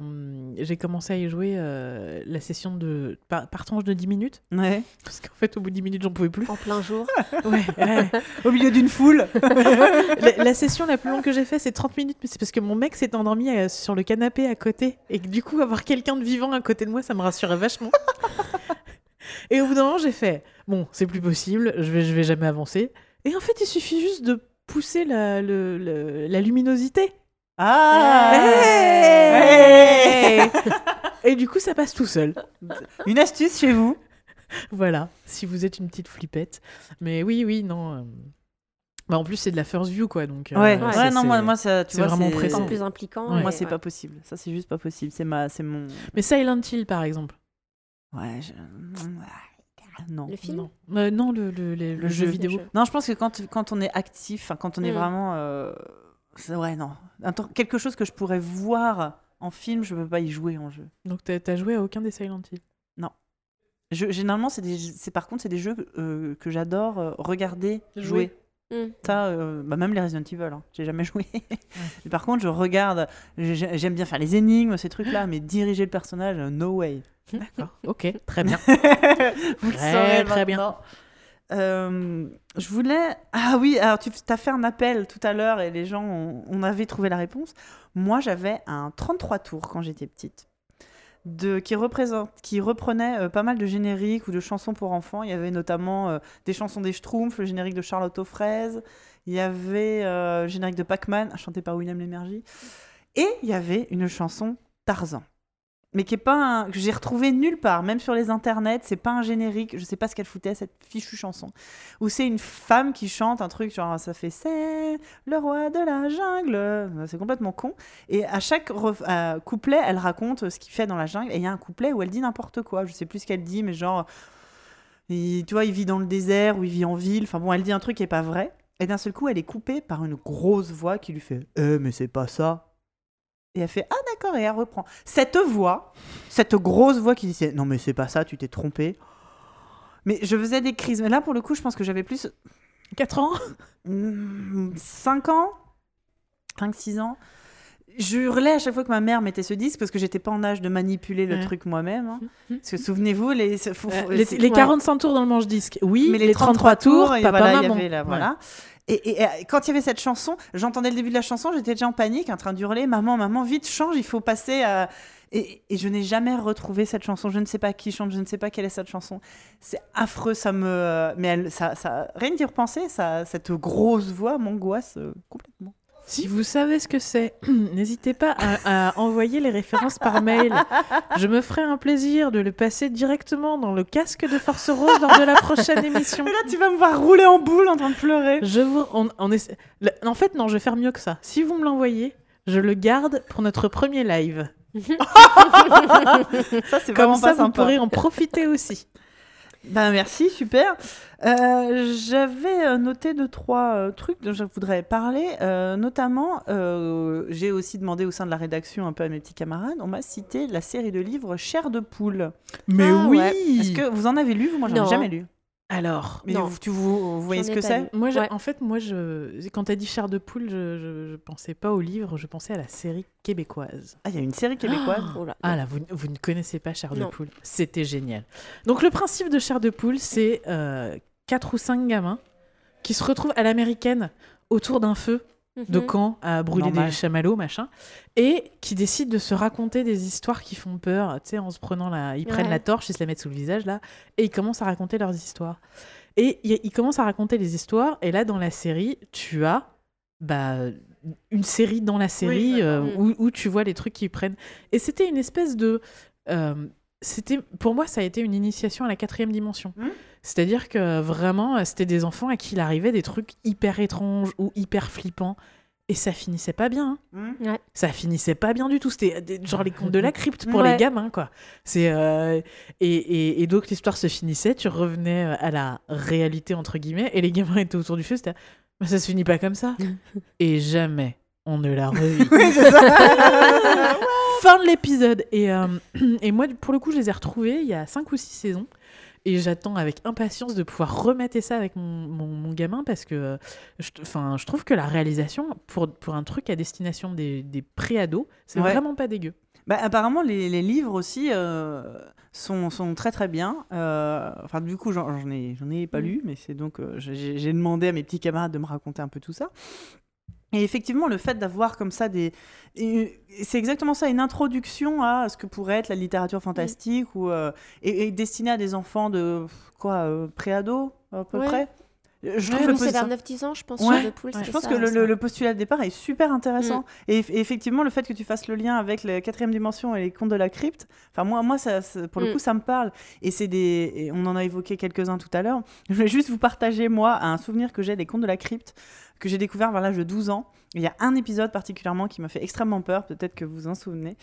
j'ai commencé à y jouer euh, la session de par, par tranche de 10 minutes. Ouais. Parce qu'en fait, au bout de 10 minutes, j'en pouvais plus. En plein jour. [LAUGHS] Ouais, ouais. Au milieu d'une foule. [LAUGHS] la, la session la plus longue que j'ai fait, c'est 30 minutes, mais c'est parce que mon mec s'est endormi euh, sur le canapé à côté. Et que du coup, avoir quelqu'un de vivant à côté de moi, ça me rassurait vachement. [LAUGHS] et au bout d'un moment, j'ai fait Bon, c'est plus possible, je vais, je vais jamais avancer. Et en fait, il suffit juste de pousser la, le- le- la luminosité. Ah Hey Et du coup, ça passe tout seul. Une astuce chez vous? Voilà, si vous êtes une petite flippette. Mais oui, oui, non. euh, Bah, en plus, c'est de la first view, quoi. Donc, euh, Ouais, non, c'est- moi, moi ça, tu c'est vois, vraiment c'est-. En plus impliquant. Ouais. Moi, et- c'est ouais. pas possible. Ça, c'est juste pas possible. C'est ma, c'est mon. Mais Silent Hill, par exemple. Ouais, je... non. Le film? Non, Euh, non le, le, le- le jeu jeu. vidéo. Le jeu. Non, je pense que quand, quand on est actif, enfin, quand on est Mm. vraiment. euh, Ouais, non. Quelque chose que je pourrais voir en film, je peux pas y jouer en jeu. Donc, t'as t'as joué à aucun des Silent Hill? Je- généralement, c'est par contre, c'est des jeux euh, que j'adore euh, regarder jouer. Jouer. Mm. Ça, euh, bah, même les Resident Evil, hein, j'ai jamais joué. Par contre, je regarde, j'ai- j'aime bien faire les énigmes, ces trucs-là, mais diriger le personnage, no way. D'accord, ok, très bien. [LAUGHS] Vous le saurez très bien. Euh, je voulais. Ah oui, alors tu as fait un appel tout à l'heure et les gens, on avait trouvé la réponse. Moi, j'avais un 33 tours quand j'étais petite. Qui, représente, qui reprenait euh, pas mal de génériques ou de chansons pour enfants. Il y avait notamment euh, des chansons des Schtroumpfs, le générique de Charlotte aux fraises. Il y avait le générique de Pac-Man, chanté par William Lémergie. Et il y avait une chanson Tarzan. Mais qui est pas un- que j'ai retrouvé nulle part, même sur les internets. C'est pas un générique. Je sais pas ce qu'elle foutait cette fichue chanson. Où c'est une femme qui chante un truc genre ça fait c'est le roi de la jungle. C'est complètement con. Et à chaque couplet, elle raconte ce qu'il fait dans la jungle. Et il y a un couplet où elle dit n'importe quoi. Je sais plus ce qu'elle dit, mais genre tu vois, il vit dans le désert ou il vit en ville. Enfin bon, elle dit un truc qui est pas vrai. Et d'un seul coup, elle est coupée par une grosse voix qui lui fait Eh, mais c'est pas ça. Et elle fait Ah, d'accord, et elle reprend. Cette voix, cette grosse voix qui disait Non, mais c'est pas ça, tu t'es trompé. Mais je faisais des crises. Mais là, pour le coup, je pense que j'avais plus 4 ans? 5 ans? 5-6 ans? Je hurlais à chaque fois que ma mère mettait ce disque parce que j'étais pas en âge de manipuler le Ouais. truc moi-même. hein. Parce que souvenez-vous, les, faut- Euh, les, c'est- les ouais. 45 tours dans le manche-disque, oui, mais les, 33, tours, papa, voilà, y maman. avait la- voilà. Et, et- et quand il y avait cette chanson, j'entendais le début de la chanson, j'étais déjà en panique, en train d'hurler Maman, maman, vite, change, il faut passer à. Et, et je n'ai jamais retrouvé cette chanson. Je ne sais pas qui chante, je ne sais pas quelle est cette chanson. C'est affreux, ça me. Mais elle, ça, ça, rien d'y repenser, ça, cette grosse voix m'angoisse euh, complètement. Si vous savez ce que c'est, [CLEARS THROAT] n'hésitez pas à, à envoyer les références par mail. Je me ferai un plaisir de le passer directement dans le casque de Force Rose lors de la prochaine émission. Mais là, tu vas me voir rouler en boule en train de pleurer. Je vous, on, on En fait, non, je vais faire mieux que ça. Si vous me l'envoyez, je le garde pour notre premier live. [LAUGHS] Ça, c'est Comme vraiment ça, pas vous sympa. pourrez en profiter aussi. Ben merci, super. Euh, J'avais euh, noté deux, trois euh, trucs dont je voudrais parler. Euh, notamment, euh, j'ai aussi demandé au sein de la rédaction, un peu à mes petits camarades, on m'a cité la série de livres Chair de poule. Mais Ah, oui ouais. Est-ce que vous en avez lu vous? Moi, j'en ai jamais lu. Alors, Mais Non. vous, tu, vous, vous voyez ce que c'est moi, Ouais. en fait, moi, je, quand t'as dit chair de poule, je, je, je pensais pas au livre, je pensais à la série québécoise. Ah, il y a une série québécoise. Oh là, Ah là, vous, vous ne connaissez pas Chair de poule. C'était génial. Donc le principe de Chair de poule, c'est euh, quatre ou cinq gamins qui se retrouvent à l'américaine autour d'un feu de Mhm. camp à brûler Normal. des chamallows, machin, et qui décident de se raconter des histoires qui font peur, tu sais, en se prenant la... Ils prennent Ouais. la torche, ils se la mettent sous le visage, là, et ils commencent à raconter leurs histoires. Et ils commencent à raconter les histoires, et là, dans la série, tu as bah, une série dans la série euh, où, où tu vois les trucs qu'ils prennent. Et c'était une espèce de... euh, c'était pour moi ça a été une initiation à la quatrième dimension Mhm. C'est-à-dire que vraiment euh, c'était des enfants à qui il arrivait des trucs hyper étranges ou hyper flippants et ça finissait pas bien hein. Hmm ça finissait pas bien du tout c'était des- genre les contes de la [LAUGHS] crypte pour Ouais. les gamins quoi c'est euh, et, et- et donc l'histoire se finissait tu revenais euh, à la réalité entre guillemets et les gamins étaient autour du feu c'était mais ça se finit pas comme ça [LAUGHS] et jamais on ne l'a revu [LAUGHS] Oui, fin de l'épisode. Et, euh, [CLEARS THROAT] et moi, pour le coup, je les ai retrouvés il y a 5 ou 6 saisons. Et j'attends avec impatience de pouvoir remettre ça avec mon, mon, mon gamin parce que euh, je, je trouve que la réalisation, pour, pour un truc à destination des, des pré-ados, c'est Ouais. vraiment pas dégueu. Bah, apparemment, les, les livres aussi euh, sont, sont très très bien. Euh, enfin, du coup, j'en ai, ai pas Mm. lu, mais c'est donc euh, j'ai demandé à mes petits camarades de me raconter un peu tout ça. Et effectivement, le fait d'avoir comme ça des. C'est exactement ça, une introduction à ce que pourrait être la littérature fantastique ou, euh, et, et destinée à des enfants de quoi, euh, pré-ado à peu Ouais. près. Je Ouais, trouve le donc c'est post- vers 9-10 ans, je pense, Ouais. Chair de poule. je pense ça, que le, ça. le- le postulat de départ est super intéressant. Mm. Et, eff- et effectivement, le fait que tu fasses le lien avec la quatrième dimension et les contes de la crypte, enfin moi, moi ça, ça- pour le Mm. coup, ça me parle. Et c'est des, et on en a évoqué quelques-uns tout à l'heure. Je voulais juste vous partager moi un souvenir que j'ai des contes de la crypte que j'ai découvert vers l'âge de 12 ans. Il y a un épisode particulièrement qui m'a fait extrêmement peur, peut-être que vous vous en souvenez.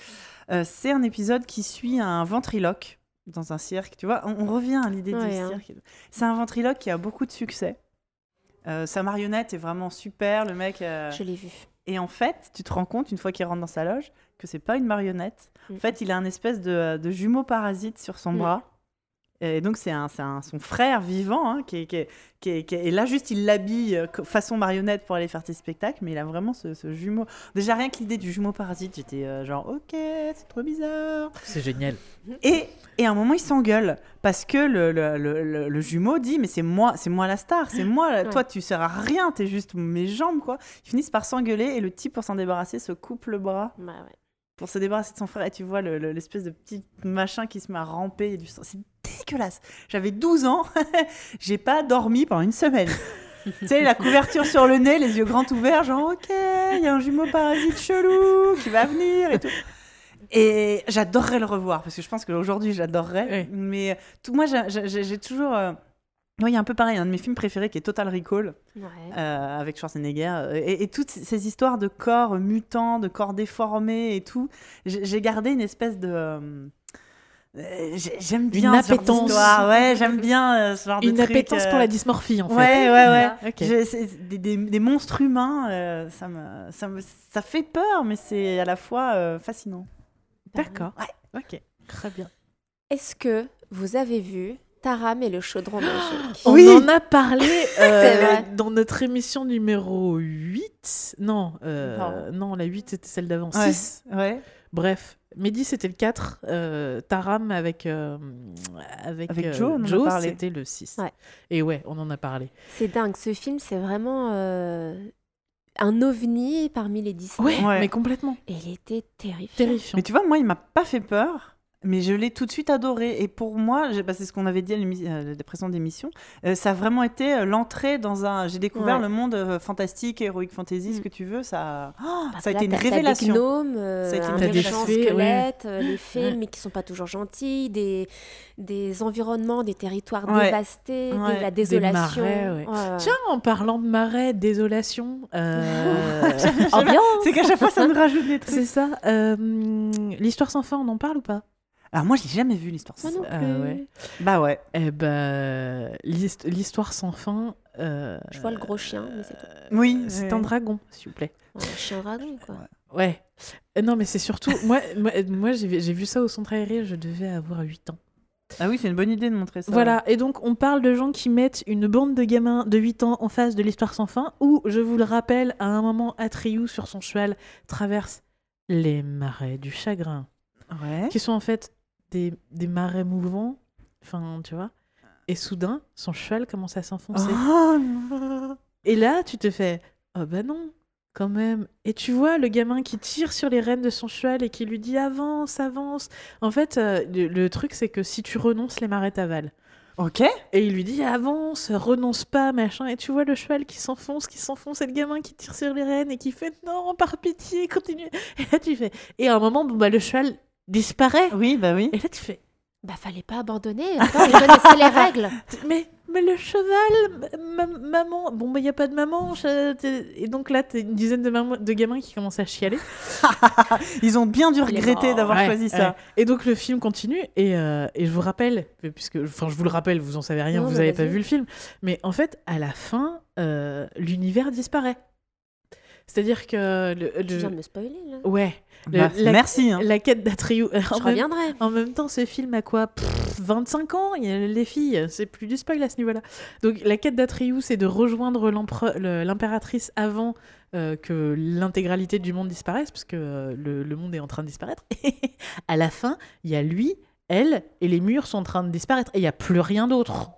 Euh, c'est un épisode qui suit un ventriloque dans un cirque. Tu vois, on, on revient à l'idée Ouais, du hein. cirque. C'est un ventriloque qui a beaucoup de succès. Euh, sa marionnette est vraiment super, le mec. euh, Je l'ai vu. Et en fait, tu te rends compte une fois qu'il rentre dans sa loge que c'est pas une marionnette. Mm. En fait, il a un espèce de, de jumeau parasite sur son Mm. bras. Et donc c'est un, c'est un- son frère vivant hein, qui, est, qui, est, qui est- qui est- Et là juste il l'habille euh, façon marionnette pour aller faire ses spectacles, mais il a vraiment ce, ce jumeau. Déjà rien que l'idée du jumeau parasite, j'étais euh, genre ok c'est trop bizarre. C'est génial. Et, et à un moment, il s'engueule parce que le, le, le- le- le jumeau dit Mais c'est moi, c'est moi la star, c'est moi, la- Ouais. toi tu sers à rien, t'es juste mes jambes quoi. Ils finissent par s'engueuler et le type, pour s'en débarrasser, se coupe le bras Bah ouais. pour se débarrasser de son frère. Et tu vois le- le- l'espèce de petit machin qui se met à ramper. C'est dégueulasse. J'avais 12 ans, [LAUGHS] j'ai pas dormi pendant une semaine. tu sais, la couverture sur le nez, les yeux grands ouverts, genre ok, il y a un jumeau parasite chelou qui va venir et tout. Et j'adorerais le revoir parce que je pense qu'aujourd'hui j'adorerais. Mais tout, moi j'ai- toujours. euh, Oui, il y a un peu pareil, un de mes films préférés qui est Total Recall Ouais. euh, avec Schwarzenegger euh, et, et toutes ces histoires de corps mutants, de corps déformés et tout. J'ai j'ai gardé une espèce de. Euh, euh, j'ai- j'aime bien ce genre appétence. Ouais, j'aime bien euh, ce genre de Une truc, appétence euh, pour la dysmorphie en fait. Ouais, ouais, ouais. Des, des- des monstres humains, euh, ça, me, ça, me, ça fait peur, mais c'est à la fois euh, fascinant. D'accord. Ouais. Ok. Très bien. Est-ce que vous avez vu Taram et le chaudron magique. [GASPS] On Oui. en a parlé [LAUGHS] euh, dans notre émission numéro 8. Non, euh, non la 8 c'était celle d'avant. Ouais. 6. Ouais. Bref, Mehdi c'était le 4. euh, Taram avec, euh, avec, Avec euh, Joe, on en a Joe, parlé. c'était le 6. Ouais. Et ouais, on en a parlé. C'est dingue, ce film, c'est vraiment euh, un ovni parmi les Disney. Ouais, Ouais. mais complètement. Et il était terrifiant. Terrifiant. Mais tu vois, moi, il m'a pas fait peur. Mais je l'ai tout de suite adoré. Et pour moi, bah, c'est ce qu'on avait dit à euh, la précédente émission, euh, ça a vraiment été euh, l'entrée dans un. J'ai découvert Ouais. le monde euh, fantastique, héroïque fantasy, ce Mm. que tu veux. Ça, Oh, ça a que été une là, t'as révélation. Des gnomes, euh, Ça a été une un T'as des méchant fées, ouais. euh, les fées, Ouais. mais qui sont pas toujours gentils, des, des environnements, des territoires Ouais. dévastés, Ouais. de la Des désolation. marais, ouais. Ouais. Tiens, en parlant de marais, désolation. euh, [LAUGHS] [LAUGHS] Ambiance C'est qu'à chaque fois, ça nous rajoute des trucs. C'est ça. euh, L'histoire sans fin, on en parle ou pas? Alors, moi, j'ai jamais vu l'histoire. Moi non plus. Ah ouais. Bah ouais. Eh ben, l'hist- l'histoire sans fin. euh, Je vois le gros chien, mais c'est tout. Oui, C'est oui. un dragon, s'il vous plaît. Un chien dragon, quoi. Ouais. Euh, Non, mais c'est surtout. moi, moi, moi, j'ai j'ai vu ça au centre aéré, je devais avoir 8 ans. Ah oui, c'est une bonne idée de montrer ça. Voilà, et donc on parle de gens qui mettent une bande de gamins de 8 ans en face de l'histoire sans fin, où, je vous le rappelle, à un moment, Atreyu, sur son cheval, traverse les marais du chagrin, Ouais. qui sont en fait des, des marais mouvants, enfin, tu vois. Et soudain, son cheval commence à s'enfoncer. Oh. Et là, tu te fais Oh bah non, quand même. Et tu vois le gamin qui tire sur les rênes de son cheval et qui lui dit Avance, avance. En fait, euh, le, le truc, c'est que si tu renonces, les marais t'avalent. Ok. Et il lui dit Avance, renonce pas, machin. Et tu vois le cheval qui s'enfonce, qui s'enfonce, et le gamin qui tire sur les rênes et qui fait Non, par pitié, continue. Et là, tu fais. Et à un moment, bon, bah, le cheval disparaît. Oui, bah oui. Et là, tu fais Bah, fallait pas abandonner. [LAUGHS] Attends, il connaissait les règles. [LAUGHS] mais, mais le cheval, ma- maman, bon, bah, il n'y a pas de maman. Et donc là, t'as une dizaine de, gamins qui commencent à chialer. [LAUGHS] Ils ont bien dû regretter d'avoir Ouais, choisi ouais. ça. Et donc le film continue et, euh, et je vous rappelle, puisque enfin je vous le rappelle, vous en savez rien, Non, vous n'avez pas vu le film, mais en fait à la fin, euh, l'univers disparaît. C'est-à-dire que le, Tu viens de me spoiler, là. ouais, le- Bah, la, merci. hein. la quête d'Atreyu. Je En, même- reviendrai. en même temps, ce film a quoi? Pff, 25 ans? Il y a les filles, c'est plus du spoil à ce niveau-là. Donc la quête d'Atreyu, c'est de rejoindre l'impératrice avant euh, que l'intégralité du monde disparaisse, parce que euh, le, le monde est en train de disparaître. [LAUGHS] à la fin, il y a lui, elle, et les murs sont en train de disparaître. Et il n'y a plus rien d'autre.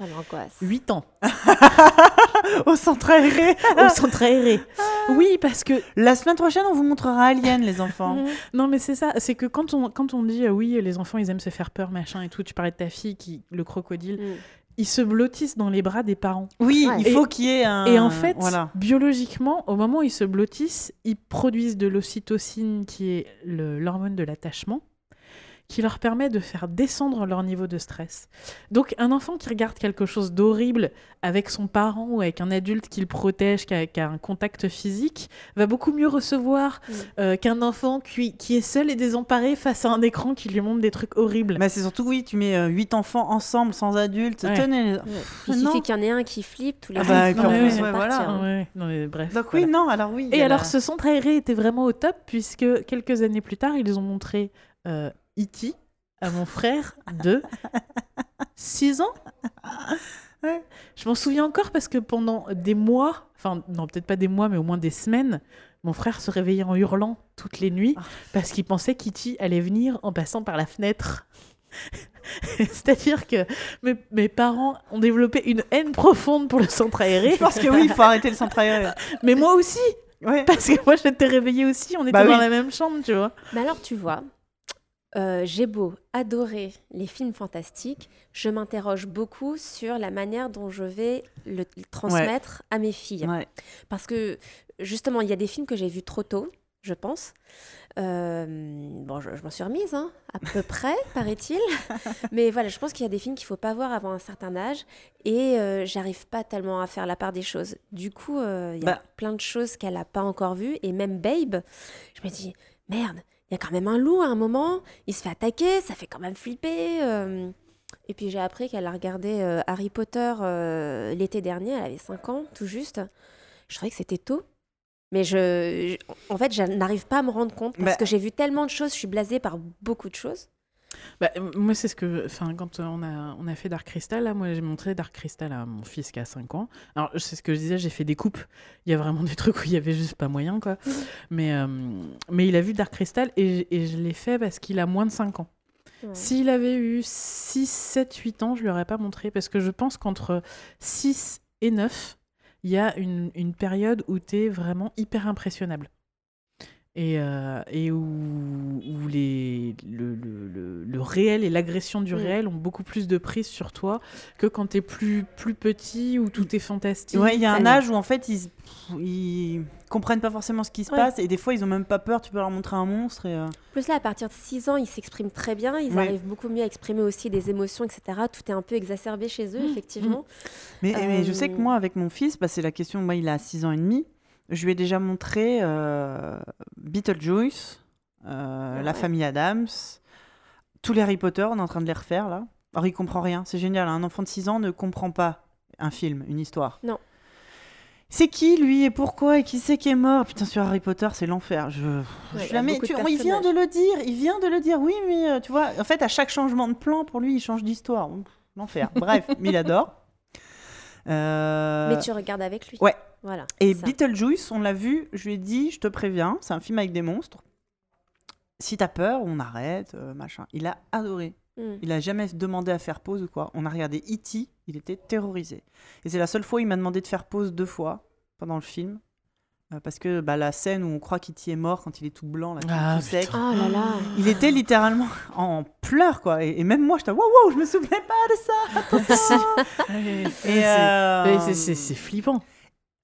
L'angoisse. 8 ans, [LAUGHS] Au centre aéré. au centre aéré. [LAUGHS] Oui, parce que La semaine prochaine, on vous montrera Alien, les enfants. Non, mais c'est ça. C'est que quand on, quand on dit euh, oui, les enfants, ils aiment se faire peur, machin et tout, tu parlais de ta fille, qui, le crocodile, Mm. ils se blottissent dans les bras des parents. Oui, Ouais. il faut qu'il y ait un. Et en fait, voilà. biologiquement, au moment où ils se blottissent, ils produisent de l'ocytocine, qui est l'hormone de l'attachement, qui leur permet de faire descendre leur niveau de stress. Donc, un enfant qui regarde quelque chose d'horrible avec son parent ou avec un adulte qui le protège, qui a, qui a un contact physique, va beaucoup mieux recevoir Mm. euh, qu'un enfant qui, qui est seul et désemparé face à un écran qui lui montre des trucs horribles. Mais c'est surtout, oui, tu mets 8 enfants ensemble, sans adultes. Ouais. Tenez. Ouais. Il non. suffit qu'il y en ait un qui flippe, tous les Ah autres, bah, ouais, voilà. Ah ouais, non, mais bref. Donc, voilà. oui, non, alors oui. Et alors, la- ce centre aéré était vraiment au top, puisque quelques années plus tard, ils ont montré euh, E.T. à mon frère de 6 ans. Ouais. Je m'en souviens encore parce que pendant des mois, enfin, non, peut-être pas des mois, mais au moins des semaines, mon frère se réveillait en hurlant toutes les nuits Ah. parce qu'il pensait qu'E.T. allait venir en passant par la fenêtre. [LAUGHS] C'est-à-dire que mes, mes parents ont développé une haine profonde pour le centre aéré, Je pense que oui, il faut arrêter le centre aéré. mais moi aussi, Ouais. parce que moi j'étais réveillée aussi, on était Bah dans oui. la même chambre, tu vois. Mais alors, tu vois, euh, j'ai beau adorer les films fantastiques, je m'interroge beaucoup sur la manière dont je vais le, le transmettre à mes filles. Ouais. Parce que, justement, il y a des films que j'ai vus trop tôt, je pense. Euh, bon, je, je m'en suis remise, hein, à peu [LAUGHS] près, paraît-il. Mais voilà, je pense qu'il y a des films qu'il faut pas voir avant un certain âge. Et euh, j'arrive pas tellement à faire la part des choses. Du coup, il y a Bah. plein de choses qu'elle a pas encore vues. Et même Babe, je me dis, merde, il y a quand même un loup à un moment. Il se fait attaquer, ça fait quand même flipper. euh. Et puis j'ai appris qu'elle a regardé euh, Harry Potter euh, l'été dernier. Elle avait 5 ans, tout juste. Je trouvais que c'était tôt. Mais je, je- en fait, je n'arrive pas à me rendre compte parce Bah. que j'ai vu tellement de choses, je suis blasée par beaucoup de choses. Bah, moi, c'est ce que. Enfin, quand on a, on a fait Dark Crystal, là, moi, j'ai montré Dark Crystal à mon fils qui a 5 ans. Alors, c'est ce que je disais, j'ai fait des coupes. Il y a vraiment [LAUGHS] des trucs où il y avait juste pas moyen, quoi. mais, euh, mais il a vu Dark Crystal et, et je l'ai fait parce qu'il a moins de 5 ans. S'il avait eu 6, 7, 8 ans, je lui aurais pas montré parce que je pense qu'entre 6 et 9, il y a une, une période où tu es vraiment hyper impressionnable. Et, euh, et où, où les, le, le, le- le réel et l'agression du Mm. réel ont beaucoup plus de prise sur toi que quand tu es plus, plus petit, où tout est fantastique. Ouais, il y a un âge où en fait ils, ils comprennent pas forcément ce qui se Ouais. passe et des fois ils ont même pas peur. Tu peux leur montrer un monstre et. euh, Plus là, à partir de 6 ans, ils s'expriment très bien. Ils Ouais. arrivent beaucoup mieux à exprimer aussi des émotions, etc. Tout est un peu exacerbé chez eux, Mmh, effectivement. Mais, mais je sais que Euh, moi, avec mon fils, bah, c'est la question. Moi, il a 6 ans et demi. Je lui ai déjà montré euh, Beetlejuice, euh, Ah La famille Adams, tous les Harry Potter. On est en train de les refaire là. Alors, il comprend rien. C'est génial. Un enfant de 6 ans ne comprend pas un film, une histoire. Non. C'est qui lui et pourquoi et qui c'est qui est mort? Putain, sur Harry Potter, c'est l'enfer. Je, Ouais, je il tu- vient de le dire, il vient de le dire. Oui, mais euh, tu vois, en fait, à chaque changement de plan, pour lui, il change d'histoire. L'enfer. Bref, [LAUGHS] mais il adore. Euh, Mais tu regardes avec lui. Ouais. Voilà. Et ça. Beetlejuice, on l'a vu, je lui ai dit, je te préviens, c'est un film avec des monstres. Si t'as peur, on arrête, euh, machin. Il a adoré. Mm. Il a jamais demandé à faire pause ou quoi. On a regardé E.T., il était terrorisé. Et c'est la seule fois où il m'a demandé de faire pause deux fois pendant le film. Euh, parce que bah, la scène où on croit qu'E.T. est mort quand il est tout blanc, là, tout, Ah, tout sec. Oh là là. Il était littéralement [LAUGHS] en pleurs, quoi. Et, et même moi, j'étais wow, wow, je me souvenais pas de ça. [LAUGHS] Et, Et, euh, c'est flippant.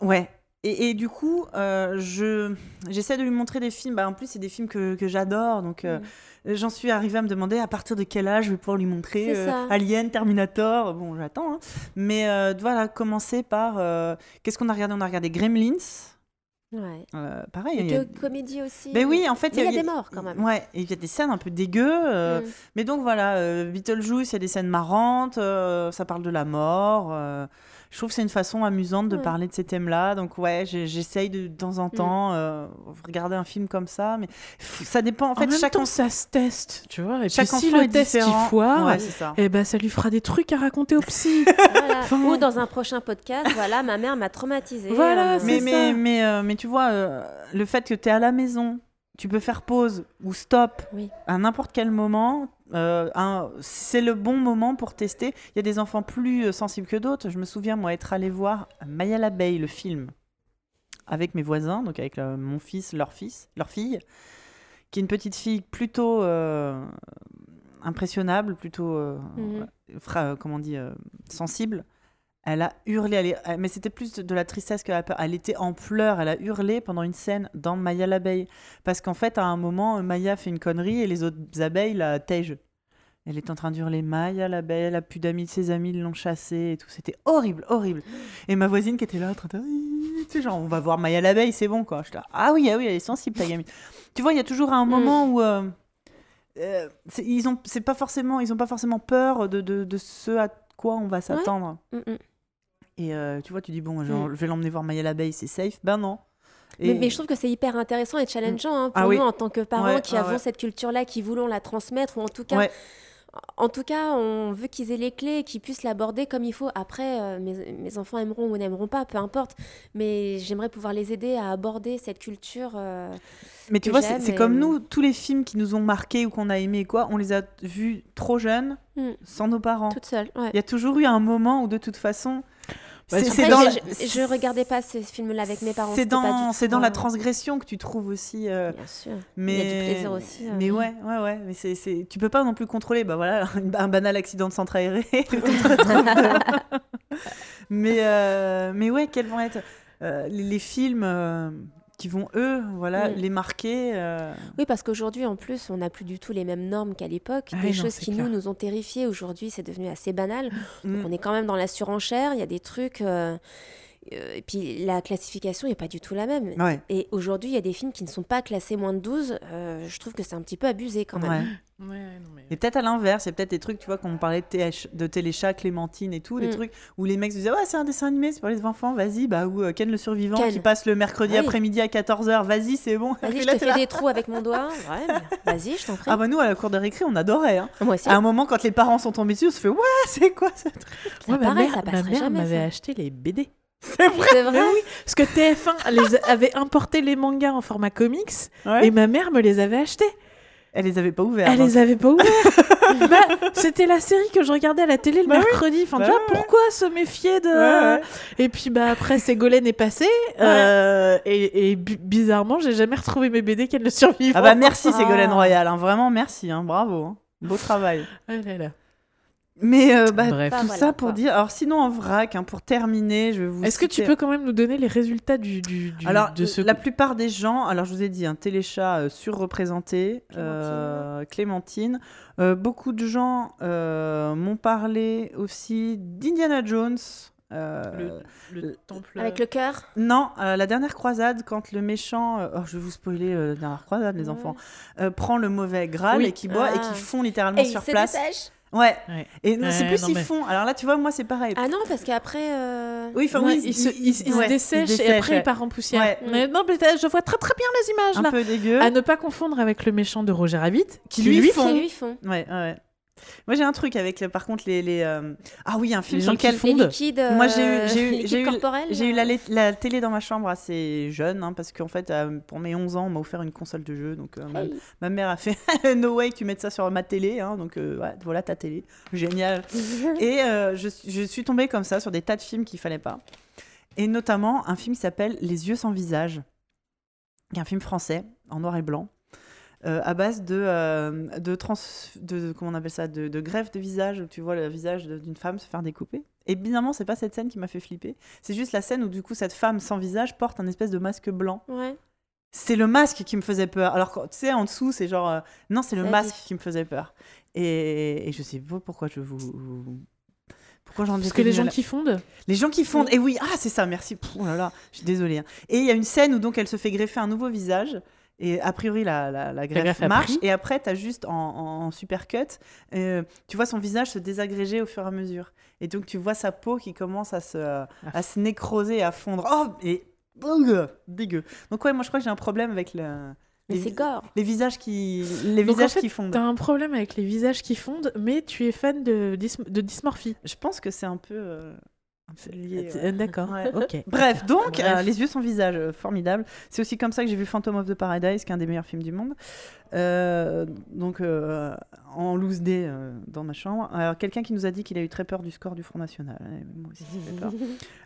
Ouais. Et, et du coup, euh, je j'essaie de lui montrer des films. Bah, en plus, c'est des films que, que j'adore. Donc, euh, j'en suis arrivée à me demander à partir de quel âge je vais pouvoir lui montrer euh. Alien, Terminator. Bon, j'attends. hein. Mais voilà, commencer par. Qu'est-ce qu'on a regardé? On a regardé Gremlins. Ouais. Euh, pareil. Y a- comédie aussi. Ben oui, en fait, Mais il y a des morts quand même. Ouais, il y a des scènes un peu dégueu. euh, Mm. Mais donc voilà, euh, Beetlejuice, il y a des scènes marrantes, ça parle de la mort. Je trouve que c'est une façon amusante de Ouais. parler de ces thèmes-là. Donc ouais, j'essaye de, de temps en Mm. temps euh, regarder un film comme ça. Mais ça dépend. En fait, en même chaque temps, en- ça se teste, tu vois. Et chaque puis si enfant le est test il différent. foire, Ouais, c'est ça. eh ben, ça lui fera des trucs à raconter au psy. [LAUGHS] Voilà. Enfin- Ou dans un prochain podcast, voilà, ma mère m'a traumatisée. Voilà, euh, c'est mais, ça. mais, mais, euh, mais tu vois, euh, le fait que tu es à la maison, tu peux faire pause ou stop Oui. à n'importe quel moment. Euh, c'est le bon moment pour tester. Il y a des enfants plus euh, sensibles que d'autres. Je me souviens, moi, être allé voir Maya l'abeille, le film, avec mes voisins, donc avec euh, mon fils, leur fils, leur fille, qui est une petite fille plutôt euh, impressionnable, plutôt, Mhm. fra- comment on dit, sensible. Elle a hurlé, elle est- elle- mais c'était plus de, la tristesse que la peur. Elle était en pleurs, elle a hurlé pendant une scène dans Maya l'abeille. Parce qu'en fait, à un moment, Maya fait une connerie et les autres abeilles la tègent. Elle est en train d'hurler Maya l'abeille, elle a plus d'amis de ses amis, l'ont chassée et tout. C'était horrible, horrible. Et ma voisine qui était là en train de. Tu sais, genre, on va voir Maya l'abeille, c'est bon quoi. Je ah oui, ah oui, elle est sensible ta gamine. tu vois, il y a toujours un moment où. euh, euh, ils ont, c'est pas forcément, ils ont pas forcément peur de, de, de ce à quoi on va s'attendre. Mm, mm. Et euh, tu vois, tu dis, bon, je, Mm. je vais l'emmener voir Maya l'abeille, c'est safe. Ben non. Mais, Et- mais je trouve que c'est hyper intéressant et challengeant hein, pour Ah oui. nous en tant que parents Ouais, qui avons ouais. cette culture-là, qui voulons la transmettre ou en tout cas, Ouais. en tout cas, on veut qu'ils aient les clés qu'ils puissent l'aborder comme il faut. Après, euh, mes, mes enfants aimeront ou n'aimeront pas, peu importe. Mais j'aimerais pouvoir les aider à aborder cette culture. euh, Mais tu vois, c'est et- comme nous, tous les films qui nous ont marqués ou qu'on a aimés, quoi, on les a vus trop jeunes, Mm. sans nos parents. toute seule. ouais. Il y a toujours eu un moment où, de toute façon, Bah, c'est dans, je, je- je regardais pas ces films-là avec mes parents. c'est dans, c'est la transgression que tu trouves aussi. euh, Bien sûr. mais Il y a du plaisir aussi. euh. Mais ouais, ouais, ouais. Mais c'est, c'est, tu peux pas non plus contrôler. Bah voilà, [LAUGHS] un banal accident de centre aéré. [LAUGHS] [LAUGHS] mais euh, mais ouais, quels vont être euh, les, les films qui vont eux, voilà, Mm. les marquer. euh, Oui, parce qu'aujourd'hui, en plus, on n'a plus du tout les mêmes normes qu'à l'époque. Ah des non, choses qui, clair. nous, nous ont terrifiés. Aujourd'hui, c'est devenu assez banal. Mm. Donc, on est quand même dans la surenchère. Il y a des trucs Euh, et puis la classification n'est pas du tout la même. Ouais. Et aujourd'hui, il y a des films qui ne sont pas classés moins de 12. euh, je trouve que c'est un petit peu abusé quand même. Ouais. Ouais, non, mais- Et peut-être à l'inverse, c'est peut-être des trucs, tu vois, quand on parlait de, TH de Téléchat, Clémentine et tout, des Mm. trucs où les mecs se disaient, ouais, c'est un dessin animé, c'est pour les enfants, vas-y, bah, ou euh, Ken le survivant Ken. qui passe le mercredi Oui. après-midi à 14h, vas-y, c'est bon. Vas-y, [LAUGHS] je te fais là. des trous avec mon doigt. [LAUGHS] Ouais, mais vas-y, je t'en prie. Ah bah nous, à la cour de récré, on adorait. Hein. Moi aussi. À un moment, quand les parents sont tombés dessus, on se fait, ouais, c'est quoi ça Ça Ouais, ma pareil, mère, ça ma passerait mère jamais. m'avait ça. acheté les BD. C'est vrai C'est vrai. Parce que TF1 les avait importé les mangas en format comics Ouais. et ma mère me les avait achetés. Elle les avait pas ouverts. Elle donc. les avait pas ouverts. [LAUGHS] Bah, C'était la série que je regardais à la télé le Bah oui. mercredi. Enfin, Bah tu vois, ouais. pourquoi se méfier de. Ouais, ouais. Et puis bah après Ségolène est passé euh, et, et bi- bizarrement j'ai jamais retrouvé mes BD qu'elle le survivant. Ah bah merci Ah. Ségolène Royal, hein, vraiment merci, hein, bravo. hein. Beau travail. Ah là là. Mais euh, bah, Bref. tout Bah, ça pour quoi. dire. Alors sinon en vrac, hein, pour terminer, je vais vous. Est-ce que tu citer- peux quand même nous donner les résultats du, du, du- Alors de ce la plupart des gens, alors je vous ai dit, un téléchat euh, surreprésenté, euh, Clémentine. Euh, beaucoup de gens euh, m'ont parlé aussi d'Indiana Jones. euh, le, le temple Avec le cœur? Non, euh, la dernière croisade, quand le méchant, euh, oh, je vais vous spoiler euh, la dernière croisade, les Ouais. enfants, euh, prend le mauvais Graal Oui. et qui boit et Ah. qui fond littéralement Et il sur se place. Ouais. Ouais. Et non, c'est plus non, ils mais- font. Alors là, tu vois, moi, c'est pareil. Ah non, parce qu'après. euh, oui, enfin, Ouais, oui, il, se, il, il se ouais, dessèche il se et après dessèche, il part en poussière. Ouais. Mais non, mais je vois très très bien les images Un là. peu dégueu. À ne pas confondre avec le méchant de Roger Rabbit, qui lui lui, font. Qui lui font. Ouais, ouais, ouais. Moi, j'ai un truc avec, par contre, les. les euh, Ah oui, un film Les sur lequel. Les liquides. Moi, j'ai eu, euh, j'ai eu, liquides [LAUGHS] j'ai eu, corporels, j'ai eu euh. la, lé- la télé dans ma chambre assez jeune, hein, parce qu'en fait, euh, pour mes 11 ans, on m'a offert une console de jeu. Donc, euh, ma, Hey. ma mère a fait [LAUGHS] No way tu mettes ça sur ma télé. hein, donc, euh, ouais, voilà ta télé. Génial. [LAUGHS] Et euh, je, suis- je suis tombée comme ça sur des tas de films qu'il fallait pas. Et notamment un film qui s'appelle Les yeux sans visage, qui est un film français en noir et blanc. Euh, à base de, euh, de, trans, de comment on appelle ça de, de greffe de visage où tu vois le visage d'une femme se faire découper et bizarrement c'est pas cette scène qui m'a fait flipper c'est juste la scène où du coup cette femme sans visage porte un espèce de masque blanc Ouais. c'est le masque qui me faisait peur. Alors, tu sais, en dessous, c'est genre. euh, non, c'est le masque vif. qui me faisait peur. Et, et je sais pas pourquoi je vous. Pourquoi j'en Parce que les gens qui fondent. Les gens qui fondent. Et oui, ah, c'est ça, merci. Pff, oh là là, je suis désolée. hein. Et il y a une scène où donc elle se fait greffer un nouveau visage. Et a priori, la, la, la greffe, marche. Et après, tu as juste en, en, en super cut, euh, tu vois son visage se désagréger au fur et à mesure. Et donc, tu vois sa peau qui commence à se, Ah. à se nécroser, à fondre. Oh, et. Dégueu. Donc, ouais, moi, je crois que j'ai un problème avec le. Mais les- c'est gore. les visages qui, les Donc, en visages fait, qui fondent. T'as un problème avec les visages qui fondent, mais tu es fan de, dys- de dysmorphie. Je pense que c'est un peu, euh, un peu lié. ouais. Euh, D'accord. Ouais. Ok. [LAUGHS] Bref, donc, Bref. euh, Les yeux sans visage, euh, formidable. C'est aussi comme ça que j'ai vu Phantom of the Paradise, qui est un des meilleurs films du monde. Euh, donc, euh, en loose day euh, dans ma chambre. Alors, quelqu'un qui nous a dit qu'il a eu très peur du score du Front National. Ouais, moi aussi, j'ai peur. [LAUGHS]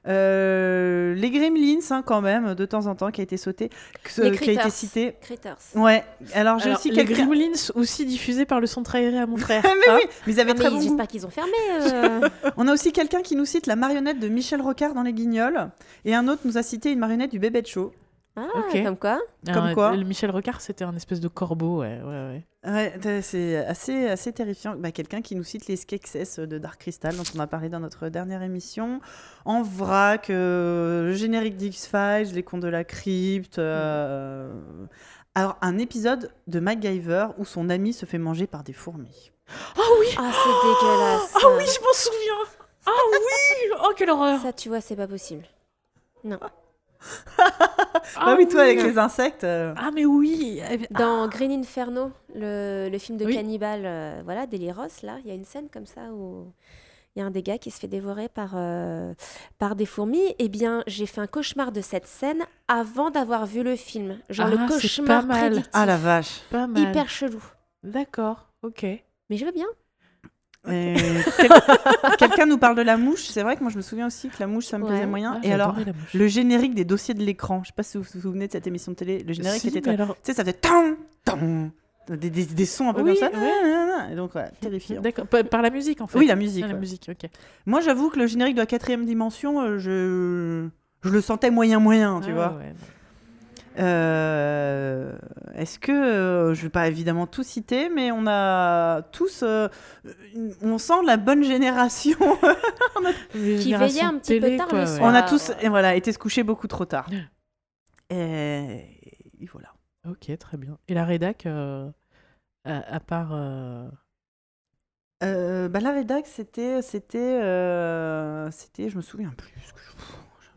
Euh, les Gremlins, hein, quand même, de temps en temps, qui a été sauté, que- Les qui a été Critters. cité. Critters. Ouais, alors j'ai aussi les. Gremlins aussi diffusés par le centre aéré à mon frère. [LAUGHS] mais Hein oui, mais ils avaient Ah, très mais bon j'espère qu'ils ont fermé. euh. [LAUGHS] On a aussi quelqu'un qui nous cite la marionnette de Michel Rocard dans Les Guignols, et un autre nous a cité une marionnette du bébé de show. Ah, Ok. comme quoi. Comme quoi. Le Michel Rocard, c'était un espèce de corbeau, ouais, ouais, ouais. Ouais, t- c'est assez, assez terrifiant. Bah, quelqu'un qui nous cite les Skeksis de Dark Crystal, dont on a parlé dans notre dernière émission. En vrac, euh, le générique d'X-Files, les contes de la crypte. euh, Alors, un épisode de MacGyver où son ami se fait manger par des fourmis. Oh oui Ah, c'est dégueulasse. Ah oui, je m'en souviens Ah oui Oh, quelle horreur Ça, tu vois, c'est pas possible. Non. [LAUGHS] Ah, oui, toi, avec les insectes. euh, Ah mais oui Dans Green Inferno, le, le film de Oui. cannibale, euh, voilà, d'Eliros, là, il y a une scène comme ça où il y a un des gars qui se fait dévorer par, euh, par des fourmis. Eh bien, j'ai fait un cauchemar de cette scène avant d'avoir vu le film. Genre le Ah, c'est cauchemar pas mal. prédictif. Ah la vache. Pas mal. Hyper chelou. D'accord, ok. Mais je veux bien. [LAUGHS] Quel- Quelqu'un nous parle de la mouche. C'est vrai que moi, je me souviens aussi que la mouche, ça me Ouais. plaisait moyen. Ah, Et alors, le générique des dossiers de l'écran. Je sais pas si vous vous souvenez de cette émission de télé. Le générique Si, était alors- Tu sais, ça faisait tan, des, des, des sons un peu Oui, comme ça. ouais. Et donc, ouais, [LAUGHS] terrifiant. D'accord, par, la musique en fait. Oui, la musique. Ah, la musique. Moi, j'avoue que le générique de la quatrième dimension, euh, je, je le sentais moyen-moyen, tu Ah, vois. Euh, Est-ce que euh, je vais pas évidemment tout citer, mais on a tous, euh, une- on sent la bonne génération. [LAUGHS] Qui veillait un petit peu tard le soir. On a tous, et voilà, été se coucher beaucoup trop tard. Et, et voilà. Ok, très bien. Et la rédac, euh, à, à part. euh, Euh, bah, la rédac, c'était, c'était, euh, c'était, je me souviens plus.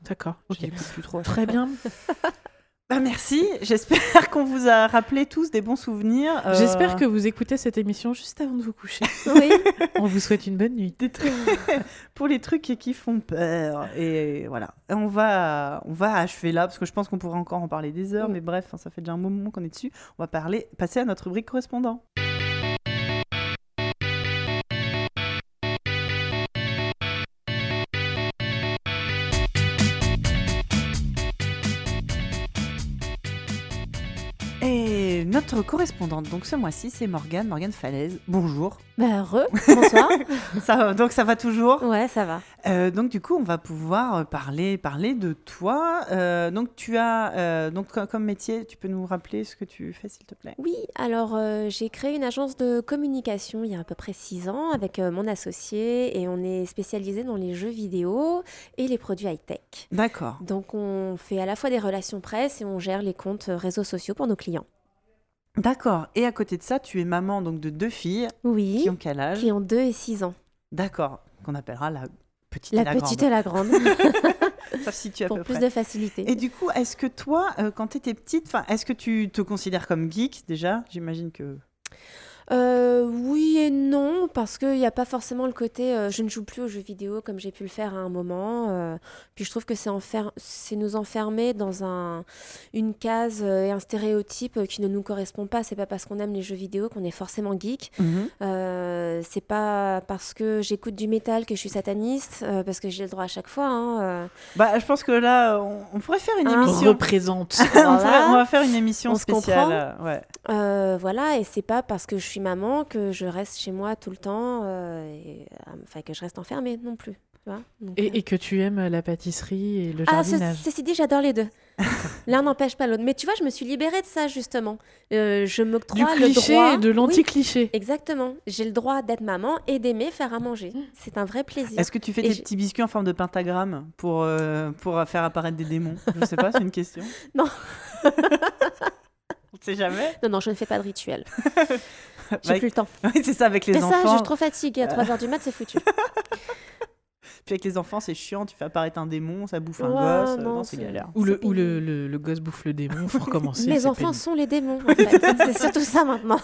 D'accord, ok. J'écoute plus trop. Très bien. [LAUGHS] Bah, merci. J'espère [LAUGHS] qu'on vous a rappelé tous des bons souvenirs. Euh, J'espère que vous écoutez cette émission juste avant de vous coucher. [LAUGHS] Oui. On vous souhaite une bonne nuit. des trucs [LAUGHS] pour les trucs qui font peur. Et voilà. On va, on va achever là parce que je pense qu'on pourrait encore en parler des heures. Mais bref, hein, ça fait déjà un moment qu'on est dessus. On va parler, passer à notre rubrique correspondant. Notre correspondante, donc ce mois-ci, c'est Morgane, Morgane Falaise. Bonjour. Bah, re, bonsoir. [LAUGHS] Ça, va- donc ça va toujours? Ouais, ça va. Euh, donc du coup, on va pouvoir euh, parler, parler de toi. Euh, donc tu as, euh, donc co- comme métier, tu peux nous rappeler ce que tu fais, s'il te plaît? Oui, alors j'ai créé une agence de communication il y a à peu près six ans avec mon associé et on est spécialisé dans les jeux vidéo et les produits high-tech. D'accord. Donc on fait à la fois des relations presse et on gère les comptes réseaux sociaux pour nos clients. D'accord. Et à côté de ça, tu es maman donc de deux filles Oui, qui ont quel âge? Qui ont 2 et 6 ans. D'accord. Qu'on appellera la petite La, et la petite grande. et la grande, [LAUGHS] pour peu plus près. de facilité. Et du coup, est-ce que toi, euh, quand tu étais petite, est-ce que tu te considères comme geek déjà? J'imagine que. Euh, oui et non, parce qu'il n'y a pas forcément le côté euh, je ne joue plus aux jeux vidéo comme j'ai pu le faire à un moment. euh, puis je trouve que c'est enfer- c'est nous enfermer dans un, une case euh, et un stéréotype qui ne nous correspond pas. C'est pas parce qu'on aime les jeux vidéo qu'on est forcément geek. Euh, c'est pas parce que j'écoute du métal que je suis sataniste, euh, parce que j'ai le droit à chaque fois. hein, euh. Bah, je pense que là, on, on pourrait faire une Hein émission. Représente. [LAUGHS] on, Voilà. pourrait- on va faire une émission On se spéciale. comprend. ouais. Voilà, et c'est pas parce que je suis maman que je reste chez moi tout le temps, euh, et, euh, enfin que je reste enfermée non plus. tu vois. Donc, euh, Et, et que tu aimes la pâtisserie et le Ah, ce- ceci dit, j'adore les deux. [LAUGHS] L'un n'empêche pas l'autre. Mais tu vois, je me suis libérée de ça, justement. Euh, je Du m'octroie le cliché droit. et de Oui, l'anti-cliché. exactement. J'ai le droit d'être maman et d'aimer faire à manger. C'est un vrai plaisir. Est-ce que tu fais Et des je- petits biscuits en forme de pentagramme pour, euh, pour faire apparaître des démons? Je sais pas, c'est une question. [LAUGHS] Non. On sait jamais. Non, non, je ne fais pas de rituel. [LAUGHS] [LAUGHS] J'ai Bah, plus le temps. [LAUGHS] Oui, c'est ça, avec les Mais ça, je enfants. suis trop fatiguée. À 3h du mat, c'est foutu. [LAUGHS] Puis avec les enfants, c'est chiant, tu fais apparaître un démon, ça bouffe un Ouais, gosse. euh, non, non, c'est c'est- galère. Ou, le, C'est ou le, pénible. le, le gosse bouffe le démon, faut recommencer. Mes c'est enfants pénible. sont les démons, en fait. c'est surtout ça maintenant.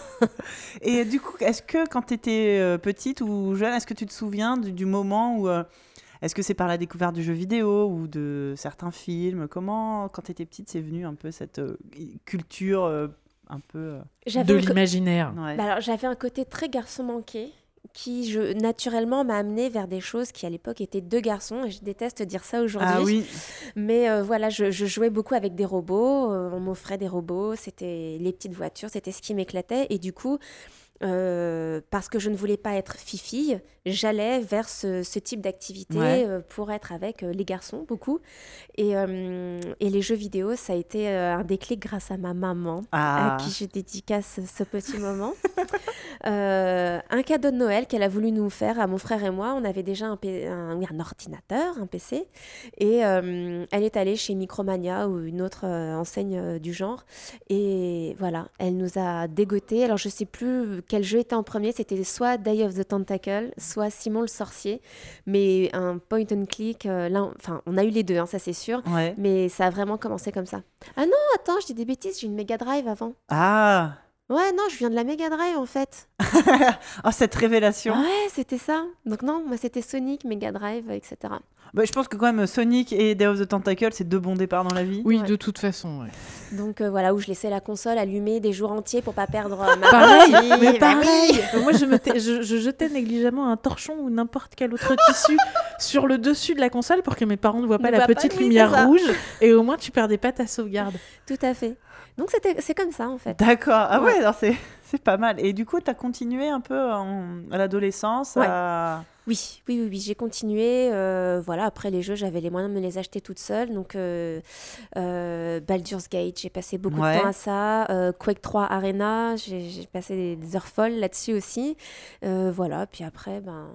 Et du coup, est-ce que quand tu étais petite ou jeune, est-ce que tu te souviens du, du moment où. euh, est-ce que c'est par la découverte du jeu vidéo ou de certains films? Comment, quand tu étais petite, c'est venu un peu cette euh, culture euh, un peu. euh, J'avais De l'imaginaire. ouais. Bah alors, j'avais un côté très garçon manqué qui, je, naturellement, m'a amené vers des choses qui, à l'époque, étaient deux garçons. Et je déteste dire ça aujourd'hui. Ah oui, Mais euh, voilà, je, je jouais beaucoup avec des robots. euh, on m'offrait des robots. C'était les petites voitures. C'était ce qui m'éclatait. Et du coup, euh, parce que je ne voulais pas être fifille, j'allais vers ce, ce type d'activité Ouais. euh, pour être avec euh, les garçons, beaucoup. Et, et les jeux vidéo, ça a été un déclic grâce à ma maman Ah. à qui je dédicace ce petit moment. [LAUGHS] Un cadeau de Noël qu'elle a voulu nous faire à mon frère et moi. On avait déjà un, un, un ordinateur, un PC. Et elle est allée chez Micromania ou une autre enseigne du genre. Et voilà, elle nous a dégoté. Alors je sais plus quel jeu était en premier. C'était soit Day of the Tentacle, soit Simon le sorcier. Mais un point and click, euh, là, on- enfin, on a eu les deux, hein, ça c'est sûr. ouais. Mais ça a vraiment commencé comme ça. Ah non, attends, je dis des bêtises, j'ai une Mega Drive avant. Ah Ouais, non, je viens de la Mega Drive en fait. [LAUGHS] Oh, cette révélation Ouais, c'était ça. Donc non, moi c'était Sonic, Mega Drive, etc. Bah, Je pense que quand même, Sonic et Day of the Tentacle, c'est deux bons départs dans la vie. Oui, Ouais. de toute façon. ouais. Donc euh, voilà, où je laissais la console allumée des jours entiers pour pas perdre euh, ma Pareil, partie. mais pareil. [LAUGHS] Moi, je, me je, je jetais négligemment un torchon ou n'importe quel autre tissu [LAUGHS] sur le dessus de la console pour que mes parents ne voient pas Ne la pas, petite oui, lumière rouge et au moins tu perdais pas ta sauvegarde. [LAUGHS] Tout à fait. Donc c'était, c'est comme ça en fait. D'accord. Ah ouais, Ouais. alors c'est c'est pas mal. Et du coup, tu as continué un peu en- à l'adolescence Ouais. à... Oui, oui, oui, oui, j'ai continué. euh, voilà, après les jeux, j'avais les moyens de me les acheter toute seule. Donc, euh, euh, Baldur's Gate, j'ai passé beaucoup Ouais. de temps à ça. Quake 3 Arena, j'ai passé des, des heures folles là-dessus aussi. Voilà, puis après, ben,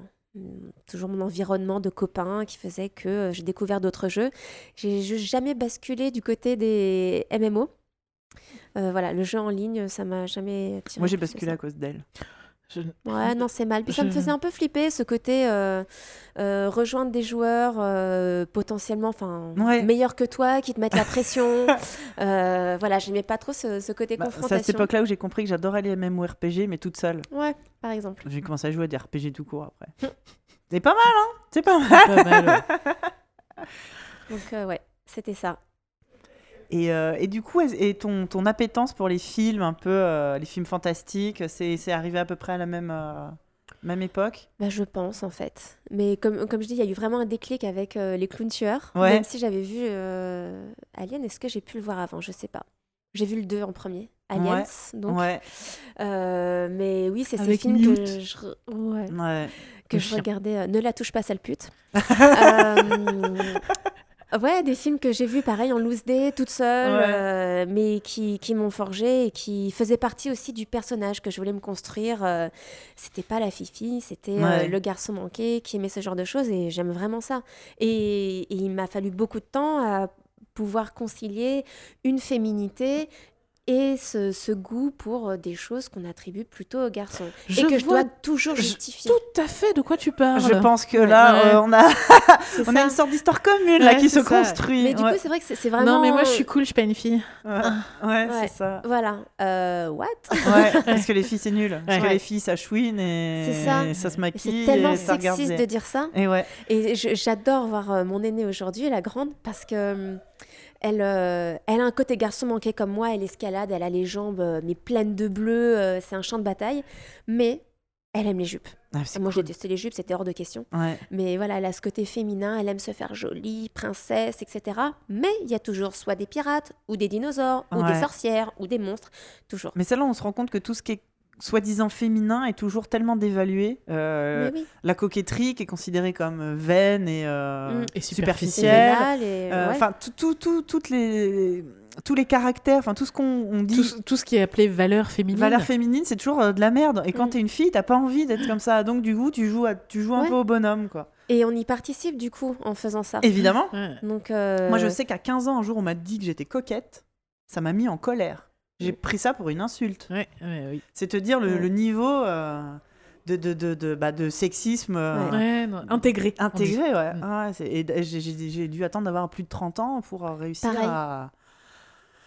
toujours mon environnement de copains qui faisait que j'ai découvert d'autres jeux. J'ai jamais basculé du côté des MMO. Voilà, le jeu en ligne, ça m'a jamais attiré. Moi, j'ai basculé à cause d'elle. Je- Ouais, non, c'est mal. Puis ça me faisait un peu flipper, ce côté euh, euh, rejoindre des joueurs euh, potentiellement enfin Ouais. meilleurs que toi, qui te mettent la pression. [LAUGHS] Voilà, j'aimais pas trop ce, ce côté Bah, c'est à cette époque-là où j'ai compris que j'adorais les MMORPG, mais toute seule. Ouais, par exemple. J'ai commencé à jouer à des RPG tout court après. [LAUGHS] C'est pas mal, hein C'est pas mal. Pas mal, ouais. [LAUGHS] Donc, ouais, c'était ça. Et, euh, et du coup, et ton, ton appétence pour les films, un peu euh, les films fantastiques, c'est c'est arrivé à peu près à la même, euh, même époque? Bah, je pense, en fait. Mais comme, comme je dis, il y a eu vraiment un déclic avec les clowns tueurs. Ouais. Même si j'avais vu Alien, est-ce que j'ai pu le voir avant? Je sais pas. J'ai vu le 2 en premier. Aliens, Ouais. donc. Ouais, mais oui, c'est ces films que je, que Le je chien. regardais. ne la touche pas, sale pute. [LAUGHS] Ouais, des films que j'ai vus pareil en loose day, toute seule, Ouais. euh, mais qui, qui m'ont forgé et qui faisaient partie aussi du personnage que je voulais me construire. euh, c'était pas la fifi, c'était euh, le garçon manqué qui aimait ce genre de choses et j'aime vraiment ça. Et, et il m'a fallu beaucoup de temps à pouvoir concilier une féminité et ce, ce goût pour euh, des choses qu'on attribue plutôt aux garçons. Je et que je vois dois toujours je- justifier. Tout à fait, de quoi tu parles Je pense que là, Ouais. euh, on, a, [LAUGHS] on a une sorte d'histoire commune là, qui se ça. construit. Mais du ouais. coup, c'est vrai que c'est vraiment... Non, mais moi, je suis cool, je suis pas une fille. Ouais, ouais, Ouais. c'est ça. Voilà. Euh, what? Ouais, [LAUGHS] parce que les filles, c'est nul. Parce que Ouais. les filles, ça chouine et C'est ça. et ça se maquille. C'est tellement et sexiste de dire ça. Et ouais. Et j'adore voir euh, mon aînée aujourd'hui, la grande, parce que hum, elle, euh, elle a un côté garçon manqué comme moi. Elle escalade, elle a les jambes euh, mais pleines de bleu. euh, c'est un champ de bataille. Mais elle aime les jupes. Ah, Moi, cool. j'ai testé les jupes, c'était hors de question. Ouais. Mais voilà, elle a ce côté féminin, elle aime se faire jolie, princesse, etc. Mais il y a toujours soit des pirates, ou des dinosaures, ou des sorcières, ou des monstres. Toujours. Mais celle-là, on se rend compte que tout ce qui est soi-disant féminin est toujours tellement dévalué. Euh, oui. La coquetterie qui est considérée comme vaine et, euh, Mm. Et superficielle. Euh, ouais. Enfin, tout, tout, tout- toutes les, tous les caractères, enfin tout ce qu'on on dit. Tout, ce- tout ce qui est appelé valeur féminine. Valeur féminine, c'est toujours euh, de la merde. Et quand Mm. t'es une fille, t'as pas envie d'être comme ça. Donc du coup, tu joues, à- tu joues un Ouais. peu au bonhomme, quoi. Et on y participe du coup en faisant ça. Évidemment. Ouais. Donc, euh, Moi, je sais qu'à 15 ans, un jour, on m'a dit que j'étais coquette. Ça m'a mis en colère. J'ai pris ça pour une insulte. Ouais, ouais, oui. C'est te dire le, niveau euh, de, de, de, de, bah, de sexisme euh, non, intégré. intégré. Ouais. Mm. Ouais, c'est- et j'ai- dû attendre d'avoir plus de 30 ans pour euh, réussir Pareil. à,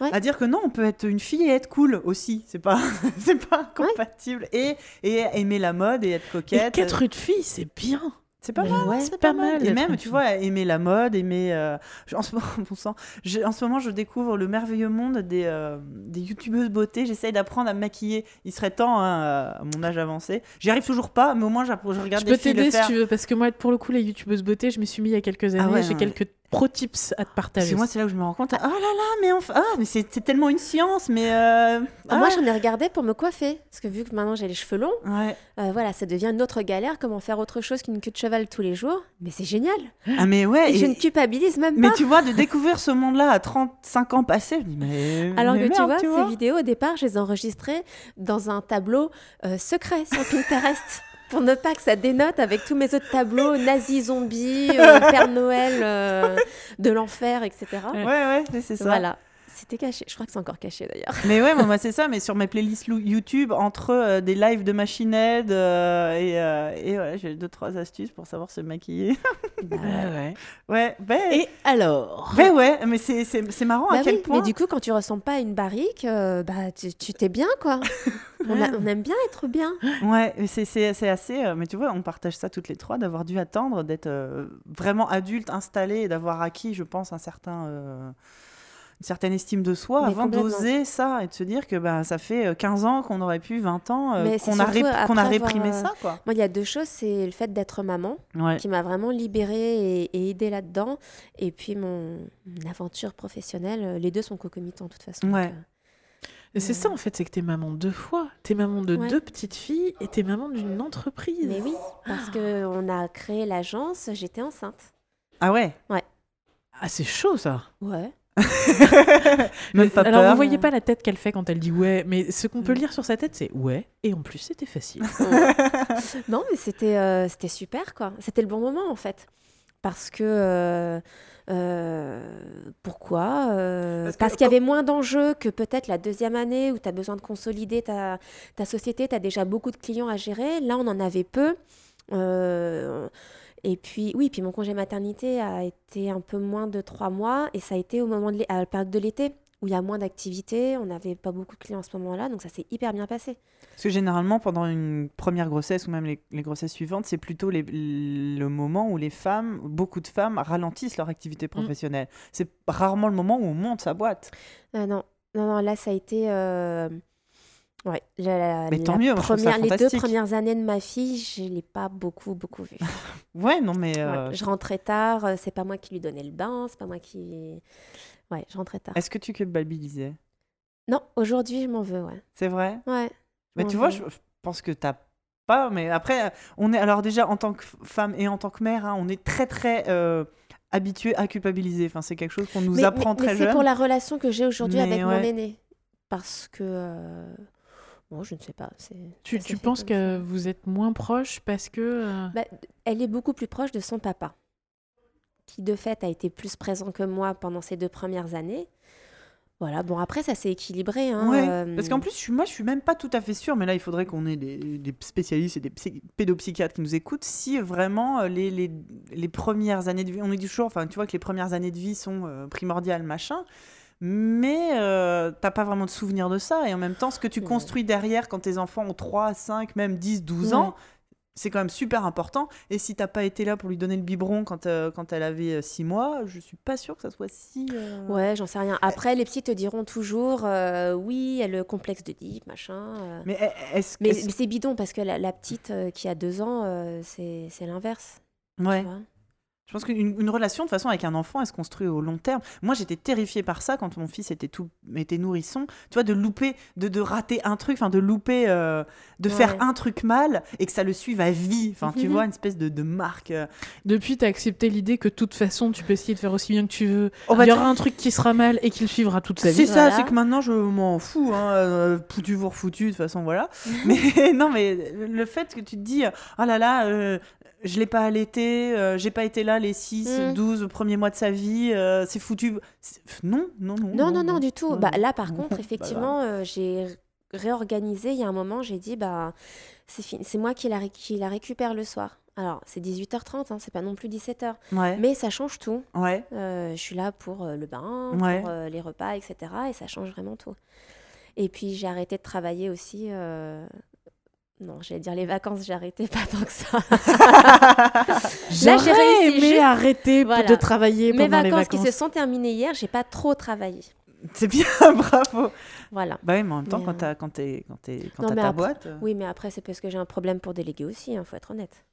Ouais. à dire que non, on peut être une fille et être cool aussi. C'est pas, [LAUGHS] c'est pas incompatible. Et, et aimer la mode et être Et coquette. qu'être une fille, c'est bien. C'est pas mal. ouais. c'est pas pas mal. mal Et même, tu vois, aimer la mode, aimer. euh, [LAUGHS] en, ce moment, bon sang, je- en ce moment, je découvre le merveilleux monde des, euh, des youtubeuses beauté. J'essaye d'apprendre à me maquiller. Il serait temps, hein, à mon âge avancé. J'y arrive toujours pas, mais au moins, je regarde Je des peux t'aider si tu veux, parce que moi, pour le coup, les youtubeuses beauté, je m'y suis mis il y a quelques années. Ah ouais, J'ai quelques pro tips à te Parce partager. que moi, c'est là où je me rends compte. Ah là là, mais enfin, ah, mais c'est tellement une science, mais. euh, Ah, Moi, ah. j'en ai regardé pour me coiffer. Parce que vu que maintenant j'ai les cheveux longs, Ouais. euh, voilà, ça devient une autre galère. Comment faire autre chose qu'une queue de cheval tous les jours Mais c'est génial. Ah, mais ouais. Et, je et- ne culpabilise même Mais pas. tu vois, de découvrir ce monde-là à 35 ans passés, je me dis, mais. [LAUGHS] Alors mais que tu vois, ces vidéos, au départ, je les ai enregistrées dans un tableau euh, secret sur Pinterest. [LAUGHS] Pour ne pas que ça dénote avec tous mes autres tableaux, nazis, zombies, euh, Père Noël, euh, de l'enfer, etc. Ouais, ouais, c'est ça. Voilà. C'était caché. Je crois que c'est encore caché d'ailleurs. Mais ouais, moi, moi, c'est ça, mais sur mes playlists YouTube, entre euh, des lives de Machine Head euh, et, euh, et voilà, j'ai deux, trois astuces pour savoir se maquiller. [LAUGHS] Bah, Ah ouais. ouais, ben, Et alors? Ben ouais, mais c'est- c'est c'est marrant Bah à quel oui, point. Mais du coup, quand tu ressembles pas à une barrique, euh, bah tu tu t'es bien quoi. [LAUGHS] on, a- on aime bien être bien. Ouais, c'est c'est- c'est assez. euh, mais tu vois, on partage ça toutes les trois, d'avoir dû attendre d'être euh, vraiment adulte, installé et d'avoir acquis, je pense, un certain. Euh, une certaine estime de soi Mais avant d'oser ça et de se dire que bah, ça fait euh, 15 ans qu'on aurait pu, 20 ans, euh, qu'on a, réprimé avoir, euh, ça. quoi. Moi, il y a deux choses, c'est le fait d'être maman Ouais. qui m'a vraiment libérée et, et aidée là-dedans, et puis mon, aventure professionnelle. euh, Les deux sont concomitants de toute façon. Ouais. donc, euh, Et c'est ça en fait, c'est que t'es maman deux fois. T'es maman de Ouais. deux petites filles et t'es maman d'une entreprise. Mais oui, parce que [GASPS] on a créé l'agence, j'étais enceinte. Ah ouais? Ouais. Ah, c'est chaud ça. Ouais. [LAUGHS] Même pas Alors, peur. vous voyez pas la tête qu'elle fait quand elle dit ouais, mais ce qu'on Mm. peut lire sur sa tête, c'est ouais, et en plus, c'était facile. [LAUGHS] non, mais c'était euh, c'était super, quoi. C'était le bon moment, en fait. Parce que. euh, euh, pourquoi Euh, Parce qu'il y avait moins d'enjeux que peut-être la deuxième année où tu as besoin de consolider ta, ta société, tu as déjà beaucoup de clients à gérer. Là, on en avait peu. Euh, et puis, oui, puis mon congé maternité a été un peu moins de trois mois et ça a été au moment de à la période de l'été où il y a moins d'activités. On n'avait pas beaucoup de clients à ce moment-là, donc ça s'est hyper bien passé. Parce que généralement, pendant une première grossesse ou même les, les grossesses suivantes, c'est plutôt les- le moment où les femmes, beaucoup de femmes, ralentissent leur activité professionnelle. C'est rarement le moment où on monte sa boîte. Ah non, non, non, là, ça a été. euh, Ouais, la- Mais tant la mieux, première- les deux premières années de ma fille, je ne l'ai pas beaucoup, beaucoup vue. [LAUGHS] Ouais, non, mais. Ouais, euh, je rentrais tard, euh, c'est pas moi qui lui donnais le bain, c'est pas moi qui. Ouais, je rentrais tard. Est-ce que tu culpabilisais? Non, aujourd'hui, je m'en veux, ouais. C'est vrai? Ouais. Mais tu vois, veux. je je pense que t'as pas. Mais après, on est. Alors, déjà, en tant que femme et en tant que mère, hein, on est très, très. euh, habitué à culpabiliser. Enfin, c'est quelque chose qu'on nous Mais- apprend mais, très mais c'est pour la relation que j'ai aujourd'hui avec mon ouais. aîné. Parce que. euh, Bon, je ne sais pas. Tu, tu penses que vous êtes moins proches parce que. euh, Bah, elle est beaucoup plus proche de son papa, qui de fait a été plus présent que moi pendant ces deux premières années. Voilà, bon après ça s'est équilibré. Hein, Ouais, euh, parce qu'en plus, je suis- moi, je suis même pas tout à fait sûre, mais là, il faudrait qu'on ait des, des spécialistes et des psy- pédopsychiatres qui nous écoutent, si vraiment euh, les, les, les premières années de vie, on est toujours, enfin, tu vois que les premières années de vie sont euh, primordiales, machin, mais euh, t'as pas vraiment de souvenir de ça, et en même temps, ce que tu construis derrière quand tes enfants ont 3, 5, même 10, 12 Ouais. ans, c'est quand même super important, et si t'as pas été là pour lui donner le biberon quand, euh, quand elle avait 6 mois, je suis pas sûre que ça soit si... euh, Ouais, j'en sais rien. Après, les petits te diront toujours, euh, oui, elle a le complexe de Deep, machin. euh. Mais e- est-ce Mais, est-ce- mais c'est bidon parce que la, la petite euh, qui a deux ans, euh, c'est c'est l'inverse. tu Ouais. vois? Je pense qu'une une relation, de toute façon, avec un enfant, elle se construit au long terme. Moi, j'étais terrifiée par ça quand mon fils était tout était nourrisson. Tu vois, de louper, de, de rater un truc, enfin, de louper, euh, de faire un truc mal et que ça le suive à vie. Enfin, tu [LAUGHS] vois, une espèce de, de marque. euh. Depuis, t'as accepté l'idée que de toute façon, tu peux essayer de faire aussi bien que tu veux. Oh, bah, Il y aura un truc qui sera mal et qui le suivra toute sa C'est vie. ça, Voilà. c'est que maintenant, je m'en fous. Hein, euh, foutu pour foutu, de toute façon, voilà. [LAUGHS] mais non, mais le fait que tu te dis, oh là là, euh, je l'ai pas allaité, euh, j'ai pas été là les 6, Mm. 12 premiers mois de sa vie, euh, c'est foutu. Non, non, non. Non, non, non, du tout. non, bah, là, par [LAUGHS] Bah, contre, effectivement, euh, j'ai réorganisé. Il y a un moment, j'ai dit, bah, c'est moi qui la, ré- qui la récupère le soir. Alors, c'est 18h30, hein, c'est pas non plus 17h. Ouais. Mais ça change tout. Ouais. Euh, je suis là pour le bain, Ouais. pour les repas, etc. Et ça change vraiment tout. Et puis, j'ai arrêté de travailler aussi. Non, j'allais dire les vacances, arrêté pas tant que ça. [LAUGHS] Là, j'ai réussi aimé juste- arrêter Voilà. de travailler Mes pendant les vacances, vacances. qui se sont terminées hier, j'ai pas trop travaillé. C'est bien, [LAUGHS] bravo. Voilà. Bah oui, mais en même temps, Mais, quand euh, quand t'es- quand t'es- quand Non, mais ta après- boîte. euh. Oui, mais après, c'est parce que j'ai un problème pour déléguer aussi, il faut être honnête.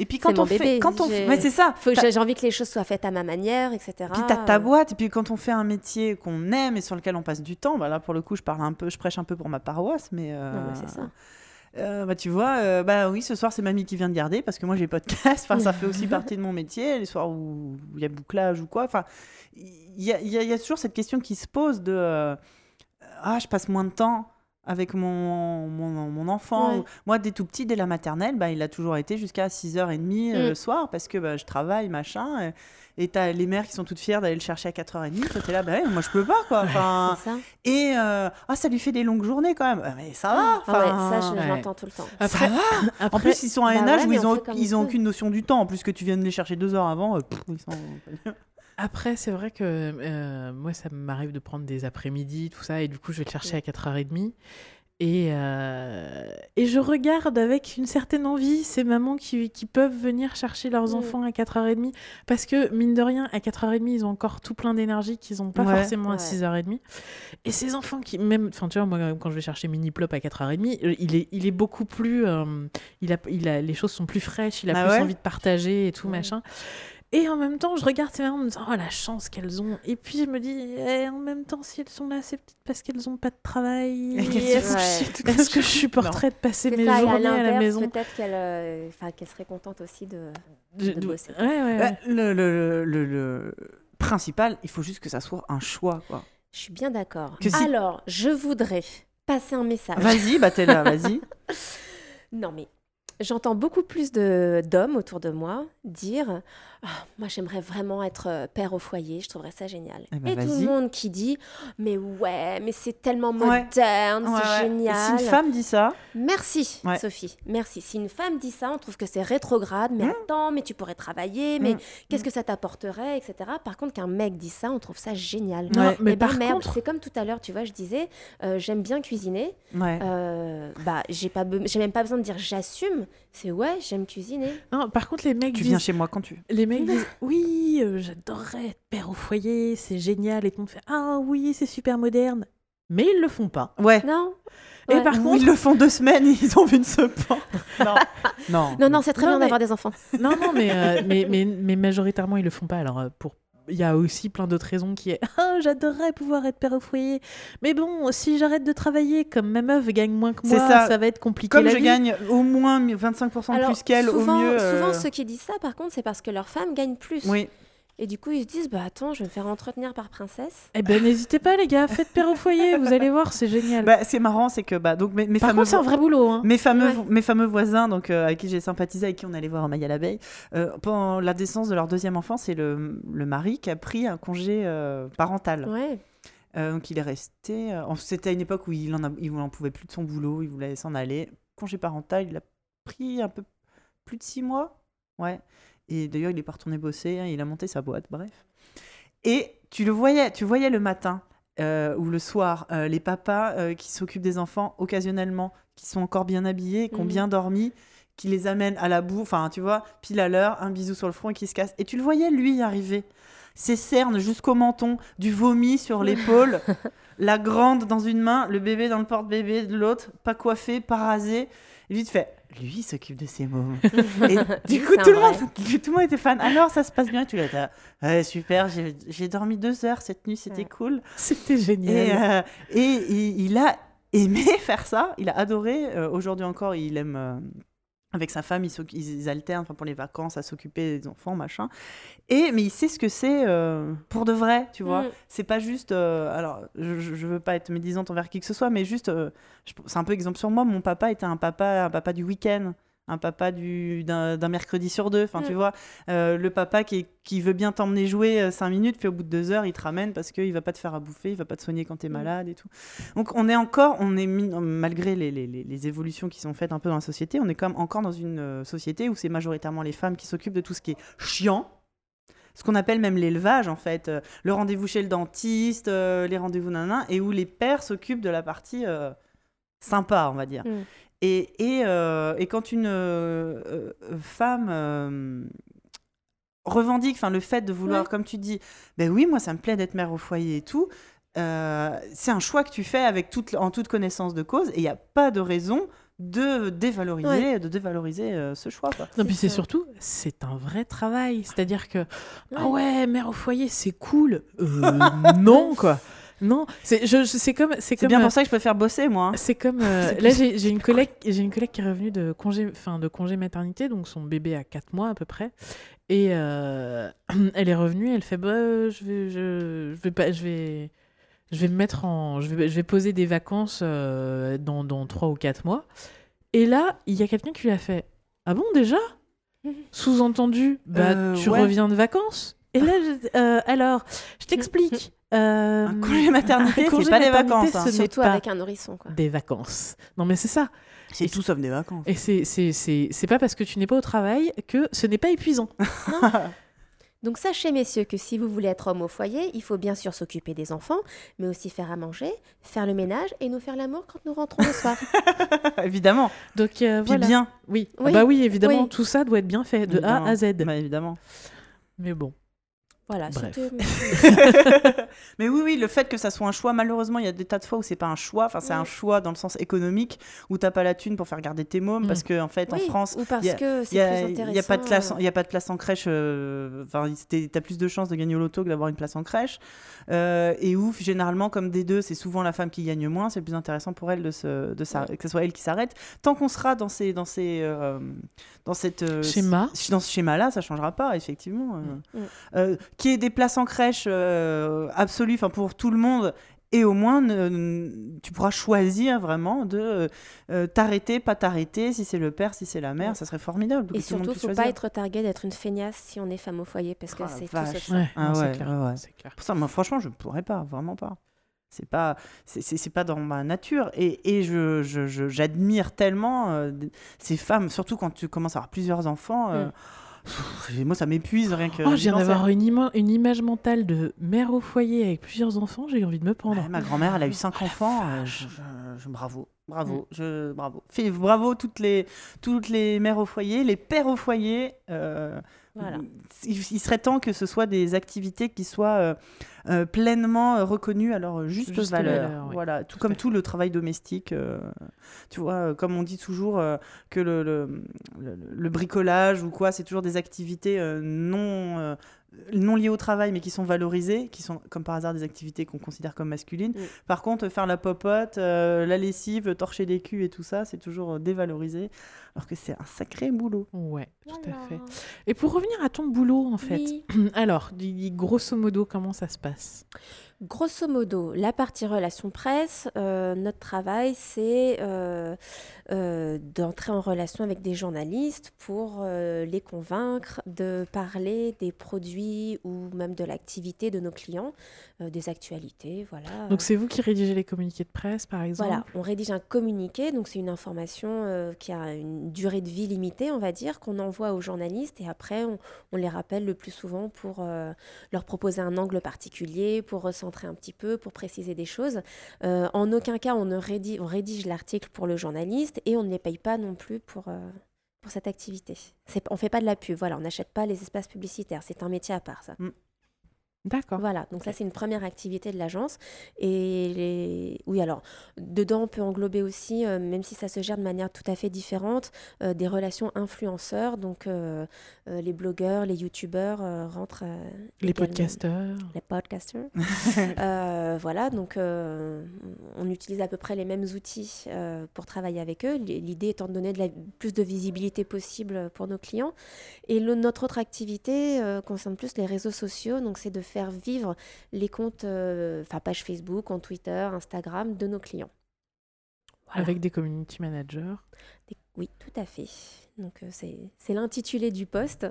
Et puis quand on fait, quand on, mais c'est ça. J'ai j'ai envie que les choses soient faites à ma manière, etc. Puis t'as ta boîte, et puis quand on fait un métier qu'on aime et sur lequel on passe du temps, bah là pour le coup je parle un peu, je prêche un peu pour ma paroisse, mais, euh, Non, mais c'est ça. Euh, bah tu vois, euh, bah oui ce soir c'est mamie qui vient de garder parce que moi j'ai pas de enfin ça fait aussi [LAUGHS] partie de mon métier, les soirs où il y a bouclage ou quoi, enfin il y a, y a- y a toujours cette question qui se pose de euh, ah je passe moins de temps avec mon, mon, mon enfant. Ouais. Moi, dès tout petit, dès la maternelle, bah, il a toujours été jusqu'à 6h30 euh, Mm. le soir parce que bah, je travaille, machin. Et et t'as les mères qui sont toutes fières d'aller le chercher à 4h30. Toi, t'es là, bah ouais, moi, je peux pas, quoi. Enfin, C'est ça. et euh, ah, ça lui fait des longues journées quand même. Ah, Mais ça va. Ah ouais, enfin, ça, je, l'entends tout le temps. Après, ça va. En plus, ils sont à un Bah âge ouais, où ils on ont, ils on ont aucune notion du temps. En plus que tu viennes les chercher deux heures avant, euh, pff, ils sont... [LAUGHS] Après, c'est vrai que euh, moi, ça m'arrive de prendre des après-midi, tout ça, et du coup, je vais le chercher à 4h30. Et, euh, et je regarde avec une certaine envie ces mamans qui, qui peuvent venir chercher leurs Mm. enfants à 4h30. Parce que, mine de rien, à 4h30, ils ont encore tout plein d'énergie qu'ils n'ont pas Ouais. forcément à Ouais. 6h30. Et ces enfants qui, même, enfin, tu vois, moi, quand je vais chercher Mini Plop à 4h30, euh, il est, il est beaucoup plus. euh, il a, il a, les choses sont plus fraîches, il a Ah plus ouais? envie de partager et tout, machin. Et en même temps, je regarde ces mamans en me disant, oh la chance qu'elles ont. Et puis je me dis, eh, en même temps, si elles sont là, c'est peut-être parce qu'elles n'ont pas de travail. Et qu'elles se Est-ce Ouais. est-ce que je supporterais de passer mes ça, à journées à la maison Peut-être qu'elle euh, enfin, qu'elle serait contente aussi de, de, de de- bosser. Ouais, ouais, Bah, ouais. le, le- le- le principal, il faut juste que ça soit un choix. Quoi. Je suis bien d'accord. Si- Alors, je voudrais passer un message. Vas-y, bah t'es là, vas-y. [LAUGHS] Non, mais j'entends beaucoup plus de- d'hommes autour de moi dire Ah, Moi, j'aimerais vraiment être euh, père au foyer, je trouverais ça génial. Eh ben, Et tout le monde qui dit Mais ouais, mais c'est tellement moderne, Ouais, c'est ouais. Et génial. Si une femme dit ça, Merci, Ouais. Sophie. Merci. Si une femme dit ça, on trouve que c'est rétrograde. Mais Mm. attends, mais tu pourrais travailler, mais Mm. qu'est-ce que ça t'apporterait, etc. Par contre, qu'un mec dit ça, on trouve ça génial. Non, mais Eh ben, par merde, contre, c'est comme tout à l'heure, tu vois, je disais, euh, j'aime bien cuisiner. ouais. Euh, bah, j'ai pas, be- j'ai même pas besoin de dire j'assume. C'est ouais, j'aime cuisiner. non, par contre, les mecs tu disent, viens chez moi quand tu. les mecs disent, oui, euh, j'adorerais être père au foyer, c'est génial. Et tout le monde fait, ah oui, c'est super moderne. Mais ils le font pas. Ouais. Non. Et Ouais. par contre, ils le font deux semaines, ils ont vu une se pendre. Non. [LAUGHS] non. Non, non, c'est très Non, bien mais- d'avoir des enfants. Non, non, mais, euh, mais, mais, mais majoritairement, ils le font pas. Alors, euh, pour... il y a aussi plein d'autres raisons qui est [LAUGHS] Ah, j'adorerais pouvoir être père au foyer. Mais bon, si j'arrête de travailler, comme ma meuf gagne moins que moi, ça. ça. va être compliqué. Comme la je vie. gagne au moins 25% de Alors, plus qu'elle, au souvent, mieux. souvent, euh, ceux qui disent ça, par contre, c'est parce que leur femme gagne plus. Oui. Et du coup, ils se disent bah attends, je vais me faire entretenir par princesse. Eh ben, n'hésitez pas, les gars, faites père au foyer, vous allez voir, c'est génial. Bah, c'est marrant, c'est que bah, donc, mes, mes Par fameux contre, c'est un vrai boulot. Hein. Mes fameux, Ouais. mes fameux voisins, donc euh, avec qui j'ai sympathisé, avec qui on allait voir Maya l'abeille, euh, pendant la naissance de leur deuxième enfant, c'est le, le mari qui a pris un congé euh, parental. Ouais. Euh, donc il est resté. euh, en- C'était à une époque où il en, a- il en pouvait plus de son boulot, il voulait s'en aller. Congé parental, il a pris un peu plus de six mois. Ouais. Et d'ailleurs, il est pas retourné bosser, hein, il a monté sa boîte, bref. Et tu le voyais, tu voyais le matin euh, ou le soir, euh, les papas euh, qui s'occupent des enfants occasionnellement, qui sont encore bien habillés, qui ont Mhm. bien dormi, qui les amènent à la boue, enfin tu vois, pile à l'heure, un bisou sur le front et qui se casse. Et tu le voyais lui arriver, ses cernes jusqu'au menton, du vomi sur [LAUGHS] l'épaule, la grande dans une main, le bébé dans le porte-bébé de l'autre, pas coiffé, pas rasé. Et lui, il te fait, lui, s'occupe de ses mômes. [LAUGHS] Et du coup, tout le, monde, tout le monde était fan. Alors, ça se passe bien. Et tu l'as dit, ouais, super, j'ai dormi deux heures cette nuit, c'était Ouais. cool. C'était Et, génial. euh, et il, il a aimé [LAUGHS] faire ça, il a adoré. Euh, Aujourd'hui encore, il aime. euh, avec sa femme, ils, alternent enfin, pour les vacances à s'occuper des enfants, machin. Et mais il sait ce que c'est euh, pour de vrai, tu vois. Mm. C'est pas juste. euh, alors, je, je veux pas être médisante envers qui que ce soit, mais juste. euh, c'est un peu exemple sur moi. Mon papa était un papa, un papa du week-end. Un papa du- d'un d'un mercredi sur deux. Enfin, tu Mm. vois, euh, le papa qui, qui veut bien t'emmener jouer euh, cinq minutes, puis au bout de deux heures, il te ramène parce qu'il va pas te faire à bouffer, il va pas te soigner quand tu es Mm. malade et tout. Donc, on est encore, on est mis- malgré les, les- les- évolutions qui sont faites un peu dans la société, on est quand même encore dans une euh, société où c'est majoritairement les femmes qui s'occupent de tout ce qui est chiant. Ce qu'on appelle même l'élevage, en fait. Euh, le rendez-vous chez le dentiste, euh, les rendez-vous nanan, et où les pères s'occupent de la partie euh, sympa, on va dire. Mm. Et, et, euh, et quand une euh, euh, femme euh, revendique enfin, le fait de vouloir, Ouais. comme tu dis, ben oui, moi ça me plaît d'être mère au foyer et tout, euh, c'est un choix que tu fais avec toute, en toute connaissance de cause, et il n'y a pas de raison de dévaloriser, Ouais. de dévaloriser euh, ce choix. Quoi. Non, puis c'est surtout, c'est un vrai travail. C'est-à-dire que, ah Ouais. ouais, mère au foyer, c'est cool. Euh, [LAUGHS] non, quoi. Non, c'est je, je- c'est comme. C'est bien euh, pour ça que je préfère bosser, moi. hein. C'est comme euh, [LAUGHS] là j'ai une collègue j'ai une collègue qui est revenue de congé enfin de congé maternité donc son bébé a 4 mois à peu près et euh, [CLEARS THROAT] elle est revenue elle fait bah je vais je, je vais pas je vais je vais me mettre en je vais je vais poser des vacances euh, dans dans 3 ou 4 mois et là il y a quelqu'un qui lui a fait ah bon déjà? [LAUGHS] Sous-entendu bah Euh, tu ouais. reviens de vacances? Et là je- euh, alors je t'explique [LAUGHS] euh, Un congé maternité, un congé c'est pas des vacances. hein. Surtout pas avec un nourrisson, quoi. des vacances. Non, mais c'est ça. C'est tout sauf des vacances. Et c'est c'est- c'est- c'est pas parce que tu n'es pas au travail que ce n'est pas épuisant. [LAUGHS] Donc sachez, messieurs, que si vous voulez être homme au foyer, il faut bien sûr s'occuper des enfants, mais aussi faire à manger, faire le ménage et nous faire l'amour quand nous rentrons le soir. [LAUGHS] évidemment. Donc euh, Puis voilà. bien. Oui. Ah bah oui, évidemment, Oui. tout ça doit être bien fait de Évidemment. A à Z. Bah, évidemment. Mais bon. Voilà, Bref. c'était- [LAUGHS] [LAUGHS] Mais oui, oui, le fait que ça soit un choix, malheureusement, il y a des tas de fois où c'est pas un choix, enfin c'est un choix dans le sens économique, où t'as pas la thune pour faire garder tes mômes, Mm. parce qu'en en fait, en France, ou parce il y a- que il c'est y a, pas de place, euh, il y a pas de place en crèche. euh, Enfin, c'était- t'as plus de chances de gagner au loto que d'avoir une place en crèche. Euh, et ouf, généralement, comme des deux, c'est souvent la femme qui gagne moins. C'est plus intéressant pour elle de se, de que ce soit elle qui s'arrête. Tant qu'on sera dans ces, dans ces, euh, dans cette euh, Schéma. dans ce schéma-là, ça changera pas, effectivement. euh. Mm. Euh, qu'il y ait des places en crèche euh, absolues, enfin pour tout le monde. Et au moins, ne- ne- tu pourras choisir vraiment de euh, t'arrêter, pas t'arrêter, si c'est le père, si c'est la mère, Ouais. ça serait formidable. Et surtout, puisse faut choisir. pas être targué d'être une feignasse si on est femme au foyer, parce que Oh la c'est tout Ouais, Ah non, c'est ouais, clair, ouais, c'est clair. Pour ça, moi, franchement, je ne pourrais pas, vraiment pas. C'est pas, c'est- c'est c'est pas dans ma nature. Et, et je, je- je- j'admire tellement euh, ces femmes, surtout quand tu commences à avoir plusieurs enfants. euh, pff, moi, ça m'épuise rien que. Oh, viens penser. d'avoir une, ima- une image mentale de mère au foyer avec plusieurs enfants, j'ai envie de me pendre. Ouais, ma grand-mère, elle a eu cinq Oh, la enfants. euh, je, je- bravo, bravo, Mm. je, bravo. Bravo toutes les, toutes les mères au foyer, les pères au foyer. euh, Voilà. il, il serait temps que ce soit des activités qui soient euh, euh, pleinement euh, reconnues à leur juste, Juste valeur. valeur, oui. Voilà, tout, Tout comme tout le travail domestique. euh, tu vois, comme on dit toujours euh, que le, le, le- le bricolage ou quoi, c'est toujours des activités non, non liées au travail, mais qui sont valorisées, qui sont comme par hasard des activités qu'on considère comme masculines. Oui. Par contre, faire la popote, euh, la lessive, torcher des culs et tout ça, c'est toujours euh, dévalorisé, alors que c'est un sacré boulot. Ouais, tout à fait. Et pour revenir à ton boulot, en fait, Oui. [CLEARS THROAT] alors, grosso modo, comment ça se passe? Grosso modo, la partie relation presse, euh, notre travail, c'est euh, euh, d'entrer en relation avec des journalistes pour les convaincre de parler des produits ou même de l'activité de nos clients, des actualités, voilà. Donc, c'est vous qui rédigez les communiqués de presse, par exemple? Voilà, on rédige un communiqué, donc c'est une information qui a une durée de vie limitée, on va dire, qu'on envoie aux journalistes et après on, on les rappelle le plus souvent pour leur proposer un angle particulier, pour recentrer un petit peu, pour préciser des choses. Euh, en aucun cas on ne rédige, l'article pour le journaliste et on ne les paye pas non plus pour, euh, pour cette activité. On fait pas de la pub, voilà, on n'achète pas les espaces publicitaires, c'est un métier à part ça. D'accord. Voilà, donc ça c'est une première activité de l'agence. Et les... oui, alors, dedans on peut englober aussi, euh, même si ça se gère de manière tout à fait différente, euh, des relations influenceurs. Donc euh, les blogueurs, les youtubeurs rentrent. Les podcasteurs. Les [LAUGHS] podcasters. Euh, voilà, donc on utilise à peu près les mêmes outils pour travailler avec eux. L'idée étant de donner de la, plus de visibilité possible pour nos clients. Et le- notre autre activité concerne plus les réseaux sociaux, donc c'est de faire vivre les comptes, euh, enfin page Facebook, compte Twitter, Instagram de nos clients. Voilà. Avec des community managers. Des- Oui, tout à fait. Donc euh, c'est l'intitulé du poste.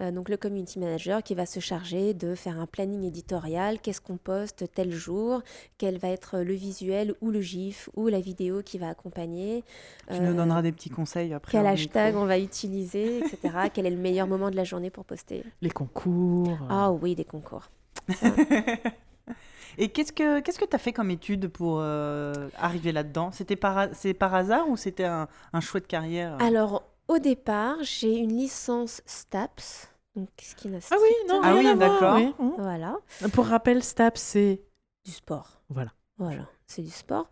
Euh, donc le community manager qui va se charger de faire un planning éditorial, qu'est-ce qu'on poste tel jour, quel va être le visuel ou le gif ou la vidéo qui va accompagner? Tu euh, nous donneras des petits conseils après. quel en hashtag micro. on va utiliser, etc. [LAUGHS] quel est le meilleur moment de la journée pour poster? Les concours. Ah oui, des concours. [LAUGHS] Et qu'est-ce que qu'est-ce que tu as fait comme étude pour euh, arriver là-dedans? C'était par, c'est par hasard ou c'était un, un choix de carrière? Alors au départ, j'ai une licence STAPS. Donc, ce qui n'a Ah oui, non, Ah oui, d'accord. oui. Voilà, Pour rappel, STAP, c'est... du sport. Voilà. Voilà, c'est du sport.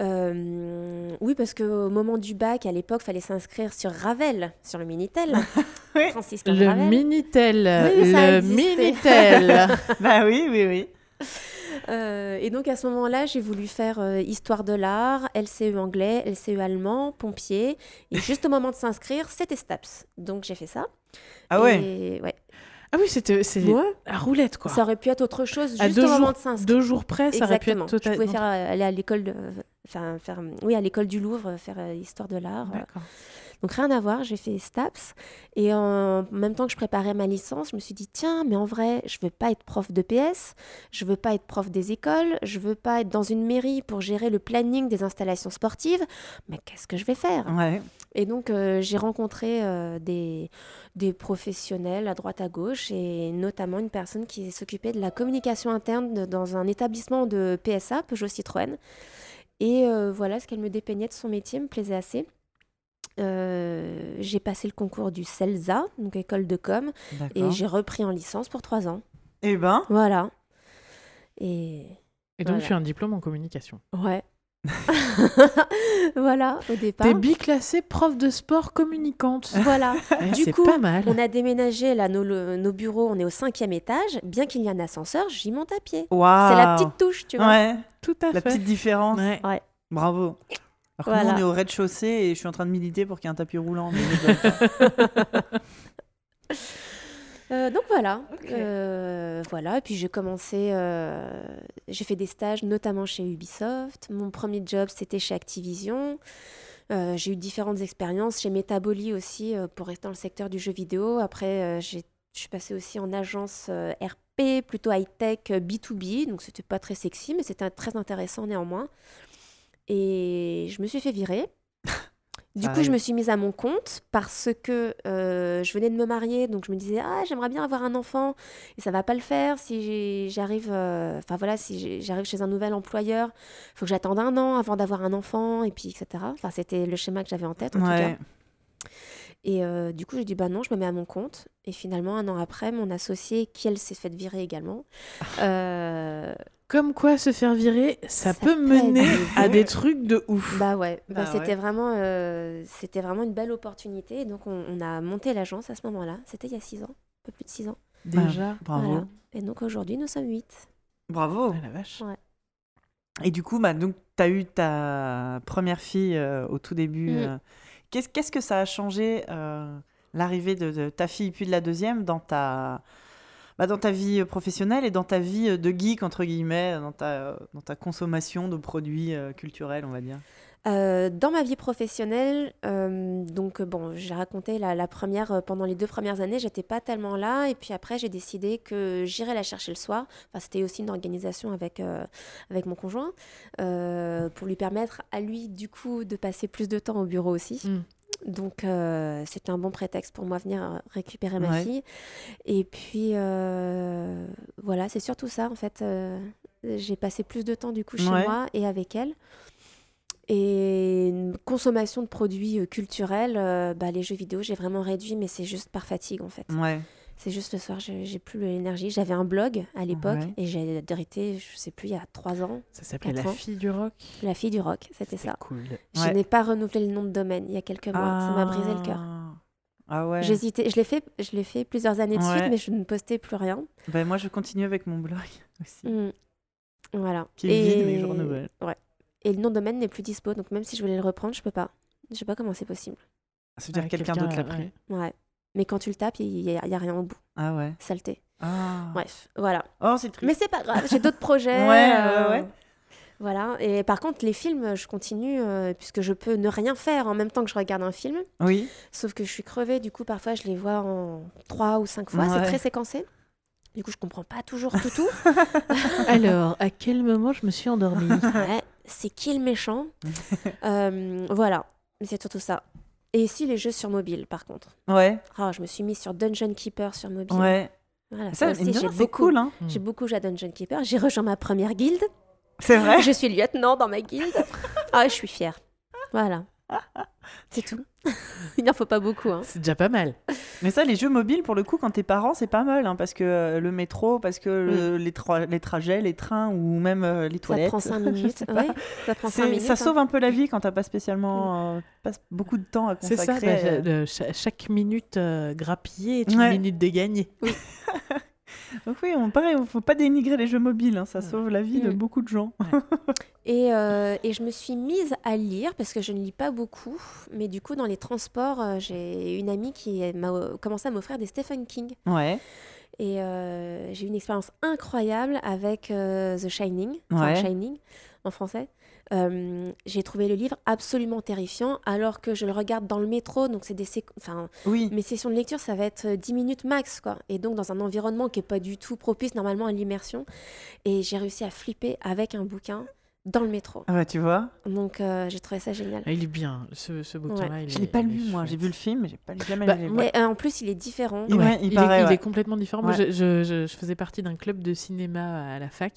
Euh, oui, parce qu'au moment du bac, à l'époque, fallait s'inscrire sur Ravel, sur le Minitel. [LAUGHS] Oui. Franciscain Le Ravel. Minitel. Oui, le. Minitel. [LAUGHS] Bah oui, oui, oui. [LAUGHS] Euh, et donc à ce moment-là, j'ai voulu faire euh, histoire de l'art, LCE anglais, LCE allemand, pompier. Et [LAUGHS] juste au moment de s'inscrire, c'était STAPS. Donc j'ai fait ça. Ah ouais. Et, ouais. ah oui, c'était c'est Ouais. la roulette, quoi. Ça aurait pu être autre chose à juste deux au moment jours, de s'inscrire. deux jours près, ça aurait pu Exactement. être total- Je pouvais faire, euh, aller à l'école de, enfin, faire, oui, à l'école du Louvre, faire euh, histoire de l'art. D'accord. Donc rien à voir, j'ai fait STAPS. Et en même temps que je préparais ma licence, je me suis dit, tiens, mais en vrai, je veux pas être prof de PS, je veux pas être prof des écoles, je veux pas être dans une mairie pour gérer le planning des installations sportives. Mais qu'est-ce que je vais faire? Ouais. Et donc euh, j'ai rencontré euh, des, des professionnels à droite à gauche et notamment une personne qui s'occupait de la communication interne de- dans un établissement de PSA, Peugeot Citroën. Et euh, voilà, ce qu'elle me dépeignait de son métier me plaisait assez. Euh, j'ai passé le concours du CELSA, donc école de com, et j'ai repris en licence pour trois ans. Eh ben, Voilà. Et Et donc, Voilà. tu as un diplôme en communication. ouais. [LAUGHS] voilà, au départ. T'es biclassée prof de sport communicante. [LAUGHS] Voilà. Eh, Du coup, pas mal. On a déménagé là nos, le- nos bureaux, on est au cinquième étage. Bien qu'il y ait un ascenseur, j'y monte à pied. waouh. C'est la petite touche, tu vois. Ouais, Tout à la fait. petite différence. Ouais. Bravo. Alors que Voilà. nous, on est au rez-de-chaussée et je suis en train de militer pour qu'il y ait un tapis roulant. mais. [LAUGHS] [LAUGHS] Euh, donc voilà. Euh, voilà. Et puis j'ai commencé, euh, j'ai fait des stages, notamment chez Ubisoft. Mon premier job, c'était chez Activision. Euh, j'ai eu différentes expériences chez Metaboly aussi euh, pour rester dans le secteur du jeu vidéo. Après, euh, j'ai- je suis passée aussi en agence euh, RP, plutôt high-tech euh, B2B. Donc c'était pas très sexy, mais c'était très intéressant néanmoins. Et je me suis fait virer. [LAUGHS] Du coup, je me suis mise à mon compte parce que euh, je venais de me marier, donc je me disais ah j'aimerais bien avoir un enfant et ça va pas le faire si j'arrive, euh, enfin voilà si j'arrive chez un nouvel employeur, faut que j'attende un an avant d'avoir un enfant et puis etc. Enfin c'était le schéma que j'avais en tête en tout cas. Et euh, du coup j'ai dit bah non je me mets à mon compte et finalement un an après mon associé qui elle s'est fait virer également. [LAUGHS] euh, Comme quoi, se faire virer, ça, Ça peut mener à des trucs de ouf. Bah ouais, bah Bah c'était ouais. vraiment, euh, c'était vraiment une belle opportunité. Et donc on, on a monté l'agence à ce moment-là. C'était il y a six ans, un peu plus de six ans. Déjà. Bravo. Voilà. Et donc aujourd'hui nous sommes huit. Bravo. Ah, la vache. Et du coup, bah, donc, tu as eu ta première fille euh, au tout début. Mm. Qu'est-ce, que ça a changé, euh, l'arrivée de, ta fille puis de la deuxième, dans ta, bah, dans ta vie euh, professionnelle et dans ta vie euh, de geek, entre guillemets, dans ta, dans ta consommation de produits culturels, on va dire? Euh, dans ma vie professionnelle, euh, donc euh, bon, j'ai raconté la, la première, euh, pendant les deux premières années, j'étais pas tellement là. Et puis après, j'ai décidé que j'irais la chercher le soir. Enfin, c'était aussi une organisation avec, avec mon conjoint pour lui permettre à lui, du coup, de passer plus de temps au bureau aussi. Mm. Donc, euh, c'était un bon prétexte pour moi venir récupérer ma Ouais. fille. Et puis, euh, voilà, c'est surtout ça, en fait. euh, j'ai passé plus de temps, du coup, chez Ouais. moi et avec elle. Et une consommation de produits euh, culturels, euh, bah, les jeux vidéo, j'ai vraiment réduit, mais c'est juste par fatigue en fait. Ouais. C'est juste le soir, j'ai plus l'énergie. J'avais un blog à l'époque Ouais. et j'ai arrêté, je sais plus, il y a trois ans, Ça s'appelait La ans. fille du rock. La fille du rock, c'était ça. cool. Je Ouais. n'ai pas renouvelé le nom de domaine il y a quelques mois. Ça m'a brisé le cœur. Ah. Ah ouais. J'hésitais, je l'ai fait, je l'ai fait plusieurs années de Ouais. suite, mais je ne postais plus rien. Ben, moi, je continue avec mon blog [LAUGHS] aussi. Mm. Voilà. Qui est vide, je renouvelle. Ouais. Et le nom de domaine n'est plus dispo, donc même si je voulais le reprendre, je peux pas. Je sais pas comment c'est possible. Ça veut dire Ouais, que quelqu'un d'autre l'a pris. ouais. Ouais. Mais quand tu le tapes, il n'y a, il y a rien au bout. Ah ouais. Saleté. Ah. Bref, voilà. Oh, c'est triste. Mais c'est pas grave, j'ai d'autres projets. [LAUGHS] Ouais, euh, ouais, ouais. Voilà. Et par contre, les films, je continue, euh, puisque je peux ne rien faire en même temps que je regarde un film. Oui. Sauf que je suis crevée, du coup, parfois, je les vois en trois ou cinq fois. Ouais. C'est très séquencé. Du coup, je comprends pas toujours tout tout. [LAUGHS] [LAUGHS] Alors, à quel moment je me suis endormie? Ouais, c'est qui le méchant [LAUGHS] Euh, Voilà, Mais c'est surtout ça. Et ici, les jeux sur mobile, par contre. Ouais. Ah, je me suis mise sur Dungeon Keeper sur mobile. Ouais. Voilà, Ça, ça c'est beaucoup, cool, hein. j'ai beaucoup joué à Dungeon Keeper. J'ai rejoint ma première guilde. C'est vrai Je suis lieutenant dans ma guilde. Ah, je suis fière. Voilà. [LAUGHS] C'est tout. [LAUGHS] Il n'en faut pas beaucoup. Hein. C'est déjà pas mal. Mais ça, les jeux mobiles, pour le coup, quand t'es parent, c'est pas mal, hein, parce que euh, le métro, parce que le- les, tra- les trajets, les trains ou même euh, les Mm. Ça toilettes. prend cinq je minutes. sais [LAUGHS] pas. Ouais, ça prend cinq minutes. ça hein. sauve un peu la vie quand t'as pas spécialement euh, pas beaucoup de temps à C'est consacrer. ça, bah, euh, le- chaque minute euh, grappillée est une Ouais. minute dégagnée. Donc oui, on, pareil, faut pas dénigrer les jeux mobiles, hein, ça sauve la vie de Mm. beaucoup de gens. Et, euh, et je me suis mise à lire parce que je ne lis pas beaucoup. Mais du coup, dans les transports, euh, j'ai une amie qui m'a euh, commencé à m'offrir des Stephen King. Ouais. Et euh, j'ai eu une expérience incroyable avec euh, The Shining, enfin Ouais. Shining en français. Euh, j'ai trouvé le livre absolument terrifiant alors que je le regarde dans le métro, donc c'est des enfin Oui. mes sessions de lecture ça va être euh, 10 minutes max quoi. Et donc dans un environnement qui est pas du tout propice normalement à l'immersion et j'ai réussi à flipper avec un bouquin dans le métro. Ah bah, tu vois. Donc euh, j'ai trouvé ça génial. Ah, Il est bien, ce, ce bouquin-là. il Je l'ai pas lu, moi. J'ai vu le film, mais j'ai pas lu jamais Bah, lu le livre. Mais euh, en plus, il est différent. Il- ouais, il il, paraît, est, il ouais. est complètement différent. Moi, Ouais. je, je- je- je faisais partie d'un club de cinéma à la fac.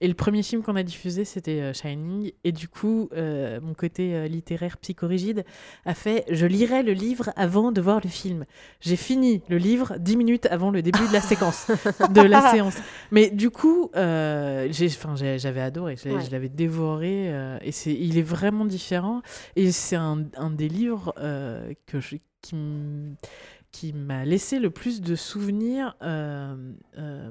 Et le premier film qu'on a diffusé, c'était euh, Shining. Et du coup, euh, mon côté littéraire psychorigide a fait je lirai le livre avant de voir le film. J'ai fini le livre dix minutes avant le début de la séquence, [LAUGHS] de la séance. Mais du coup, euh, j'ai- 'fin, j'ai- j'avais adoré. Ouais. je l'avais dévoré. euh, et c'est, il est vraiment différent. Et c'est un, un des livres euh, que je, qui qui m'a laissé le plus de souvenirs euh, euh,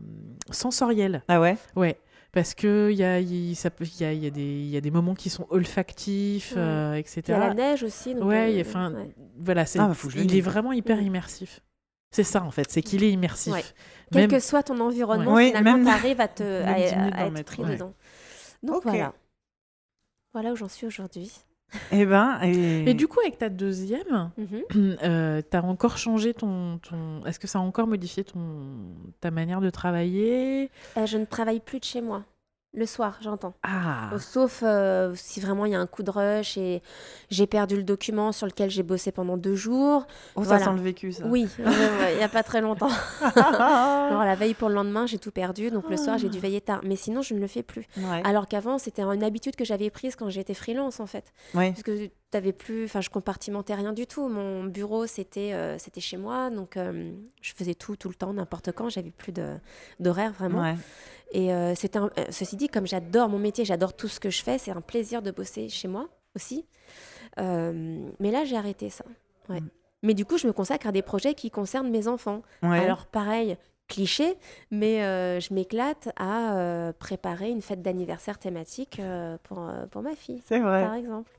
sensoriels. Ah ouais? Ouais. Parce que il y a, ça il y, a, y, a y a des moments qui sont olfactifs, Ouais. euh, etc. Il y a la neige aussi. donc, ouais, y euh, enfin, ouais. voilà, c'est, Ah, bah, faut que je le il est vraiment hyper Mm. immersif. C'est ça en fait, c'est qu'il est immersif. Ouais. Quel que soit ton environnement, finalement, tu arrives à, te, [LAUGHS] à, 10 minutes à le être pris dedans. Donc voilà. Voilà où j'en suis aujourd'hui. Eh ben, et... Et du coup, avec ta deuxième, [LAUGHS] euh, t'as encore changé ton, ton... Est-ce que ça a encore modifié ton... ta manière de travailler? Euh, je ne travaille plus de chez moi. Le soir, j'entends. Ah Sauf euh, si vraiment il y a un coup de rush et j'ai perdu le document sur lequel j'ai bossé pendant deux jours. Oh, ça Voilà. sent le vécu, ça. Oui, il n'y a pas très longtemps. [LAUGHS] [LAUGHS] Alors la veille pour le lendemain, j'ai tout perdu. Donc le soir, j'ai dû veiller tard. Mais sinon, je ne le fais plus. Ouais. Alors qu'avant, c'était une habitude que j'avais prise quand j'étais freelance, en fait. Ouais. Parce que t'avais plus, enfin, je compartimentais rien du tout. Mon bureau, c'était, euh, c'était chez moi, donc euh, je faisais tout, tout le temps, n'importe quand. J'avais plus de, d'horaire vraiment. Ouais. Et euh, c'était, un- euh, ceci dit, comme j'adore mon métier, j'adore tout ce que je fais, c'est un plaisir de bosser chez moi aussi. Mais là, j'ai arrêté ça. Ouais. Mm. Mais du coup, je me consacre à des projets qui concernent mes enfants. Ouais. Alors pareil, cliché, mais euh, je m'éclate à euh, préparer une fête d'anniversaire thématique euh, pour, pour ma fille, C'est vrai. par exemple.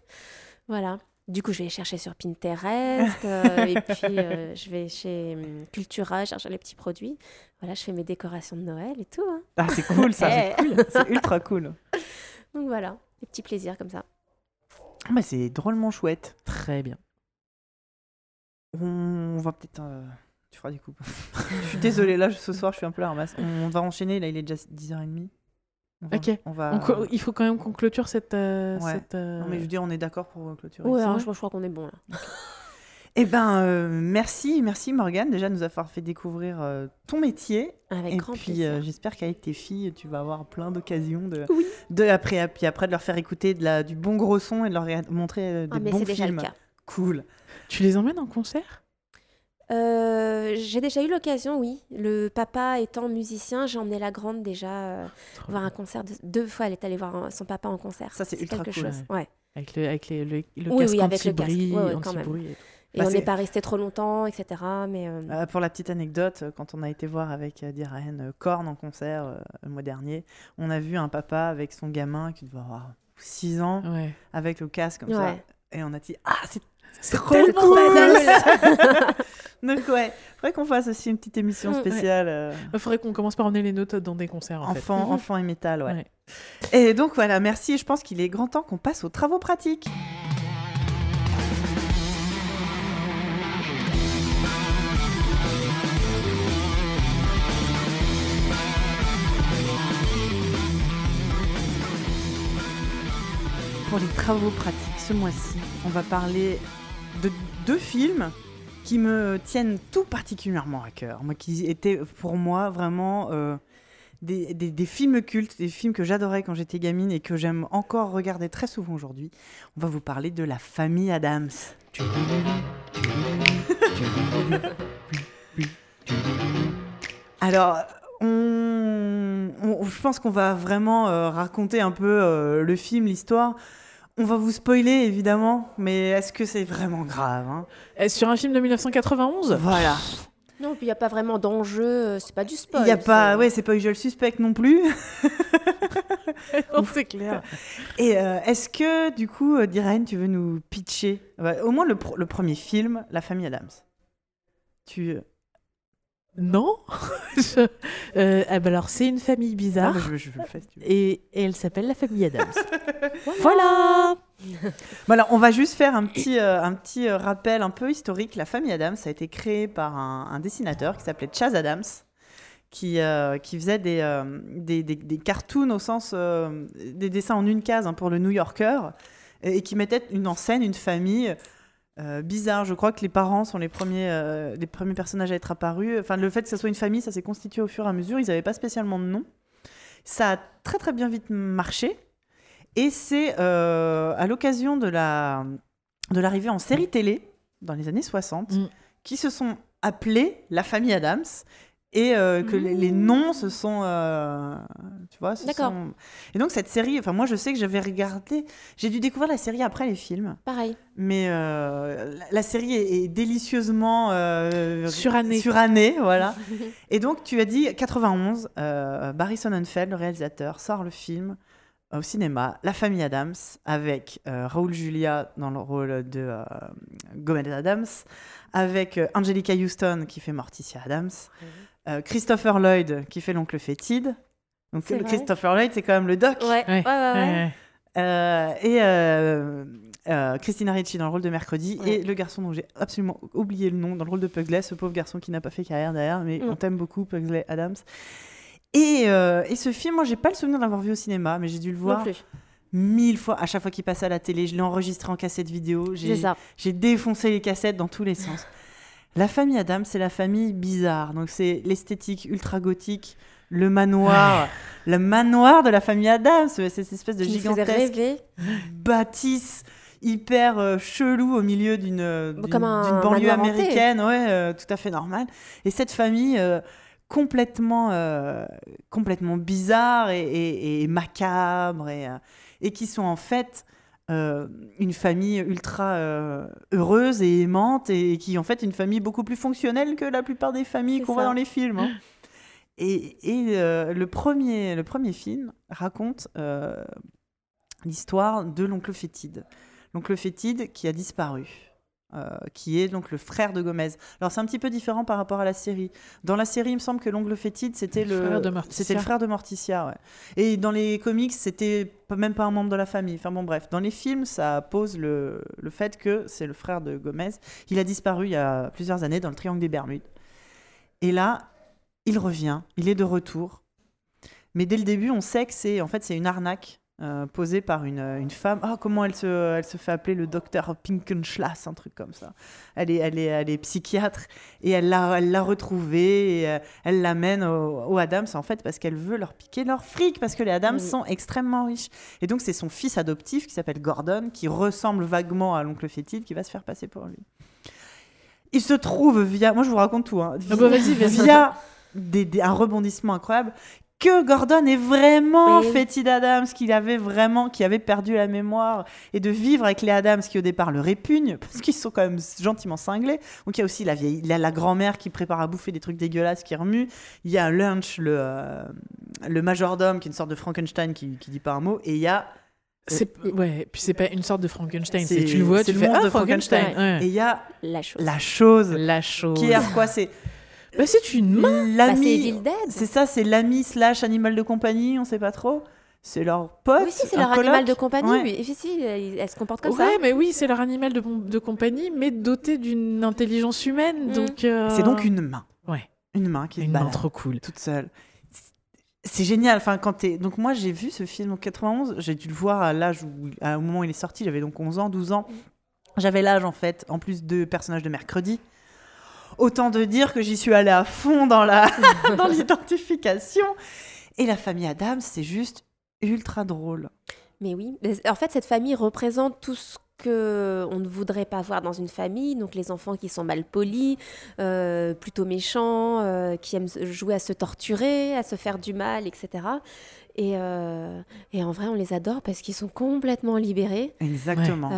Voilà. Du coup, je vais chercher sur Pinterest euh, et puis euh, [LAUGHS] je vais chez hum, Cultura chercher les petits produits. Voilà, je fais mes décorations de Noël et tout. hein. Ah, c'est cool, ça. c'est cool. C'est ultra [LAUGHS] cool. Donc voilà, des petits plaisirs comme ça. Ah, bah, c'est drôlement chouette. Très bien. On va peut-être. euh, Tu feras des coupes. [LAUGHS] je suis désolée, là, ce soir, je suis un peu la ramasse. On va enchaîner, là, il est déjà 10h30. On Ok. On va... On co- il faut quand même qu'on clôture cette. euh, Ouais. cette, euh, Non, mais je veux dire, on est d'accord pour clôturer. Ouais, alors, je, je crois qu'on est bon là. Eh ben, euh, merci, merci Morgane, déjà de nous avoir fait découvrir euh, ton métier. Avec Et grand puis, euh, j'espère qu'avec tes filles, tu vas avoir plein d'occasions de, Oui. de après, puis après de leur faire écouter de la, du bon gros son et de leur montrer euh, des Ah, mais bons c'est déjà le films. cas. Cool. Tu les emmènes en concert? Euh, j'ai déjà eu l'occasion, oui. Le papa étant musicien, j'ai emmené la grande déjà euh, voir un concert. de- Deux fois, elle est allée voir un- son papa en concert. Ça, c'est ultra quelque cool, chose. Ouais. Avec le, avec les- le, le Oui, casque oui, avec le casque. Ouais, ouais, quand même. et Bah, on c'est- n'est pas resté trop longtemps, etc. Mais euh, Euh, pour la petite anecdote, quand on a été voir avec euh, Diraen euh, Korn en concert euh, le mois dernier, on a vu un papa avec son gamin qui devait avoir 6 ans, Ouais. avec le casque comme ça. Et on a dit Ah, c'est C'est trop cool. [LAUGHS] [LAUGHS] Donc, ouais, faudrait qu'on fasse aussi une petite émission Mm. spéciale euh, Il faudrait qu'on commence par emmener les notes dans des concerts. En fait. enfant, Mhm. enfant et métal. Ouais. Ouais. Et donc, voilà, merci. Je pense qu'il est grand temps qu'on passe aux travaux pratiques. Pour les travaux pratiques, ce mois-ci, on va parler de deux films qui me tiennent tout particulièrement à cœur. Moi, qui étaient pour moi vraiment euh, des, films cultes, des films que j'adorais quand j'étais gamine et que j'aime encore regarder très souvent aujourd'hui. On va vous parler de la famille Adams. Alors, je pense qu'on va vraiment euh, raconter un peu euh, le film, l'histoire. On va vous spoiler évidemment, mais est-ce que c'est vraiment grave hein? Euh, Sur un film de 1991 Voilà. non, puis il n'y a pas vraiment d'enjeu. euh, C'est pas du spoil. Il y a pas, c'est- ouais, c'est pas usual suspect non plus. [LAUGHS] Non, c'est clair. Et euh, est-ce que du coup, euh, Diraine, tu veux nous pitcher? Ouais, au moins le, pr- le premier film, La famille Adams. Tu. Non [LAUGHS] Je- euh, ah bah alors, c'est une famille bizarre. je, je le fais si tu veux. Et, et elle s'appelle la famille Adams. [LAUGHS] voilà alors, on va juste faire un petit, euh, un petit euh, rappel un peu historique. La famille Adams a été créée par un, un dessinateur qui s'appelait Chaz Adams, qui, euh, qui faisait des, des, des- des cartoons au sens des dessins en une case hein, pour le New Yorker et, et qui mettait une en scène une famille euh, bizarre. Je crois que les parents sont les premiers, euh, les premiers personnages à être apparus. Enfin, le fait que ce soit une famille, ça s'est constitué au fur et à mesure. Ils n'avaient pas spécialement de nom. Ça a très très bien vite marché. Et c'est euh, à l'occasion de la de l'arrivée en série télé dans les années 60 Mm. qui se sont appelés la famille Adams et euh, que les, les noms se sont euh, tu vois se D'accord. sont- et donc cette série enfin moi je sais que j'avais regardé j'ai dû découvrir la série après les films Pareil. mais euh, la, la série est, est délicieusement Surannée. surannée, voilà [LAUGHS] et donc tu as dit 91 euh, Barry Sonnenfeld le réalisateur sort le film au cinéma La famille Adams avec Raoul Julia dans le rôle de Gomez Adams avec Angelica Houston qui fait Morticia Adams euh, Christopher Lloyd qui fait l'oncle fétide donc C'est le vrai. Christopher Lloyd c'est quand même le doc Ouais, ouais, ouais. ouais. Ouais. euh, et euh, euh, Christina Ricci dans le rôle de Mercredi Ouais. et le garçon dont j'ai absolument oublié le nom dans le rôle de Pugsley, ce pauvre garçon qui n'a pas fait carrière derrière, mais Mm. on t'aime beaucoup Pugsley Adams. Et, euh, et ce film, moi j'ai pas le souvenir d'avoir vu au cinéma, mais j'ai dû le Non voir plus. mille fois. À chaque fois qu'il passait à la télé, je l'ai enregistré en cassette vidéo. J'ai défoncé les cassettes dans tous les sens. La famille Adams, c'est la famille bizarre. Donc c'est l'esthétique ultra gothique, le manoir, le manoir de la famille Adams, c'est cette espèce de Qui gigantesque bâtisse hyper euh, chelou au milieu d'une euh, banlieue américaine, ouais, euh, tout à fait normal. Et cette famille euh, complètement, complètement bizarre et, et- et macabre et, et qui sont en fait euh, une famille ultra euh, heureuse et aimante et qui en fait une famille beaucoup plus fonctionnelle que la plupart des familles qu'on voit dans les films. hein. [LAUGHS] Et, et, euh, le, premier, le premier film raconte l'histoire de l'oncle Fétide. L'oncle Fétide qui a disparu, euh, qui est donc le frère de Gomez. Alors c'est un petit peu différent par rapport à la série. Dans la série, il me semble que l'oncle Fétide, c'était Le frère de Morticia. c'était le frère de Morticia. ouais. Et dans les comics, c'était même pas un membre de la famille. Enfin bon, bref. Dans les films, ça pose le, le fait que c'est le frère de Gomez. Il a disparu il y a plusieurs années dans le Triangle des Bermudes. Et là, il revient, il est de retour. Mais dès le début, on sait que c'est en fait c'est une arnaque euh, posée par une, une femme. Ah, comment elle se, elle se fait appeler le docteur Pinkenschlass, un truc comme ça. Elle est, elle est, elle est psychiatre et elle l'a, elle l'a retrouvé et euh, elle l'amène au, au Adams en fait parce qu'elle veut leur piquer leur fric parce que les Adams Oui. sont extrêmement riches. Et donc c'est son fils adoptif qui s'appelle Gordon qui ressemble vaguement à l'oncle Fétide qui va se faire passer pour lui. Il se trouve via, moi je vous raconte tout, hein, Ah bah vas-y, vas-y. via des- des- un rebondissement incroyable que Gordon est vraiment Oui. fétide Adams, qu'il avait vraiment, qui avait perdu la mémoire et de vivre avec les Adams qui au départ le répugnent [LAUGHS] parce qu'ils sont quand même gentiment cinglés. Donc il y a aussi la vieille, la, la grand-mère qui prépare à bouffer des trucs dégueulasses qui remuent. Il y a Lunch, le, euh, le majordome qui est une sorte de Frankenstein qui, qui dit pas un mot. Et il y a C'est ouais, puis c'est pas une sorte de Frankenstein, C'est- c'est tu le vois, c'est tu le fais monde ah, de Frankenstein. Frankenstein. et il y a La chose. la chose La chose. qui est quoi C'est Bah, c'est une main. Bah, c'est l'ami. Evil Dead. c'est ça, c'est l'ami slash animal de compagnie, on sait pas trop. C'est leur pote. Oui, si, c'est leur animal de compagnie. Ouais. oui. Et si, si, elle, se comporte comme Ouais, ça. mais oui, c'est leur animal de, de compagnie, mais doté d'une intelligence humaine. Mm. Donc euh, C'est donc une main. Ouais. Une main qui se une main trop cool. toute seule. C'est génial. Enfin, quand t'es... Donc moi, j'ai vu ce film en 91. J'ai dû le voir à l'âge où, à- au moment où il est sorti. J'avais donc 11 ans, 12 ans. J'avais l'âge, en fait, en plus de personnages de mercredi. Autant de dire que j'y suis allée à fond dans la [LAUGHS] dans l'identification. Et la famille Adams, c'est juste ultra drôle. Mais oui. En fait, cette famille représente tout ce que on ne voudrait pas voir dans une famille. Donc les enfants qui sont mal polis, euh, plutôt méchants, euh, qui aiment jouer à se torturer, à se faire du mal, etc. Et, euh, et en vrai, on les adore parce qu'ils sont complètement libérés. Exactement.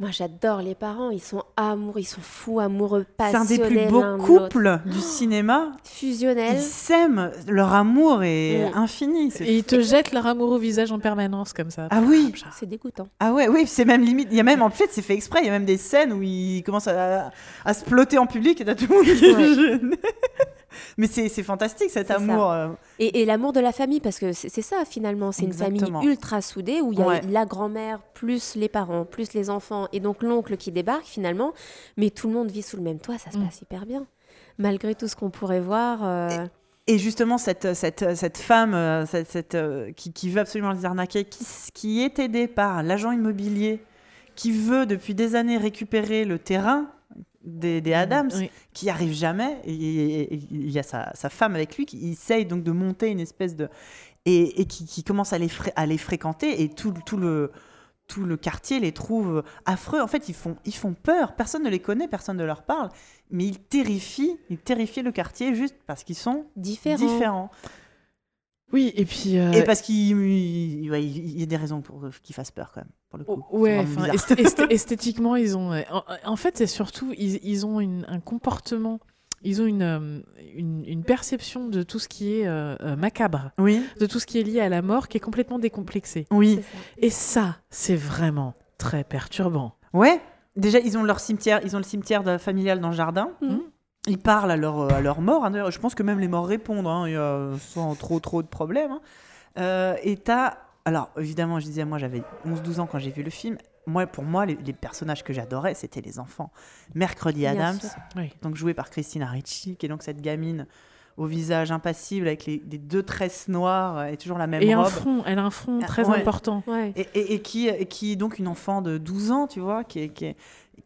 Moi, j'adore les parents. Ils sont amoureux, ils sont fous, amoureux, C'est un des passionnés. plus beaux couples du cinéma. Fusionnels. Ils s'aiment. Leur amour est Mm. infini. Et ils te jettent leur amour au visage en permanence comme ça. Ah oui. C'est dégoûtant. Ah ouais, oui, c'est même limite. Il y a même, en fait, c'est fait exprès. Il y a même des scènes où ils commencent à, à se plotter en public et t'as tout le monde qui est Ouais. [LAUGHS] Mais c'est fantastique cet amour. euh. Et, et l'amour de la famille, parce que c'est ça finalement, c'est une famille ultra soudée où il y a Ouais. la grand-mère, plus les parents, plus les enfants, et donc l'oncle qui débarque finalement, mais tout le monde vit sous le même toit, ça se Mm. passe hyper bien. Malgré tout ce qu'on pourrait voir. euh, Et justement, cette, cette, cette femme euh, cette, cette, qui, qui veut absolument les arnaquer, qui est aidée par l'agent immobilier qui veut depuis des années récupérer le terrain des, des Adams, Oui. qui n'y arrive jamais. Et, il y a sa, sa femme avec lui qui essaye donc de monter une espèce de. Et, et qui, qui commence à les, fré- à les fréquenter et tout, tout le. Tout le quartier les trouve affreux. En fait, ils font, ils font peur. Personne ne les connaît, personne ne leur parle. Mais ils terrifient, ils terrifient le quartier juste parce qu'ils sont Différent. différents. Oui, et puis. euh, Et parce qu'il il- ouais, il y a des raisons pour qu'ils fassent peur, quand même, pour le coup. Oh, Ouais, esth- esth- [LAUGHS] esthétiquement, ils ont. euh, En, en fait, c'est surtout, ils, ils ont une- un comportement, ils ont une, euh, une, une perception de tout ce qui est euh, euh, macabre, Oui, de tout ce qui est lié à la mort qui est complètement décomplexé. oui. Ça. Et ça, c'est vraiment très perturbant. Ouais. Déjà, ils ont leur cimetière, ils ont le cimetière de- familial dans le jardin. Mhm. Ils parlent à leur, euh, à leur mort. hein. Je pense que même les morts répondent, hein, sans trop trop de problèmes. hein. Euh, et t'as... Alors, évidemment, je disais, moi, j'avais 11-12 ans quand j'ai vu le film. Moi, pour moi, les, les personnages que j'adorais, c'était les enfants. Mercredi Adams. Oui. donc joué par Christina Ricci, qui est donc cette gamine au visage impassible avec les, les deux tresses noires et toujours la même Et un robe. front, elle a un front Ah, très ouais. important. Ouais. Et, et- et qui, et qui est donc une enfant de 12 ans, tu vois, qui,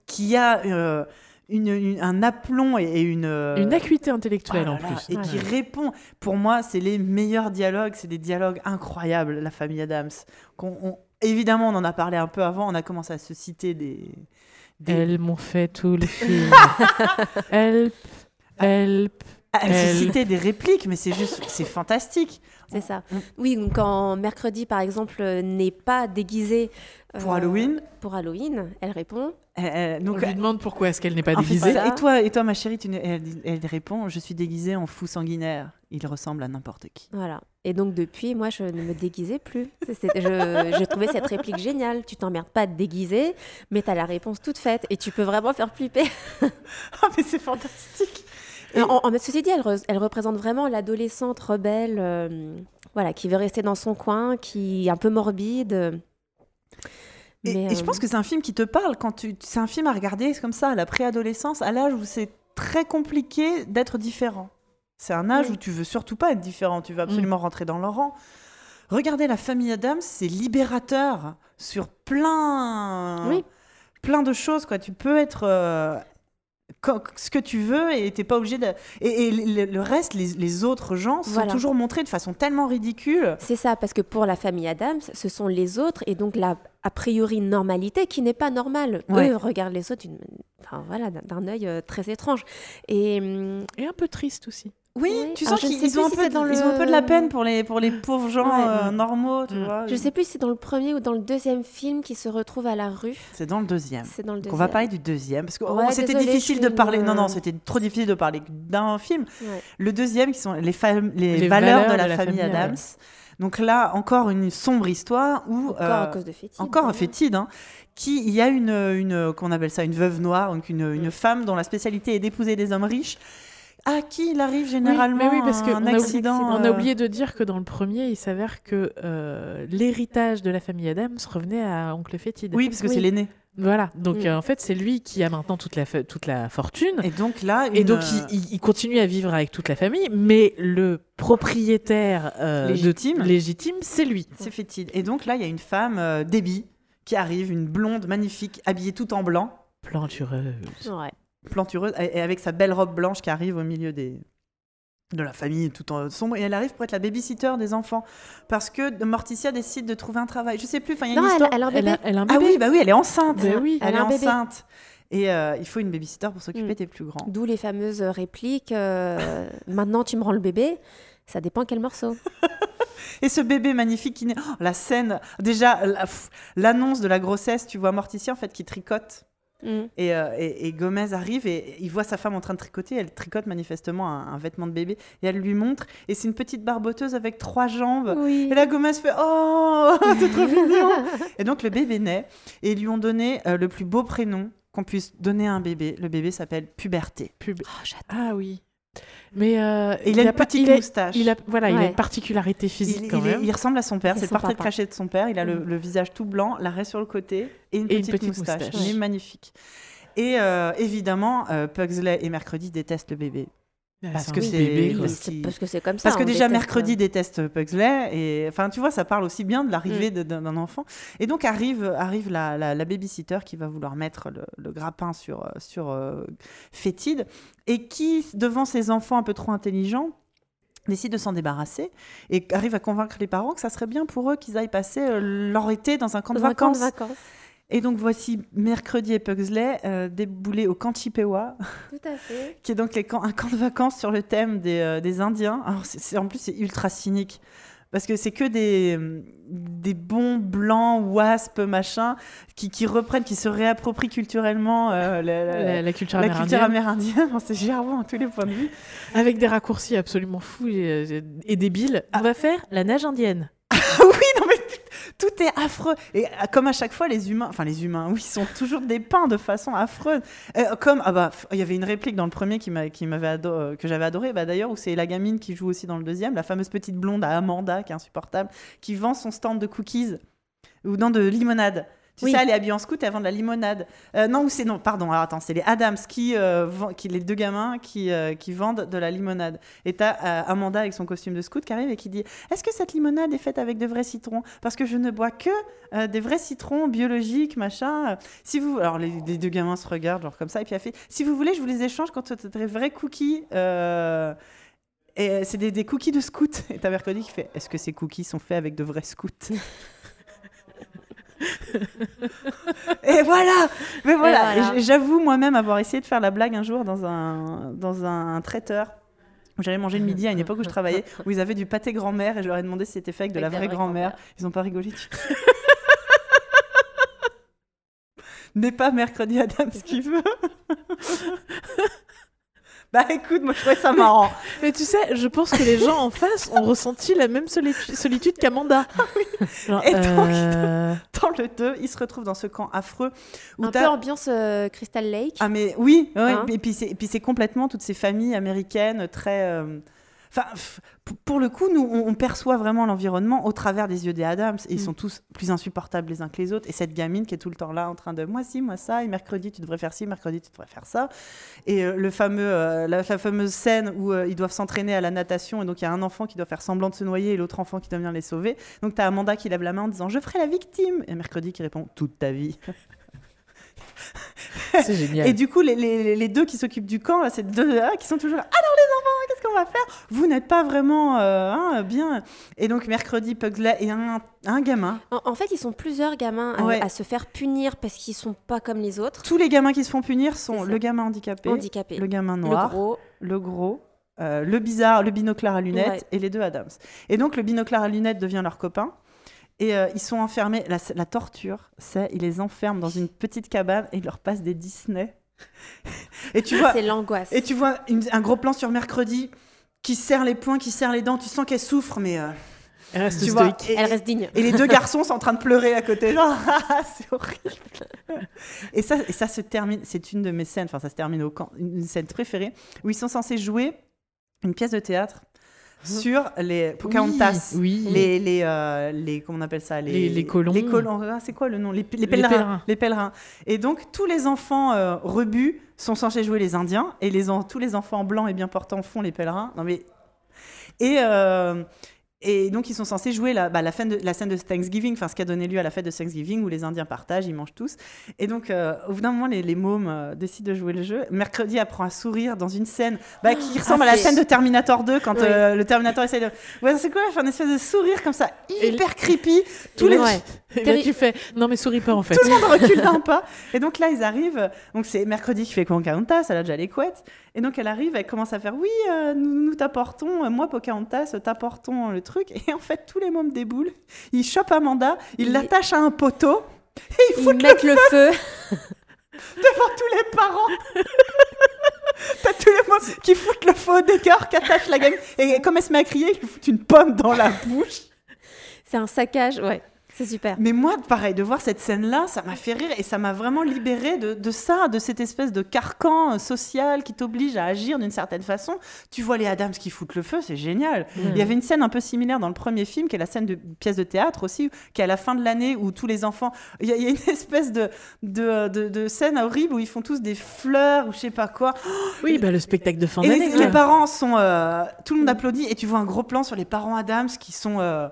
qui a euh, une, une- un aplomb et, une... euh, Une acuité intellectuelle ah en là plus. Et qui répond. Pour moi, c'est les meilleurs dialogues. C'est des dialogues incroyables, la famille Adams. On- évidemment, on en a parlé un peu avant. On a commencé à se citer des. des- Elles m'ont fait tout le [LAUGHS] film. help, help. À se elle- citer des répliques, mais c'est juste, c'est fantastique. C'est ça. Oui, donc quand mercredi, par exemple, euh, n'est pas déguisé Pour Halloween. Pour Halloween, elle répond. Euh, euh, On donc, lui demande pourquoi est-ce qu'elle n'est pas en fait, déguisée. et toi, et toi, ma chérie, tu, ne- elle, elle répond Je suis déguisée en fou sanguinaire. Il ressemble à n'importe qui. Voilà. Et donc depuis, moi, je ne me déguisais plus. C'est- c'est- je, je trouvais cette réplique géniale. Tu t'emmerdes pas de déguiser, mais tu as la réponse toute faite et tu peux vraiment faire flipper. [LAUGHS] Ah, mais c'est fantastique. Et- En, en- ceci dit, elle, re- elle représente vraiment l'adolescente rebelle, euh, voilà, qui veut rester dans son coin, qui est un peu morbide. Et, Mais, et je euh, pense que c'est un film qui te parle quand tu. C'est un film à regarder comme ça, à la préadolescence, à l'âge où c'est très compliqué d'être différent. C'est un âge Oui. où tu veux surtout pas être différent, tu veux absolument rentrer dans leur rang. Regardez la famille Adams, c'est libérateur sur plein, Oui. plein de choses. Quoi. Tu peux être euh, ce que tu veux et t'es pas obligé de. Et, et le, le reste, les, les autres gens sont Voilà. toujours montrés de façon tellement ridicule. C'est ça, parce que pour la famille Adams, ce sont les autres et donc la a priori normalité qui n'est pas normale. Ouais. Eux regardent les autres d'une, enfin voilà, d'un- œil euh, très étrange. Et hum, Et un peu triste aussi. Oui, Oui. tu sens je qu'ils sais ont, un si peu c'est de- dans ils ont un peu de la peine pour les, pour les pauvres gens Ouais. euh, normaux, tu Mm. vois. je sais plus si c'est dans le premier ou dans le deuxième film qui se retrouve à la rue. C'est dans le deuxième. C'est dans le Donc deuxième. on va parler du deuxième parce que oh, Ouais, c'était difficile de parler. Non, non, c'était trop difficile de parler d'un film. Ouais. Le deuxième, qui sont les, fam- les, Les valeurs, de la, famille, Adams. Donc là, encore une sombre histoire où Encore euh, à cause de Fétide. encore un fétide, hein, qui il y a une, une qu'on appelle ça une veuve noire, donc une, une femme dont la spécialité est d'épouser des hommes riches, à qui il arrive généralement mais oui, parce que un on a, accident. oublié, on a euh, oublié de dire que dans le premier, il s'avère que euh, l'héritage de la famille Adams revenait à Oncle Fétide. Oui, parce que Oui. c'est l'aîné. Voilà. Donc Mm. euh, en fait, c'est lui qui a maintenant toute la, fa- toute la fortune. Et donc là, Et donc, il, il- il continue à vivre avec toute la famille, mais le propriétaire euh, de- légitime, c'est lui. C'est fétide. Et donc là, il y a une femme, euh, Debbie, qui arrive, une blonde magnifique, habillée tout en blanc, Plantureuse. Ouais. Plantureuse, et avec sa belle robe blanche qui arrive au milieu des de la famille tout en sombre et elle arrive pour être la babysitter des enfants parce que Morticia décide de trouver un travail je sais plus enfin il y a une Non, histoire elle a un Elle bébé. a, elle a un ah oui bah oui elle est enceinte oui. elle, Elle est enceinte et euh, il faut une babysitter pour s'occuper Mm. des plus grands D'où les fameuses répliques. euh, [LAUGHS] maintenant, tu me rends le bébé. Ça dépend quel morceau. [LAUGHS] et ce bébé magnifique qui naît oh, la scène déjà l'annonce de la grossesse tu vois Morticia en fait qui tricote Mm. Et, euh, et- et Gomez arrive et il voit sa femme en train de tricoter. Elle tricote manifestement un, un vêtement de bébé et elle lui montre. Et c'est une petite barboteuse avec trois jambes. Oui. Et là, Gomez fait Oh, [LAUGHS] c'est trop mignon [LAUGHS] Et donc, le bébé naît et ils lui ont donné euh, le plus beau prénom qu'on puisse donner à un bébé. Le bébé s'appelle Puberté. Pub- Oh, j'adore. Ah oui. Mais euh, il, a une pas- petite il a- moustache. il a, voilà, il a une particularité physique Il- quand il est- même. il ressemble à son père, C'est le portrait craché de son père. Il a le, Mm. le visage tout blanc, l'arrêt sur le côté et une Et une petite, moustache. moustache. Il est magnifique. Et euh, évidemment, euh, Pugsley et Mercredi détestent le bébé. Ah, Parce que bébé, quoi. parce C'est qu'il- parce que c'est comme ça. Parce que on déjà déteste, mercredi euh, déteste Pugsley et enfin tu vois ça parle aussi bien de Mm. l'arrivée de- d'un d'un enfant et donc arrive arrive la, la, la babysitter qui va vouloir mettre le, le grappin sur euh, sur euh, Fétide et qui devant ses enfants un peu trop intelligents décide de s'en débarrasser et arrive à convaincre les parents que ça serait bien pour eux qu'ils aillent passer leur été dans un camp de dans un camp de vacances. Et donc voici mercredi et Pugsley euh, déboulés au camp Chippewa Tout à fait. [LAUGHS] qui est donc les camps- un camp de vacances sur le thème des, euh, des Indiens. Alors, en plus, c'est ultra cynique. Parce que c'est que des, euh, des bons blancs, wasps, machin, qui, qui reprennent, qui se réapproprient culturellement euh, la, la- La, la culture amérindienne. c'est [LAUGHS] gervant à tous les points de vue. Avec des raccourcis absolument fous et, et débiles. On va faire la nage indienne. Tout, est affreux. Et euh, comme à chaque fois, les humains, enfin les humains, oui, sont toujours dépeints de façon affreuse. Euh, comme, ah bah, il y avait une réplique dans le premier qui qui m'avait euh, que j'avais adoré, bah, d'ailleurs, où c'est la gamine qui joue aussi dans le deuxième, la fameuse petite blonde à Amanda, qui est insupportable, qui vend son stand de cookies ou non de limonade. Tu Oui. sais, elle est habillée en scout, elle vend de la limonade. Euh, non, ou c'est non, pardon. Alors attends, c'est les Adams qui, euh, vend- qui les deux gamins qui, euh, qui vendent de la limonade. Et t'as Amanda avec son costume de scout qui arrive et qui dit Est-ce que cette limonade est faite avec de vrais citrons? Parce que je ne bois que des vrais citrons biologiques, machin. Si vous, alors les, les deux gamins se regardent genre comme ça et puis elle fait Si vous voulez, je vous les échange contre des vrais cookies. et c'est des, des cookies de scout. Et t'as Mercredi qui fait Est-ce que ces cookies sont faits avec de vrais scouts? Et voilà Mais voilà, J'avoue moi-même avoir essayé de faire la blague un jour dans un, dans un traiteur. où J'allais manger le midi à une époque où je travaillais, où ils avaient du pâté grand-mère et je leur ai demandé si c'était fait avec de la vraie vraie grand-mère. Ils n'ont pas rigolé. N'est [LAUGHS] pas mercredi Adam [LAUGHS] ce qu'il veut. [LAUGHS] bah écoute, moi je trouvais ça marrant. [LAUGHS] Mais tu sais, je pense que les gens en face ont ressenti la même solitu- solitude qu'Amanda. [LAUGHS] Genre, Et donc, euh, Dans le 2, ils se retrouvent dans ce camp affreux où Un t'as- peu ambiance euh, Crystal Lake. Ah mais oui, ouais, Hein et puis c'est et puis c'est complètement toutes ces familles américaines très euh, Enfin, pour le coup, nous, on, perçoit vraiment l'environnement au travers des yeux des Adams. Et ils Mm. sont tous plus insupportables les uns que les autres. Et cette gamine qui est tout le temps là en train de moi ci, moi ça, et mercredi tu devrais faire ci, mercredi tu devrais faire ça. Et euh, le fameux, euh, la, la fameuse scène où euh, ils doivent s'entraîner à la natation. Et donc il y a un enfant qui doit faire semblant de se noyer et l'autre enfant qui doit venir les sauver. Donc tu as Amanda qui lève la main en disant Je ferai la victime. Et mercredi qui répond Toute ta vie. [LAUGHS] C'est génial. Et du coup, les, les- les deux qui s'occupent du camp, là, c'est deux là, qui sont toujours là, alors les enfants, qu'est-ce qu'on va faire? Vous n'êtes pas vraiment euh, hein, bien. Et donc, mercredi, Pugsley et un, un gamin. En, en fait, ils sont plusieurs gamins à, Ouais. à se faire punir parce qu'ils sont pas comme les autres. Tous les gamins qui se font punir sont le gamin handicapé, le gamin noir, Le gros. le gros, euh, le bizarre, le binoclard à lunettes Ouais. et les deux Adams. Et donc, le binoclard à lunettes devient leur copain. Et euh, ils sont enfermés. La, la torture, c'est ils les enferment dans une petite cabane et ils leur passent des Disney. [LAUGHS] et tu vois, C'est l'angoisse. Et tu vois une- un gros plan sur mercredi qui serre les poings, qui serre les dents. Tu sens qu'elle souffre, mais euh, Elle reste tu vois. Et, Elle reste digne. et les deux garçons sont en train de pleurer à côté. Genre, [LAUGHS] Ah, c'est horrible. Et ça, et ça se termine. C'est une de mes scènes. Enfin, ça se termine au camp. Une scène préférée où ils sont censés jouer une pièce de théâtre sur les Pocahontas. Oui. Les, les, euh, les, comment on appelle ça Les- les colons. Les colons, ah, c'est quoi le nom? Les, pèlerins. pèlerins. Les pèlerins. Et donc, tous les enfants euh, rebus sont censés jouer les Indiens, et les tous les enfants blancs et bien portants font les pèlerins. Non mais... Et, euh, et donc, ils sont censés jouer la, bah, la, fin de, la scène de Thanksgiving, enfin, ce qui a donné lieu à la fête de Thanksgiving, où les Indiens partagent, ils mangent tous. Et donc, euh, au bout d'un moment, les, les mômes euh, décident de jouer le jeu. Mercredi apprend à sourire dans une scène bah, qui ressemble Ah, à la scène de Terminator 2, quand Oui. euh, le Terminator essaie de... Ouais, c'est quoi? Un espèce de sourire comme ça, Et hyper creepy. Tous les... Ouais. Et là, tu fais non mais souris pas en fait. Tout le monde recule d'un pas. Et donc là, ils arrivent. Donc c'est mercredi qui fait Pocahontas, elle a déjà les couettes. Et donc elle arrive, elle commence à faire Oui, euh, nous, nous t'apportons, euh, moi Pocahontas, t'apportons le truc. Et en fait, tous les mômes déboulent. Ils chopent Amanda, ils l'attachent à un poteau et ils Ils foutent mettent le feu. [LAUGHS] devant tous les parents. [LAUGHS] T'as tous les mômes qui foutent le feu au décor, qui attachent la gamme. Et comme elle se met à crier, ils lui foutent une pomme dans la bouche. C'est un saccage, ouais. C'est super. Mais moi, pareil, de voir cette scène-là, ça m'a fait rire et ça m'a vraiment libéré de, de ça, de cette espèce de carcan euh, social qui t'oblige à agir d'une certaine façon. Tu vois les Adams qui foutent le feu, c'est génial. Il y avait une scène un peu similaire dans le premier film, qui est la scène de pièce de théâtre aussi, qui est à la fin de l'année où tous les enfants. Il y, a- il y a une [LAUGHS] espèce de, de, de- de scène horrible où ils font tous des fleurs ou je sais pas quoi. [GASPS] Oui, bah, le spectacle de fin d'année. les, les parents sont. euh, tout le monde applaudit et tu vois un gros plan sur les parents Adams qui sont. euh,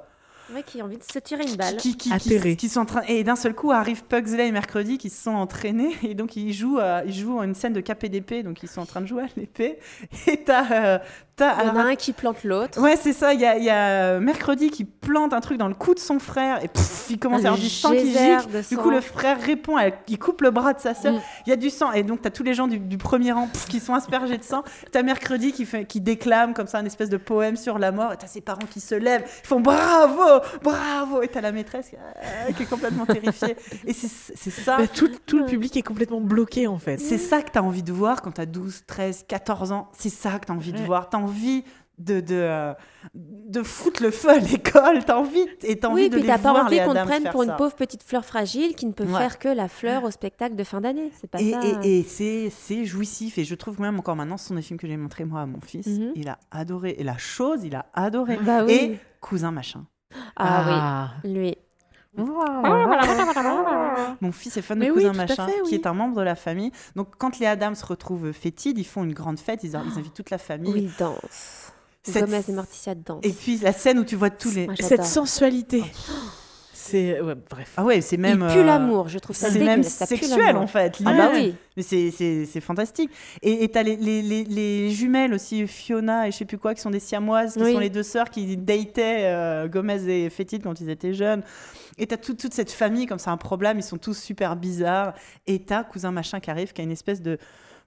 Ouais, qui a envie de se tirer une balle. qui, qui, qui- Atterrés. qui sont en train et d'un seul coup arrive Pugsley et mercredi qui se sont entraînés et donc ils jouent euh, ils jouent une scène de KPDP donc ils sont en train de jouer à l'épée et t'as euh, t'as- Il y en a un qui plante l'autre. ouais c'est ça il y a, il y a euh, mercredi qui plante un truc dans le cou de son frère et pff, il commence à avoir du sang qui gicle du coup le frère répond elle- il coupe le bras de sa sœur Mm. il y a du sang et donc t'as tous les gens du, du premier rang pff, qui sont aspergés de sang t'as mercredi qui fait qui déclame comme ça un espèce de poème sur la mort et t'as ses parents qui se lèvent ils font bravo bravo et t'as la maîtresse qui, euh, qui est complètement terrifiée et c'est c'est ça Bah, tout, tout le public est complètement bloqué en fait. c'est ça que tu as envie de voir quand tu as 12, 13, 14 ans. C'est ça que tu as envie de voir. Tu as envie de, de, euh, de foutre le feu à l'école. Tu as envie, et t'as envie Oui, de puis les t'as pas voir, envie les qu'on te Adams, prenne pour une pauvre petite fleur fragile qui ne peut Ouais. faire que la fleur au spectacle de fin d'année. C'est pas Et, ça. et, et c'est, c'est jouissif. Et je trouve même encore maintenant, ce sont des films que j'ai montrés moi à mon fils. Mhm. Il a adoré. Et la chose, il a adoré. Bah oui. Et cousin machin. Ah, oui, lui. Mon fils est fan Mais de oui, cousin machin, fait, qui oui. est un membre de la famille. Donc quand les Adams se retrouvent fétides, ils font une grande fête. Ils, ils invitent toute la famille. Où il danse. Cette- Gomez et Morticia dansent. Et puis la scène où tu vois tous les. Moi, Cette sensualité. C'est. ouais, bref. Ah ouais, c'est même. il pue euh, l'amour, je trouve ça C'est même ça sexuel en fait. Ah bah oui. Mais c'est- c'est c'est fantastique. Et et t'as les, les, les, les jumelles aussi, Fiona et je sais plus quoi, qui sont des siamoises, qui Oui. sont les deux sœurs qui dataient euh, Gomez et Fétide quand ils étaient jeunes. Et t'as tout- toute cette famille, comme c'est un problème, ils sont tous super bizarres. Et t'as cousin machin qui arrive, qui a une espèce de.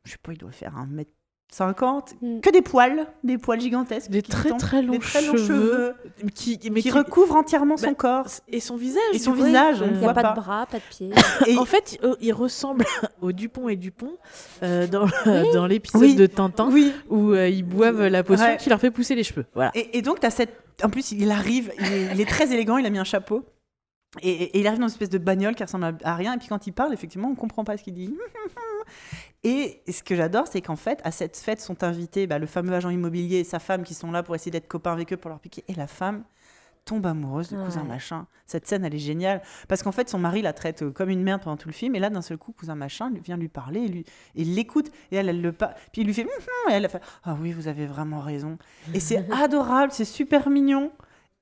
Je sais pas, il doit faire un mètre 50, Mm. que des poils, des poils gigantesques. Des très, tombent, très longs des très longs cheveux. cheveux, Qui, mais qui qui- recouvrent entièrement son Bah, corps. Et son visage. Et son visage, on Il ne n'y a pas, pas. de bras, pas de pieds. Et- En fait, euh, il ressemble [LAUGHS] au Dupont et Dupont euh, dans, dans l'épisode Oui. de Tintin Oui, où euh, ils boivent la potion Ouais. qui leur fait pousser les cheveux. Voilà. Et, et donc, tu as cette. En plus, il arrive, il est, il est très élégant, il a mis un chapeau. Et, et il arrive dans une espèce de bagnole qui ressemble à, à rien. Et puis quand il parle, effectivement, on comprend pas ce qu'il dit. [LAUGHS] Et ce que j'adore, c'est qu'en fait, à cette fête sont invités bah, le fameux agent immobilier et sa femme qui sont là pour essayer d'être copains avec eux pour leur piquer. Et la femme tombe amoureuse de cousin Ouais. machin. Cette scène, elle est géniale. Parce qu'en fait, son mari la traite euh, comme une merde pendant tout le film. Et là, d'un seul coup, cousin machin vient lui parler et, lui, et l'écoute. Et elle, elle le pa- Puis il lui fait. Hum, hum et elle, elle fait Ah oui, vous avez vraiment raison. Et c'est [LAUGHS] adorable, c'est super mignon.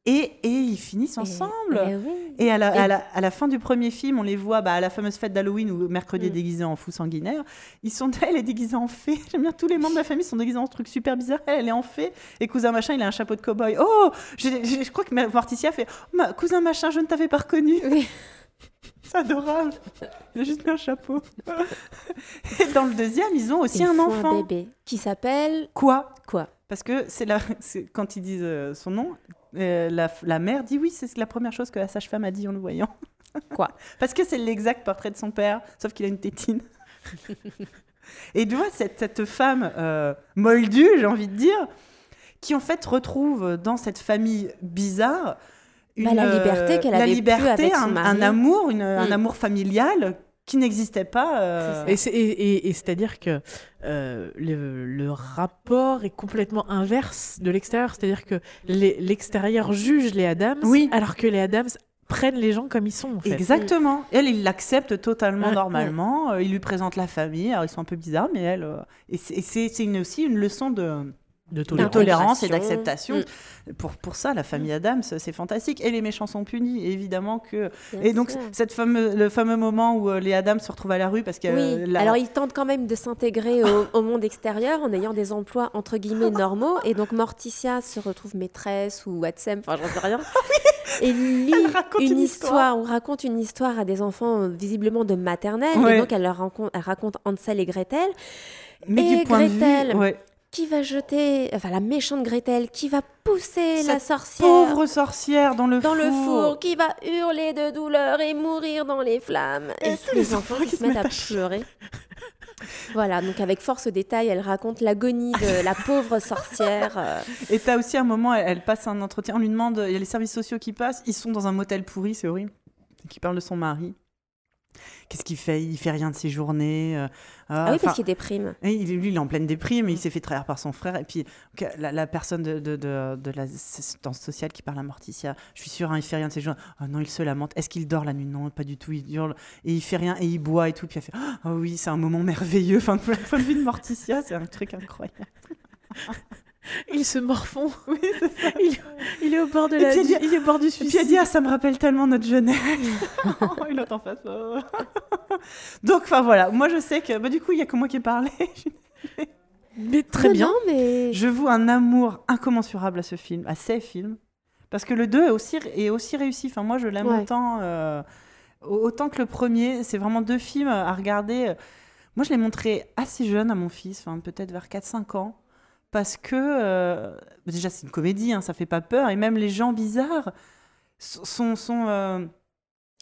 Et, et ils finissent ensemble. Et, oui. Et à la, à, Et- la, à la fin du premier film, on les voit bah, à la fameuse fête d'Halloween où mercredi est Mm. déguisé en fou sanguinaire. Ils sont, [LAUGHS] elle est déguisée en fée. J'aime bien tous les membres de la famille sont déguisés en trucs super bizarres. Elle, elle est en fée. Et cousin machin, il a un chapeau de cow-boy. Oh, je crois que Morticia fait oh, ma- cousin machin, je ne t'avais pas reconnu. [LAUGHS] Oui. C'est adorable. Il a juste mis un chapeau. [LAUGHS] Et dans le deuxième, ils ont aussi Ils un enfant. bébé qui s'appelle Quoi? Quoi? Parce que c'est la, [LAUGHS] quand ils disent euh, son nom, euh, la, la mère dit oui, c'est la première chose que la sage-femme a dit en le voyant. [LAUGHS] Quoi? [LAUGHS] Parce que c'est l'exact portrait de son père, sauf qu'il a une tétine. Et tu vois, cette, cette femme euh, moldue, j'ai envie de dire, qui en fait retrouve dans cette famille bizarre Bah, la liberté qu'elle avait plus liberté, avec son un, mari. un amour, une- un Mm. amour familial qui n'existait pas. euh, Et c'est et- et- et c'est-à-dire que euh, le, le rapport est complètement inverse de l'extérieur. C'est-à-dire que l'extérieur juge les Adams, Oui. alors que les Adams prennent les gens comme ils sont. En fait. Exactement. Elle, il l'accepte totalement normalement. Euh, il lui présente la famille. Alors, ils sont un peu bizarres, mais elle. et c'est- aussi une leçon de, De de tolérance. et d'acceptation. Pour, pour ça, la famille Adams, c'est fantastique. Et les méchants sont punis, évidemment que. Bien et donc, sûr. cette fameux, le fameux moment où euh, les Adams se retrouvent à la rue parce que. Oui, euh, la- alors ils tentent quand même de s'intégrer au, au monde extérieur en ayant des emplois entre guillemets [LAUGHS] normaux. Et donc Morticia se retrouve maîtresse ou Watsem, enfin j'en sais rien. [LAUGHS] Et lit Elle raconte une une histoire, on raconte une histoire à des enfants euh, visiblement de maternelle. Ouais. Et donc elle leur raconte, elle raconte Hansel et Gretel. mais et du point de Gretel. vue. ouais. Qui va jeter, enfin la méchante Gretel, qui va pousser la sorcière Pauvre sorcière dans le dans four. le four, qui va hurler de douleur et mourir dans les flammes. Et, tous les enfants qui se mettent à pleurer. Voilà, donc avec force détail, elle raconte l'agonie de la [LAUGHS] pauvre sorcière. euh, Et t'as aussi un moment, elle, elle passe un entretien, on lui demande, il y a les services sociaux qui passent, ils sont dans un motel pourri, c'est horrible. qui parle de son mari. Qu'est-ce qu'il fait? Il fait rien de ses journées. euh, Ah oui, enfin, parce qu'il déprime. et il, lui, il est en pleine déprime, il s'est fait trahir par son frère. Et puis, la, la personne de, de, de, de l'assistance sociale qui parle à Morticia, je suis sûre, hein, il fait rien de ses journées. Oh non, il se lamente. Est-ce qu'il dort la nuit? Non, pas du tout. Il hurle et il fait rien et il boit et tout. Puis elle fait Oh oui, c'est un moment merveilleux. Enfin, la [LAUGHS] point de vue de Morticia, c'est un truc incroyable. Il se morfond. [LAUGHS] Oui, ça. Il, il est au bord de la. puis dit- il est au bord du Et puis elle suicide. dit Ah, ça me rappelle tellement notre jeunesse. [LAUGHS] il est en face. oh. Donc, enfin voilà, moi je sais que. Bah, du coup, il y a que moi qui ai parlé. [LAUGHS] Mais très bien. non, mais Je voue un amour incommensurable à ce film, à ces films. Parce que le 2 est aussi, est aussi réussi. Enfin, moi, je l'aime Ouais. autant, euh, autant que le premier. C'est vraiment deux films à regarder. Moi, je l'ai montré assez jeune à mon fils, enfin, peut-être vers 4-5 ans. Parce que, euh, déjà, c'est une comédie, hein, ça fait pas peur. Et même les gens bizarres sont, sont, euh,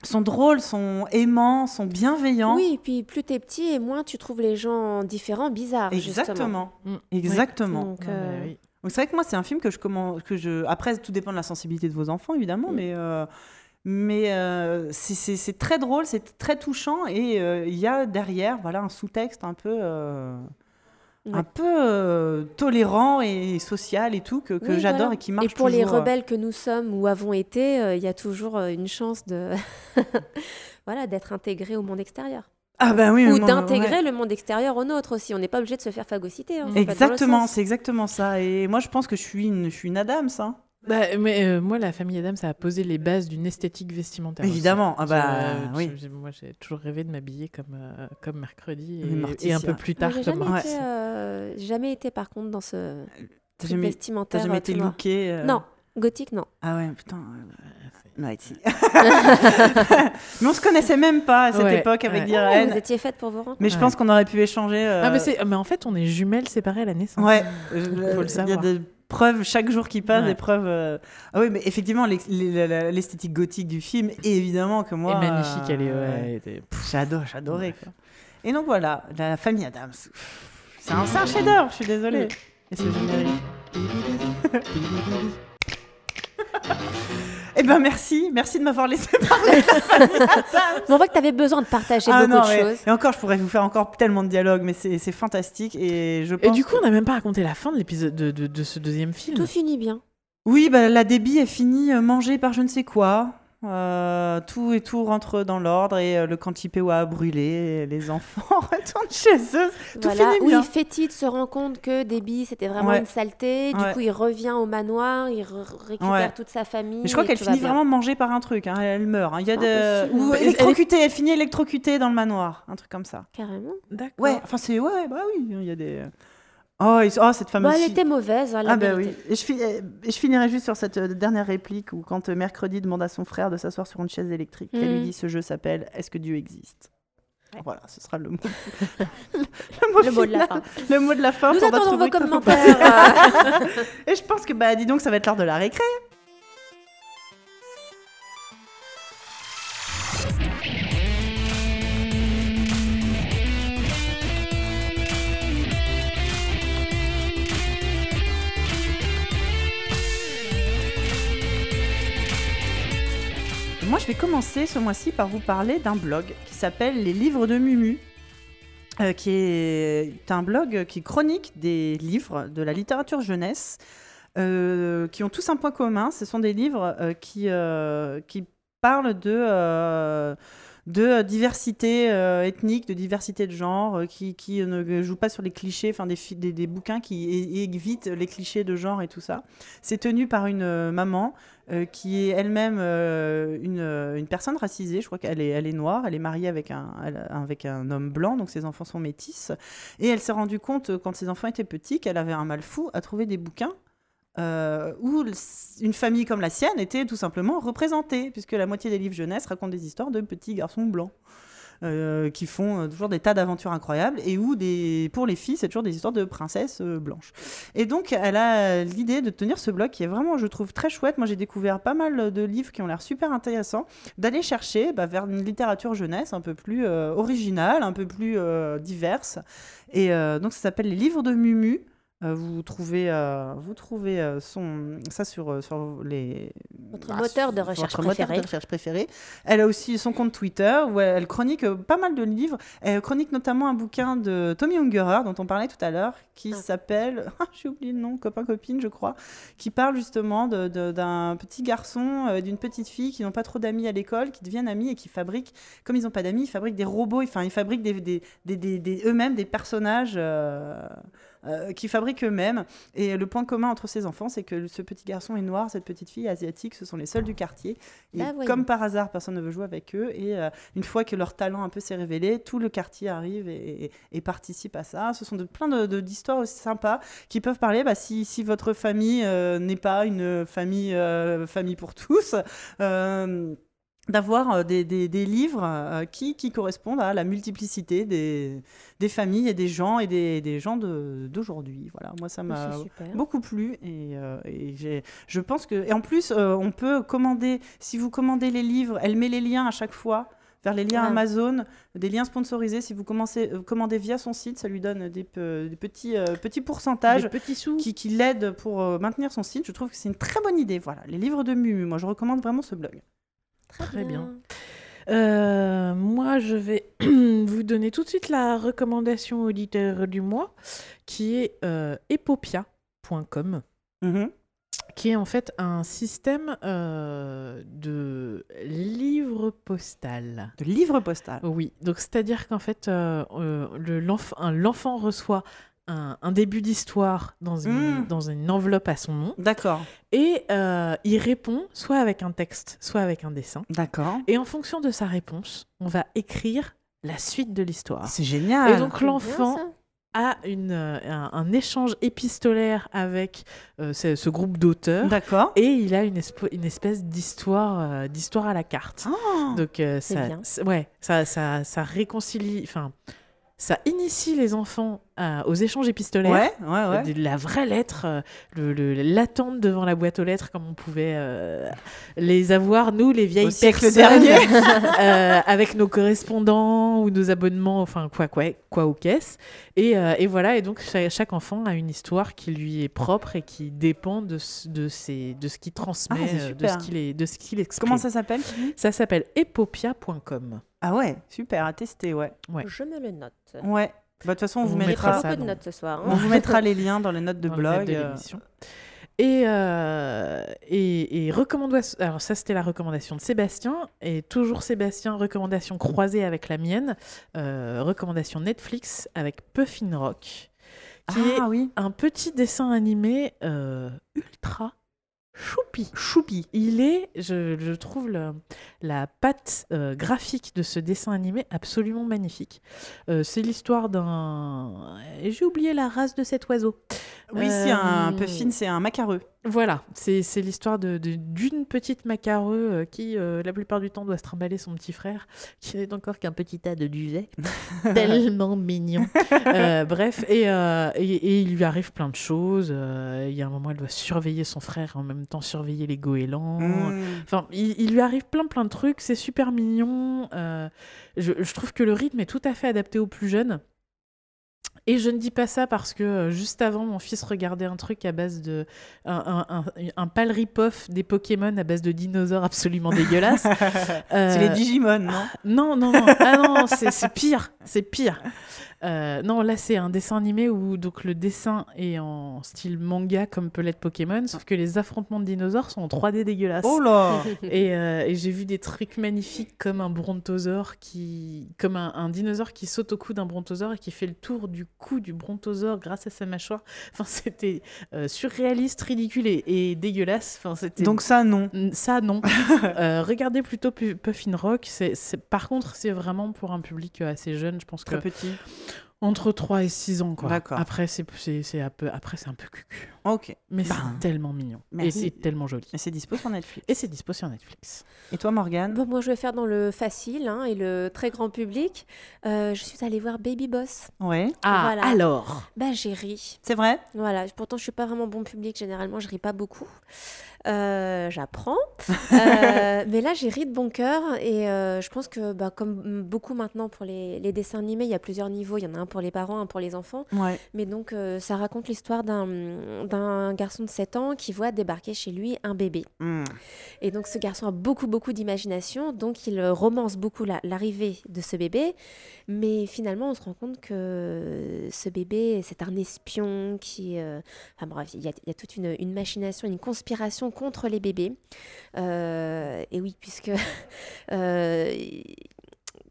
sont drôles, sont aimants, sont bienveillants. oui, et puis plus t'es petit et moins tu trouves les gens différents, bizarres. justement. Exactement. Mm. Exactement. Donc, mais euh, oui. Donc c'est vrai que moi, c'est un film que je commence, que je. Après, tout dépend de la sensibilité de vos enfants, évidemment, Mm. mais. euh, Mais euh, c'est- très drôle, c'est très touchant et euh, il y a derrière voilà, un sous-texte un peu, euh, Ouais. un peu euh, tolérant et social et tout que, que Oui, j'adore voilà. et qui marche Et pour les toujours, euh. rebelles que nous sommes ou avons été, euh, il y a toujours une chance de [LAUGHS] voilà d'être intégré au monde extérieur. Ah bah oui, ou d'intégrer ouais. le monde extérieur au nôtre aussi. On n'est pas obligé de se faire phagocyter. hein. Exactement, c'est exactement ça. Et moi, je pense que je suis une, je suis une Adams. Hein. Bah, mais euh, moi, la famille Adam, ça a posé les bases d'une esthétique vestimentaire. Évidemment, ah bah, oui. je- moi, j'ai toujours rêvé de m'habiller comme, euh, comme mercredi et, et un peu plus tard j'ai comme jamais, été, euh, jamais été par contre dans ce T'as truc jamais, t'as vestimentaire. jamais euh, été looké euh, Non, gothique non. Ah ouais, putain. euh, ouais, si. [LAUGHS] mais on se connaissait même pas à cette Ouais, époque avec ouais. Diren. Vous étiez faite pour vous rendre. Mais je pense qu'on aurait pu échanger. euh, Ah, mais, c'est- mais en fait, on est jumelles séparées à la naissance. Ouais, Faut le il y a savoir. des preuves chaque jour qui passe, Ouais. des preuves. euh, Ah oui, mais effectivement, l'esthétique gothique du film, et évidemment que moi. Et magnifique, elle est. euh, Ouais, était- pff, J'adore, j'adorais. quoi. Et donc voilà, la famille Adams. C'est un, c'est un chef-d'œuvre, je suis désolée. Et ce générique. [LAUGHS] Eh ben merci, merci de m'avoir laissé parler. [LAUGHS] [LAUGHS] on voit que tu avais besoin de partager Ah beaucoup non, de mais- choses. Et encore, je pourrais vous faire encore tellement de dialogues, mais c'est fantastique. Et je Et pense du coup, on n'a même pas raconté la fin de l'épisode de, de, de ce deuxième film. Tout finit bien. Oui, bah, la débit est finie, euh, mangée par je ne sais quoi. Euh, tout et tout rentre dans l'ordre et euh, le Cantipewa a brûlé. et les enfants [LAUGHS] retournent chez eux. Tout voilà. finit Oui, bien. Fétide se rend compte que Déby, c'était vraiment Ouais. une saleté. Du Ouais. coup, il revient au manoir, il re- récupère Ouais. toute sa famille. Mais je crois qu'elle finit vraiment mangée par un truc. hein, Elle meurt. hein. Il y a de... Ou est- électrocutée. Elle finit électrocutée dans le manoir. Un truc comme ça. Carrément. D'accord. Ouais, enfin c'est... Ouais, bah oui, il y a des... Oh, oh, cette fameuse... Bah, elle était mauvaise, hein, la Ah bah oui. Et je, et je finirai juste sur cette euh, dernière réplique où quand euh, mercredi demande à son frère de s'asseoir sur une chaise électrique, elle lui Mhm. dit ce jeu s'appelle Est-ce que Dieu existe? Ouais. Voilà, ce sera le mot. [LAUGHS] le, mot Le mot de la fin. Le mot de la fin. Nous attendons vos commentaires. [LAUGHS] Et je pense que bah dis donc ça va être l'heure de la récré. Moi, je vais commencer ce mois-ci par vous parler d'un blog qui s'appelle Les Livres de Mumu, euh, qui est un blog qui chronique des livres de la littérature jeunesse, euh, qui ont tous un point commun. Ce sont des livres euh, qui, qui parlent de, de diversité ethnique, de diversité de genre, qui, qui ne jouent pas sur les clichés, enfin des, des, bouquins qui évitent les clichés de genre et tout ça. C'est tenu par une maman euh, qui est elle-même euh, une, euh, une personne racisée. Je crois qu'elle est, elle est noire, elle est mariée avec un, avec un homme blanc, donc ses enfants sont métis. Et elle s'est rendue compte, quand ses enfants étaient petits, qu'elle avait un mal fou à trouver des bouquins où une famille comme la sienne était tout simplement représentée, puisque la moitié des livres jeunesse racontent des histoires de petits garçons blancs. Euh, qui font euh, toujours des tas d'aventures incroyables et où pour les filles c'est toujours des histoires de princesses euh, blanches. Et donc elle a l'idée de tenir ce blog qui est vraiment je trouve très chouette. Moi j'ai découvert pas mal de livres qui ont l'air super intéressants d'aller chercher bah, vers une littérature jeunesse un peu plus originale un peu plus diverse. Et donc ça s'appelle les livres de Mumu vous trouvez, euh, vous trouvez euh, son, ça sur, euh, sur les. Votre bah, moteur de recherche votre moteur préféré. de recherche préféré. Elle a aussi son compte Twitter où elle chronique euh, pas mal de livres. Elle chronique notamment un bouquin de Tommy Ungerer dont on parlait tout à l'heure qui Ah. s'appelle, [LAUGHS] ah, j'ai oublié le nom, copain copine je crois, qui parle justement de- de- d'un petit garçon, euh, d'une petite fille qui n'ont pas trop d'amis à l'école, qui deviennent amis et qui fabriquent, comme ils n'ont pas d'amis, ils fabriquent des robots, enfin ils fabriquent des, des- des- des- des- eux-mêmes des personnages. euh, euh, qui fabriquent eux-mêmes. Et le point commun entre ces enfants, c'est que ce petit garçon est noir, cette petite fille est asiatique, ce sont les seuls du quartier. Et Bah, comme par hasard, personne ne veut jouer avec eux. Et euh, une fois que leur talent un peu s'est révélé, tout le quartier arrive et, et- et participe à ça. Ce sont de, plein de- de- d'histoires aussi sympas qui peuvent parler, bah, si, si votre famille euh, n'est pas une famille, famille pour tous. D'avoir euh, des, des- des livres euh, qui, qui correspondent à la multiplicité des, des familles et des gens et des, des gens d'aujourd'hui. Voilà, moi ça m'a beaucoup plu et, euh, et je pense que et en plus euh, on peut commander si vous commandez les livres, elle met les liens à chaque fois vers les liens. Amazon, des liens sponsorisés. Si vous commencez, euh, commandez via son site, ça lui donne des, pe- des petits, euh, petits pourcentages Des petits sous. qui, qui l'aident pour euh, maintenir son site. Je trouve que c'est une très bonne idée. Voilà, les livres de Mumu, moi je recommande vraiment ce blog. Très bien. Euh, moi, je vais [CLEARS THROAT] vous donner tout de suite la recommandation auditeur du mois, qui est euh, epopia.com, Mhm. qui est en fait un système euh, de livre postal. De livres postal. Oui, donc c'est-à-dire qu'en fait, le- l'enfant reçoit un, un début d'histoire dans une, Mm. dans une enveloppe à son nom, D'accord, et euh, il répond soit avec un texte, soit avec un dessin. d'accord. Et en fonction de sa réponse, on va écrire la suite de l'histoire. C'est génial. Et donc l'enfant a une, euh, un, un échange épistolaire avec euh, ce, ce groupe d'auteurs. D'accord. Et il a une, espèce d'histoire euh, d'histoire à la carte. Ah, Donc euh, C'est ça, ouais, ça, ça, ça réconcilie, enfin, ça initie les enfants à- aux échanges épistolaires. ouais, ouais, ouais. De La vraie lettre, euh, le- le- l'attente devant la boîte aux lettres, comme on pouvait euh, les avoir, nous, les vieilles Au siècle personnes, dernier. [LAUGHS] euh, avec nos correspondants ou nos abonnements, enfin, quoi, quoi, quoi aux caisses. Et, euh, et voilà, et donc chaque, chaque enfant a une histoire qui lui est propre et qui dépend de, ce- de, ses, de ce qu'il transmet, Ah, euh, de ce qu'il est- de ce qu'il exprime. Comment ça s'appelle Ça s'appelle epopia.com. Ah ouais, super, à tester, ouais. Ouais. Je me le note. Ouais. Bah, De toute façon, on On vous mettra ça beaucoup de dans- notes ce soir. hein. on vous mettra les liens dans les notes de dans les notes blog. de euh, l'émission. Et, euh, et, et recommanda- alors ça c'était la recommandation de Sébastien et toujours Sébastien recommandation croisée avec la mienne euh, recommandation Netflix avec Puffin Rock qui est Ah oui, un petit dessin animé euh, ultra choupi choupi. il est je, je trouve le- la patte euh, graphique de ce dessin animé absolument magnifique Euh, c'est l'histoire d'un j'ai oublié la race de cet oiseau Oui, si, un Euh, puffin, c'est un macareux. Voilà, c'est l'histoire de- de- d'une petite macareux euh, qui, euh, la plupart du temps, doit se trimballer son petit frère, qui n'est encore qu'un petit tas de duvet. [LAUGHS] Tellement mignon. Euh, bref, et, euh, et- et il lui arrive plein de choses. Il y a un moment, elle doit surveiller son frère et en même temps surveiller les goélands. Mmh. Enfin, il, il lui arrive plein plein de trucs, c'est super mignon. je, je trouve que le rythme est tout à fait adapté aux plus jeunes. Et je ne dis pas ça parce que euh, juste avant, mon fils regardait un truc à base de. un, un, un, un des Pokémon à base de dinosaures absolument dégueulasses. [LAUGHS] C'est les Euh, Digimon, non? Non, non, non, ah non, c'est c'est pire, c'est pire. Euh, non, là c'est un dessin animé où donc le dessin est en style manga comme peut l'être Pokémon, sauf que les affrontements de dinosaures sont en 3D dégueulasses. Oh là [LAUGHS] Et, euh, et j'ai vu des trucs magnifiques comme un brontosaure qui, comme un, un dinosaure qui saute au cou d'un brontosaure et qui fait le tour du cou du brontosaure grâce à sa mâchoire. Enfin, c'était euh, surréaliste, ridicule et, et dégueulasse. Enfin, c'était Donc ça, non. Ça, non. [LAUGHS] Euh, regardez plutôt Pu- Puffin Rock. C'est, c'est- Par contre, c'est vraiment pour un public euh, assez jeune. Je pense que Très petit. Entre 3 et 6 ans. Quoi. D'accord. Après, c'est, c'est, c'est un peu, après, c'est un peu cucu. Ok. Mais Bah, c'est tellement mignon. merci. Et c'est tellement joli. Et c'est dispo sur Netflix. Et c'est dispo sur Netflix. Et toi, Morgane? Bon, moi, je vais faire dans le facile hein, et le très grand public. Euh, je suis allée voir Baby Boss. Ouais. Ah, Voilà. alors? Bah, j'ai ri. C'est vrai? Voilà, pourtant je suis pas vraiment bon public, généralement je ris pas beaucoup. Euh, J'apprends. [LAUGHS] Euh, mais là, j'ai ri de bon cœur. Et euh, je pense que, bah, comme beaucoup maintenant pour les, les dessins animés, il y a plusieurs niveaux. Il y en a un pour les parents, un pour les enfants. Ouais. Mais donc, ça raconte l'histoire d'un garçon de 7 ans qui voit débarquer chez lui un bébé. Hmm. Et donc, ce garçon a beaucoup, beaucoup d'imagination. Donc, il romance beaucoup la- l'arrivée de ce bébé. Mais finalement, on se rend compte que ce bébé, c'est un espion qui. Enfin, bref, il y a, il y a toute une, une machination, une conspiration contre les bébés. Euh, et oui, puisque. [LAUGHS] euh,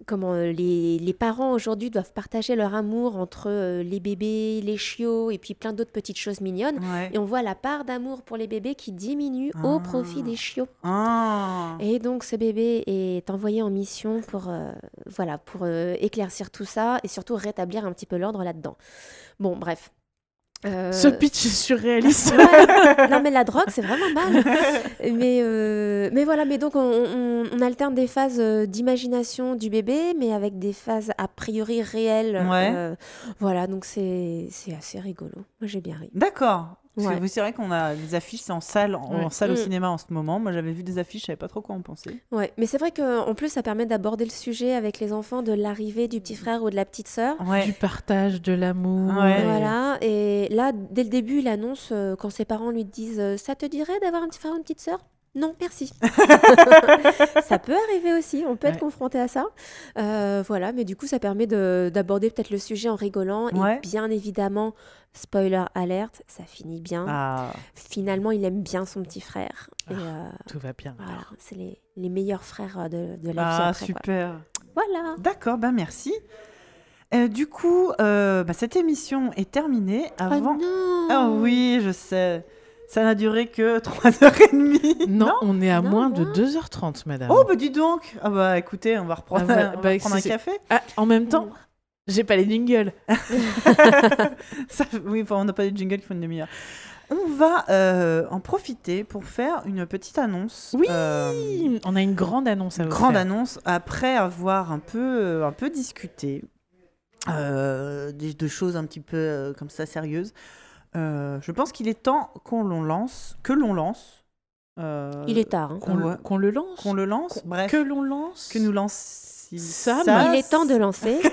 Comment les, les parents aujourd'hui doivent partager leur amour entre euh, les bébés, les chiots et puis plein d'autres petites choses mignonnes. Ouais. Et on voit la part d'amour pour les bébés qui diminue au Ah. profit des chiots. Ah. Et donc ce bébé est envoyé en mission pour, euh, voilà, pour euh, éclaircir tout ça et surtout rétablir un petit peu l'ordre là-dedans. Bon, bref. Euh, Ce pitch est surréaliste. Ouais. non mais la drogue c'est vraiment mal. [LAUGHS] mais, euh, mais voilà, mais donc on, on- on alterne des phases euh, d'imagination du bébé, mais avec des phases a priori réelles. Ouais. euh, voilà, donc c'est c'est assez rigolo. Moi j'ai bien ri. D'accord. Parce que Ouais. vous, c'est vrai qu'on a des affiches, en salle, en, salle au Mm. cinéma en ce moment. Moi, j'avais vu des affiches, je savais pas trop quoi en penser. Ouais, mais c'est vrai qu'en plus ça permet d'aborder le sujet avec les enfants de l'arrivée du petit frère ou de la petite sœur. Ouais. Du partage, de l'amour. Voilà, et là, dès le début, il annonce euh, quand ses parents lui disent euh, Ça te dirait d'avoir un petit frère ou une petite sœur? Non, merci. [LAUGHS] ça peut arriver aussi, on peut être confronté à ça. Euh, voilà, mais du coup, ça permet de- d'aborder peut-être le sujet en rigolant. Ouais. Et bien évidemment, spoiler alerte, ça finit bien. Ah. Finalement, il aime bien son petit frère. Et Ah, euh, Tout va bien. voilà, c'est les, les meilleurs frères euh, de, de la vie. Ah, après, quoi. super. Voilà. D'accord, ben merci. Euh, du coup, bah, cette émission est terminée avant. Oh non Ah oui, je sais. Ça n'a duré que [LAUGHS] 3h30. Non, on est à Non, moins de non. 2h30, madame. Oh, bah dis donc. Ah bah écoutez, on va reprendre, Ah bah- on va bah, reprendre un café. Ah, en même temps, j'ai pas les jingles. [LAUGHS] [LAUGHS] Ça, oui, enfin, on n'a pas de jingle qui font une demi-heure. On va euh, en profiter pour faire une petite annonce. Oui, Euh, on a une grande annonce à vous grande faire. annonce après avoir un peu, euh, un peu discuté euh, de choses un petit peu euh, comme ça sérieuses. Euh, je pense qu'il est temps qu'on l'on lance, que l'on lance. euh, Il est tard. hein. Qu'on le- lance. qu'on le lance. Bref, Que l'on lance. que nous lance. Sam. Il est temps de lancer. [LAUGHS]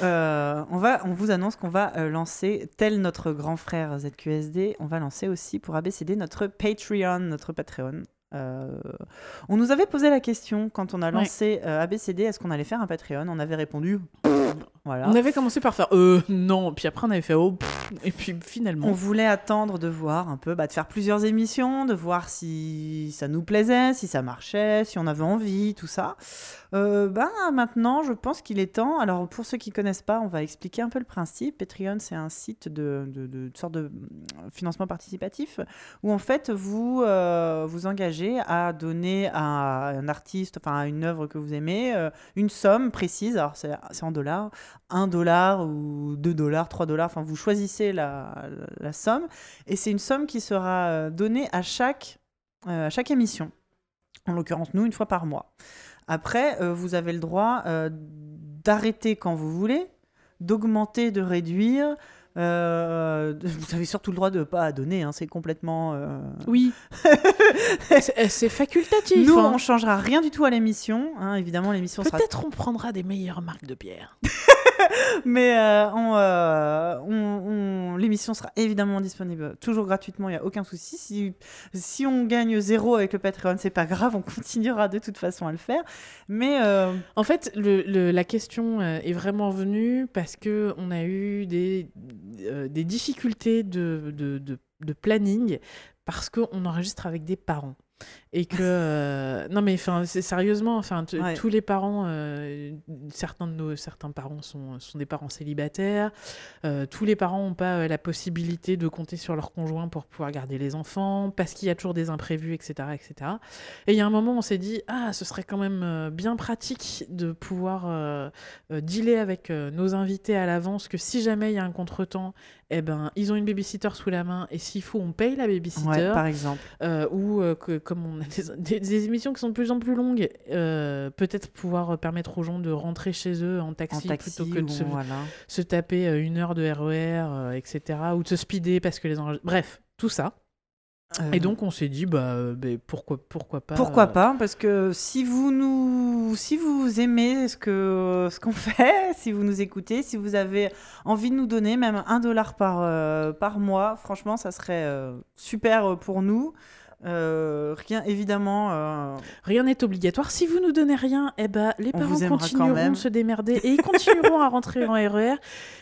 Euh, on, va, on vous annonce qu'on va lancer, tel notre grand frère ZQSD, on va lancer aussi pour ABCD notre Patreon, notre Patreon. Euh, on nous avait posé la question quand on a lancé euh, ABCD, est-ce qu'on allait faire un Patreon? On avait répondu, voilà. On avait commencé par faire euh non, puis après on avait fait oh pff, et puis finalement. On voulait attendre de voir un peu, bah, de faire plusieurs émissions, de voir si ça nous plaisait, si ça marchait, si on avait envie, tout ça. Euh, bah, maintenant, je pense qu'il est temps. Alors, pour ceux qui connaissent pas, on va expliquer un peu le principe. Patreon, c'est un site de, de, de- de sorte de euh, financement participatif où, en fait, vous euh, vous engagez à donner à un artiste, enfin, à une œuvre que vous aimez, euh, une somme précise. Alors, c'est en dollars. 1 dollar ou 2 dollars, 3 dollars, enfin vous choisissez la, somme et c'est une somme qui sera euh, donnée à chaque, euh, à chaque émission. En l'occurrence, nous, une fois par mois. Après, euh, vous avez le droit d'arrêter quand vous voulez, d'augmenter, de réduire. Euh, vous avez surtout le droit de ne pas donner, hein, c'est complètement... euh, Oui. [LAUGHS] c'est c'est facultatif. Nous, hein. on changera rien du tout à l'émission. hein, évidemment, l'émission sera Peut-être on prendra des meilleures marques de bière. [LAUGHS] Mais euh, euh, on- on- l'émission sera évidemment disponible toujours gratuitement, il n'y a aucun souci. Si, on gagne zéro avec le Patreon, c'est pas grave, on [LAUGHS] continuera de toute façon à le faire. Mais euh, En fait, la question est vraiment venue parce que on a eu des, difficultés de planning parce qu'on enregistre avec des parents. Et que. euh, non, mais enfin, c'est sérieusement, enfin, Ouais. tous les parents, euh, certains de nos certains parents sont, sont des parents célibataires. euh, tous les parents n'ont pas la possibilité de compter sur leur conjoint pour pouvoir garder les enfants, parce qu'il y a toujours des imprévus, etc. etc. Et il y a un moment, on s'est dit, ah, ce serait quand même bien pratique de pouvoir dealer avec nos invités à l'avance, que si jamais il y a un contretemps, eh ben, ils ont une babysitter sous la main, et s'il faut, on paye la babysitter. ouais, par exemple. Euh, ou euh, que comme on a des, des- des émissions qui sont de plus en plus longues, euh, peut-être pouvoir permettre aux gens de rentrer chez eux en taxi, En taxi, plutôt que de se, voilà. se taper une heure de RER, etc. Ou de se speeder parce que les enregistre- Bref, tout ça. Euh, Et donc on s'est dit bah, euh, ben, pourquoi pourquoi pas Pourquoi euh, pas Parce que si vous nous, si vous aimez ce que ce qu'on [LAUGHS] fait, si vous nous écoutez, si vous avez envie de nous donner même un dollar par euh, par mois, franchement, ça serait euh, super pour nous. Euh, rien évidemment. euh, Rien n'est obligatoire. Si vous nous donnez rien, eh ben, les On parents continueront de se démerder et ils continueront à rentrer en RER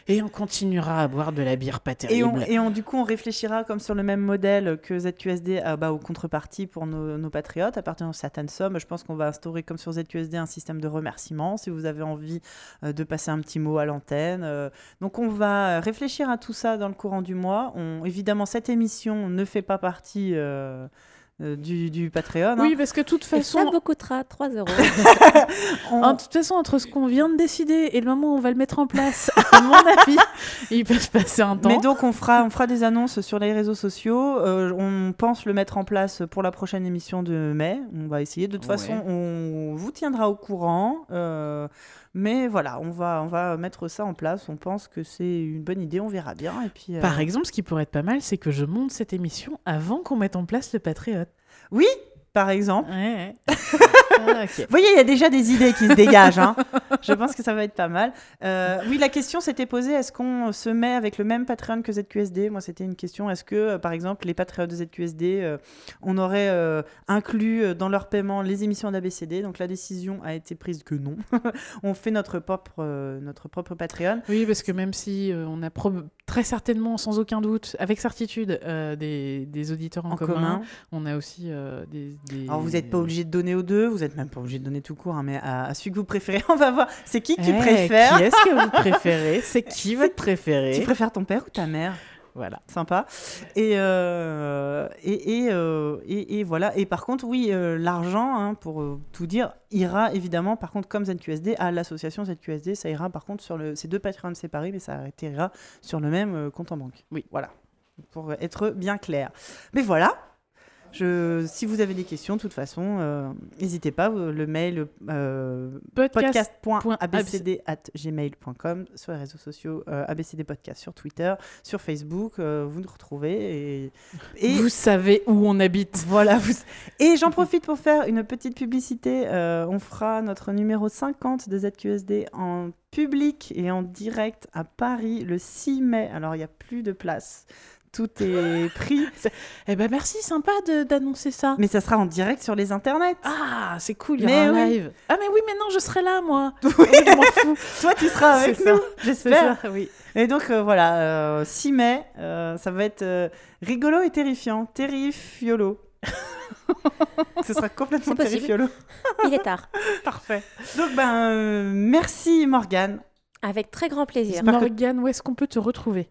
et on continuera à boire de la bière pas Et, on, terrible. et on- du coup, on réfléchira comme sur le même modèle que ZQSD à, bah, aux contreparties pour nos, nos patriotes. À partir d'une certaine somme, je pense qu'on va instaurer comme sur ZQSD un système de remerciement si vous avez envie euh, de passer un petit mot à l'antenne. donc on va réfléchir à tout ça dans le courant du mois. On, évidemment, cette émission ne fait pas partie du, du Patreon. hein. Oui, parce que de toute Et ça façon, vous coûtera 3 euros. [LAUGHS] On- en toute façon, entre ce qu'on vient de décider et le moment où on va le mettre en place, [LAUGHS] à mon avis, il peut se passer un temps. Mais donc on fera, on fera des annonces sur les réseaux sociaux. Euh, on pense le mettre en place pour la prochaine émission de mai. On va essayer. De toute Ouais. façon, on vous tiendra au courant. Euh, mais voilà, on va, on va mettre ça en place. On pense que c'est une bonne idée. On verra bien. Et puis, euh, Par exemple, ce qui pourrait être pas mal, c'est que je monte cette émission avant qu'on mette en place le Patriote. Oui, par exemple. Ouais. [LAUGHS] Ah. Vous voyez, il y a déjà des idées qui se dégagent. hein. [LAUGHS] Je pense que ça va être pas mal. Euh, oui, la question s'était posée est-ce qu'on se met avec le même Patreon que ZQSD Moi, c'était une question. Est-ce que, euh, par exemple, les Patreons de ZQSD, euh, on aurait euh, inclus dans leur paiement les émissions d'ABCD Donc, la décision a été prise que non. [LAUGHS] on fait notre propre, notre propre Patreon. Oui, parce que même si on a très certainement, sans aucun doute, avec certitude, des, des auditeurs en, En commun, commun. on a aussi des, des- Alors, vous n'êtes pas obligé de donner aux deux, vous n'êtes même pas obligé de donner tout court, hein, mais à, à celui que vous préférez, [LAUGHS] on va voir. C'est qui que tu Eh, préfères Qui est-ce que vous [LAUGHS] préférez? C'est qui votre préféré? Tu préfères ton père ou ta mère? Voilà. Sympa. Et, euh, et, et, euh, et- et voilà. Et par contre, oui, euh, l'argent, hein, pour tout dire, ira évidemment, par contre, comme ZQSD, à l'association ZQSD. Ça ira, par contre, sur le, ces deux Patreons séparés, mais ça atterrira sur le même compte en banque. Oui. Voilà. Pour être bien clair. Mais voilà. Je, si vous avez des questions, de toute façon, euh, n'hésitez pas. vous- Le mail euh, Podcast. podcast.abcd.gmail.com sur les réseaux sociaux euh, ABCD Podcast sur Twitter, sur Facebook, euh, vous nous retrouvez et, et Vous savez où on habite. voilà. vous- Et j'en profite pour faire une petite publicité. Euh, on fera notre numéro 50 de ZQSD en public et en direct à Paris le 6 mai. Alors il n'y a plus de place. Tout est pris, Eh ben merci, sympa d'annoncer ça. mais ça sera en direct sur les internets. Ah, c'est cool, il y Mais aura un oui. live. Ah mais oui, mais non, je serai là, moi. [LAUGHS] Oui. Je m'en fous. [LAUGHS] Toi, tu seras avec nous, j'espère. oui. Et donc euh, voilà, euh, 6 mai, euh, ça va être euh, rigolo et terrifiant. Terrifiolo. [LAUGHS] Ce sera complètement terrifiolo. Il est tard. Parfait. Donc ben euh, merci Morgane. Avec très grand plaisir. Que- Morgane, où est-ce qu'on peut te retrouver?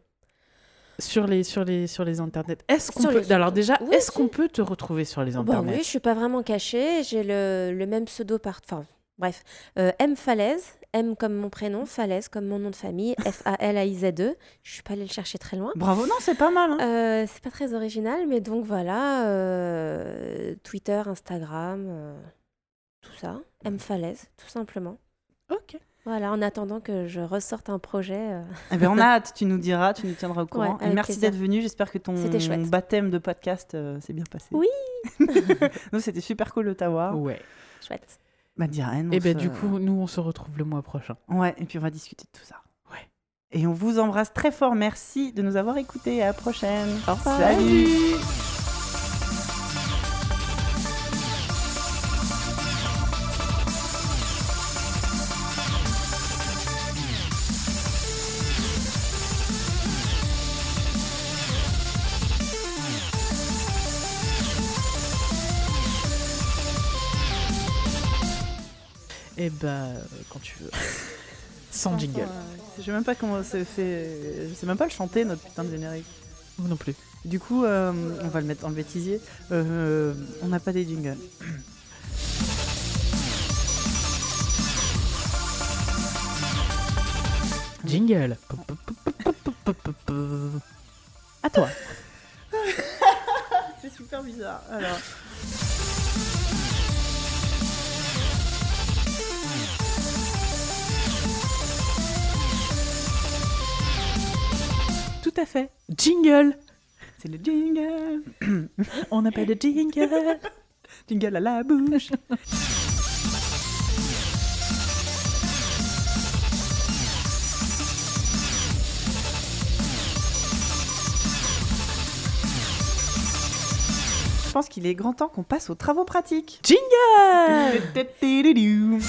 Sur les, sur les, sur les internets Est-ce qu'on peut... les- Alors déjà, Oui, est-ce qu'on peut te retrouver sur les Bon, internets oui, je suis pas vraiment cachée. J'ai le, le même pseudo par. Enfin, bref. Euh, M Falaise. M comme mon prénom. Falaise comme mon nom de famille. [LAUGHS] F-A-L-A-I-Z-E. Je suis pas allée le chercher très loin. Bravo, non, c'est pas mal. hein. Euh, c'est pas très original, mais donc voilà. euh, Twitter, Instagram, euh, tout ça. M Falaise, tout simplement. Ok. Voilà, en attendant que je ressorte un projet. euh, Eh ben, on a hâte, [LAUGHS] tu nous diras, tu nous tiendras au courant. Ouais, et merci d'être venu. J'espère que ton baptême de podcast euh, s'est bien passé. Oui. [LAUGHS] Nous, c'était super cool de t'avoir. Ouais. Chouette. Bah, Diane. Et on ben se- du coup, nous, on se retrouve le mois prochain. Ouais, et puis on va discuter de tout ça. Ouais. Et on vous embrasse très fort. Merci de nous avoir écoutés. À la prochaine. Au revoir. Salut. Et ben, euh, quand tu veux. [LAUGHS] Sans jingle. Je sais même pas comment c'est fait. Je sais même pas le chanter, notre putain de générique. Moi non plus. Du coup, euh, on va le mettre le bêtisier. Euh, on n'a pas des jingles. [COUGHS] Jingle. [COUGHS] À toi. C'est super bizarre. Alors. À fait. Jingle. C'est le jingle. [COUGHS] On n'a pas de jingle. jingle à la bouche. Je pense qu'il est grand temps qu'on passe aux travaux pratiques. Jingle Jingle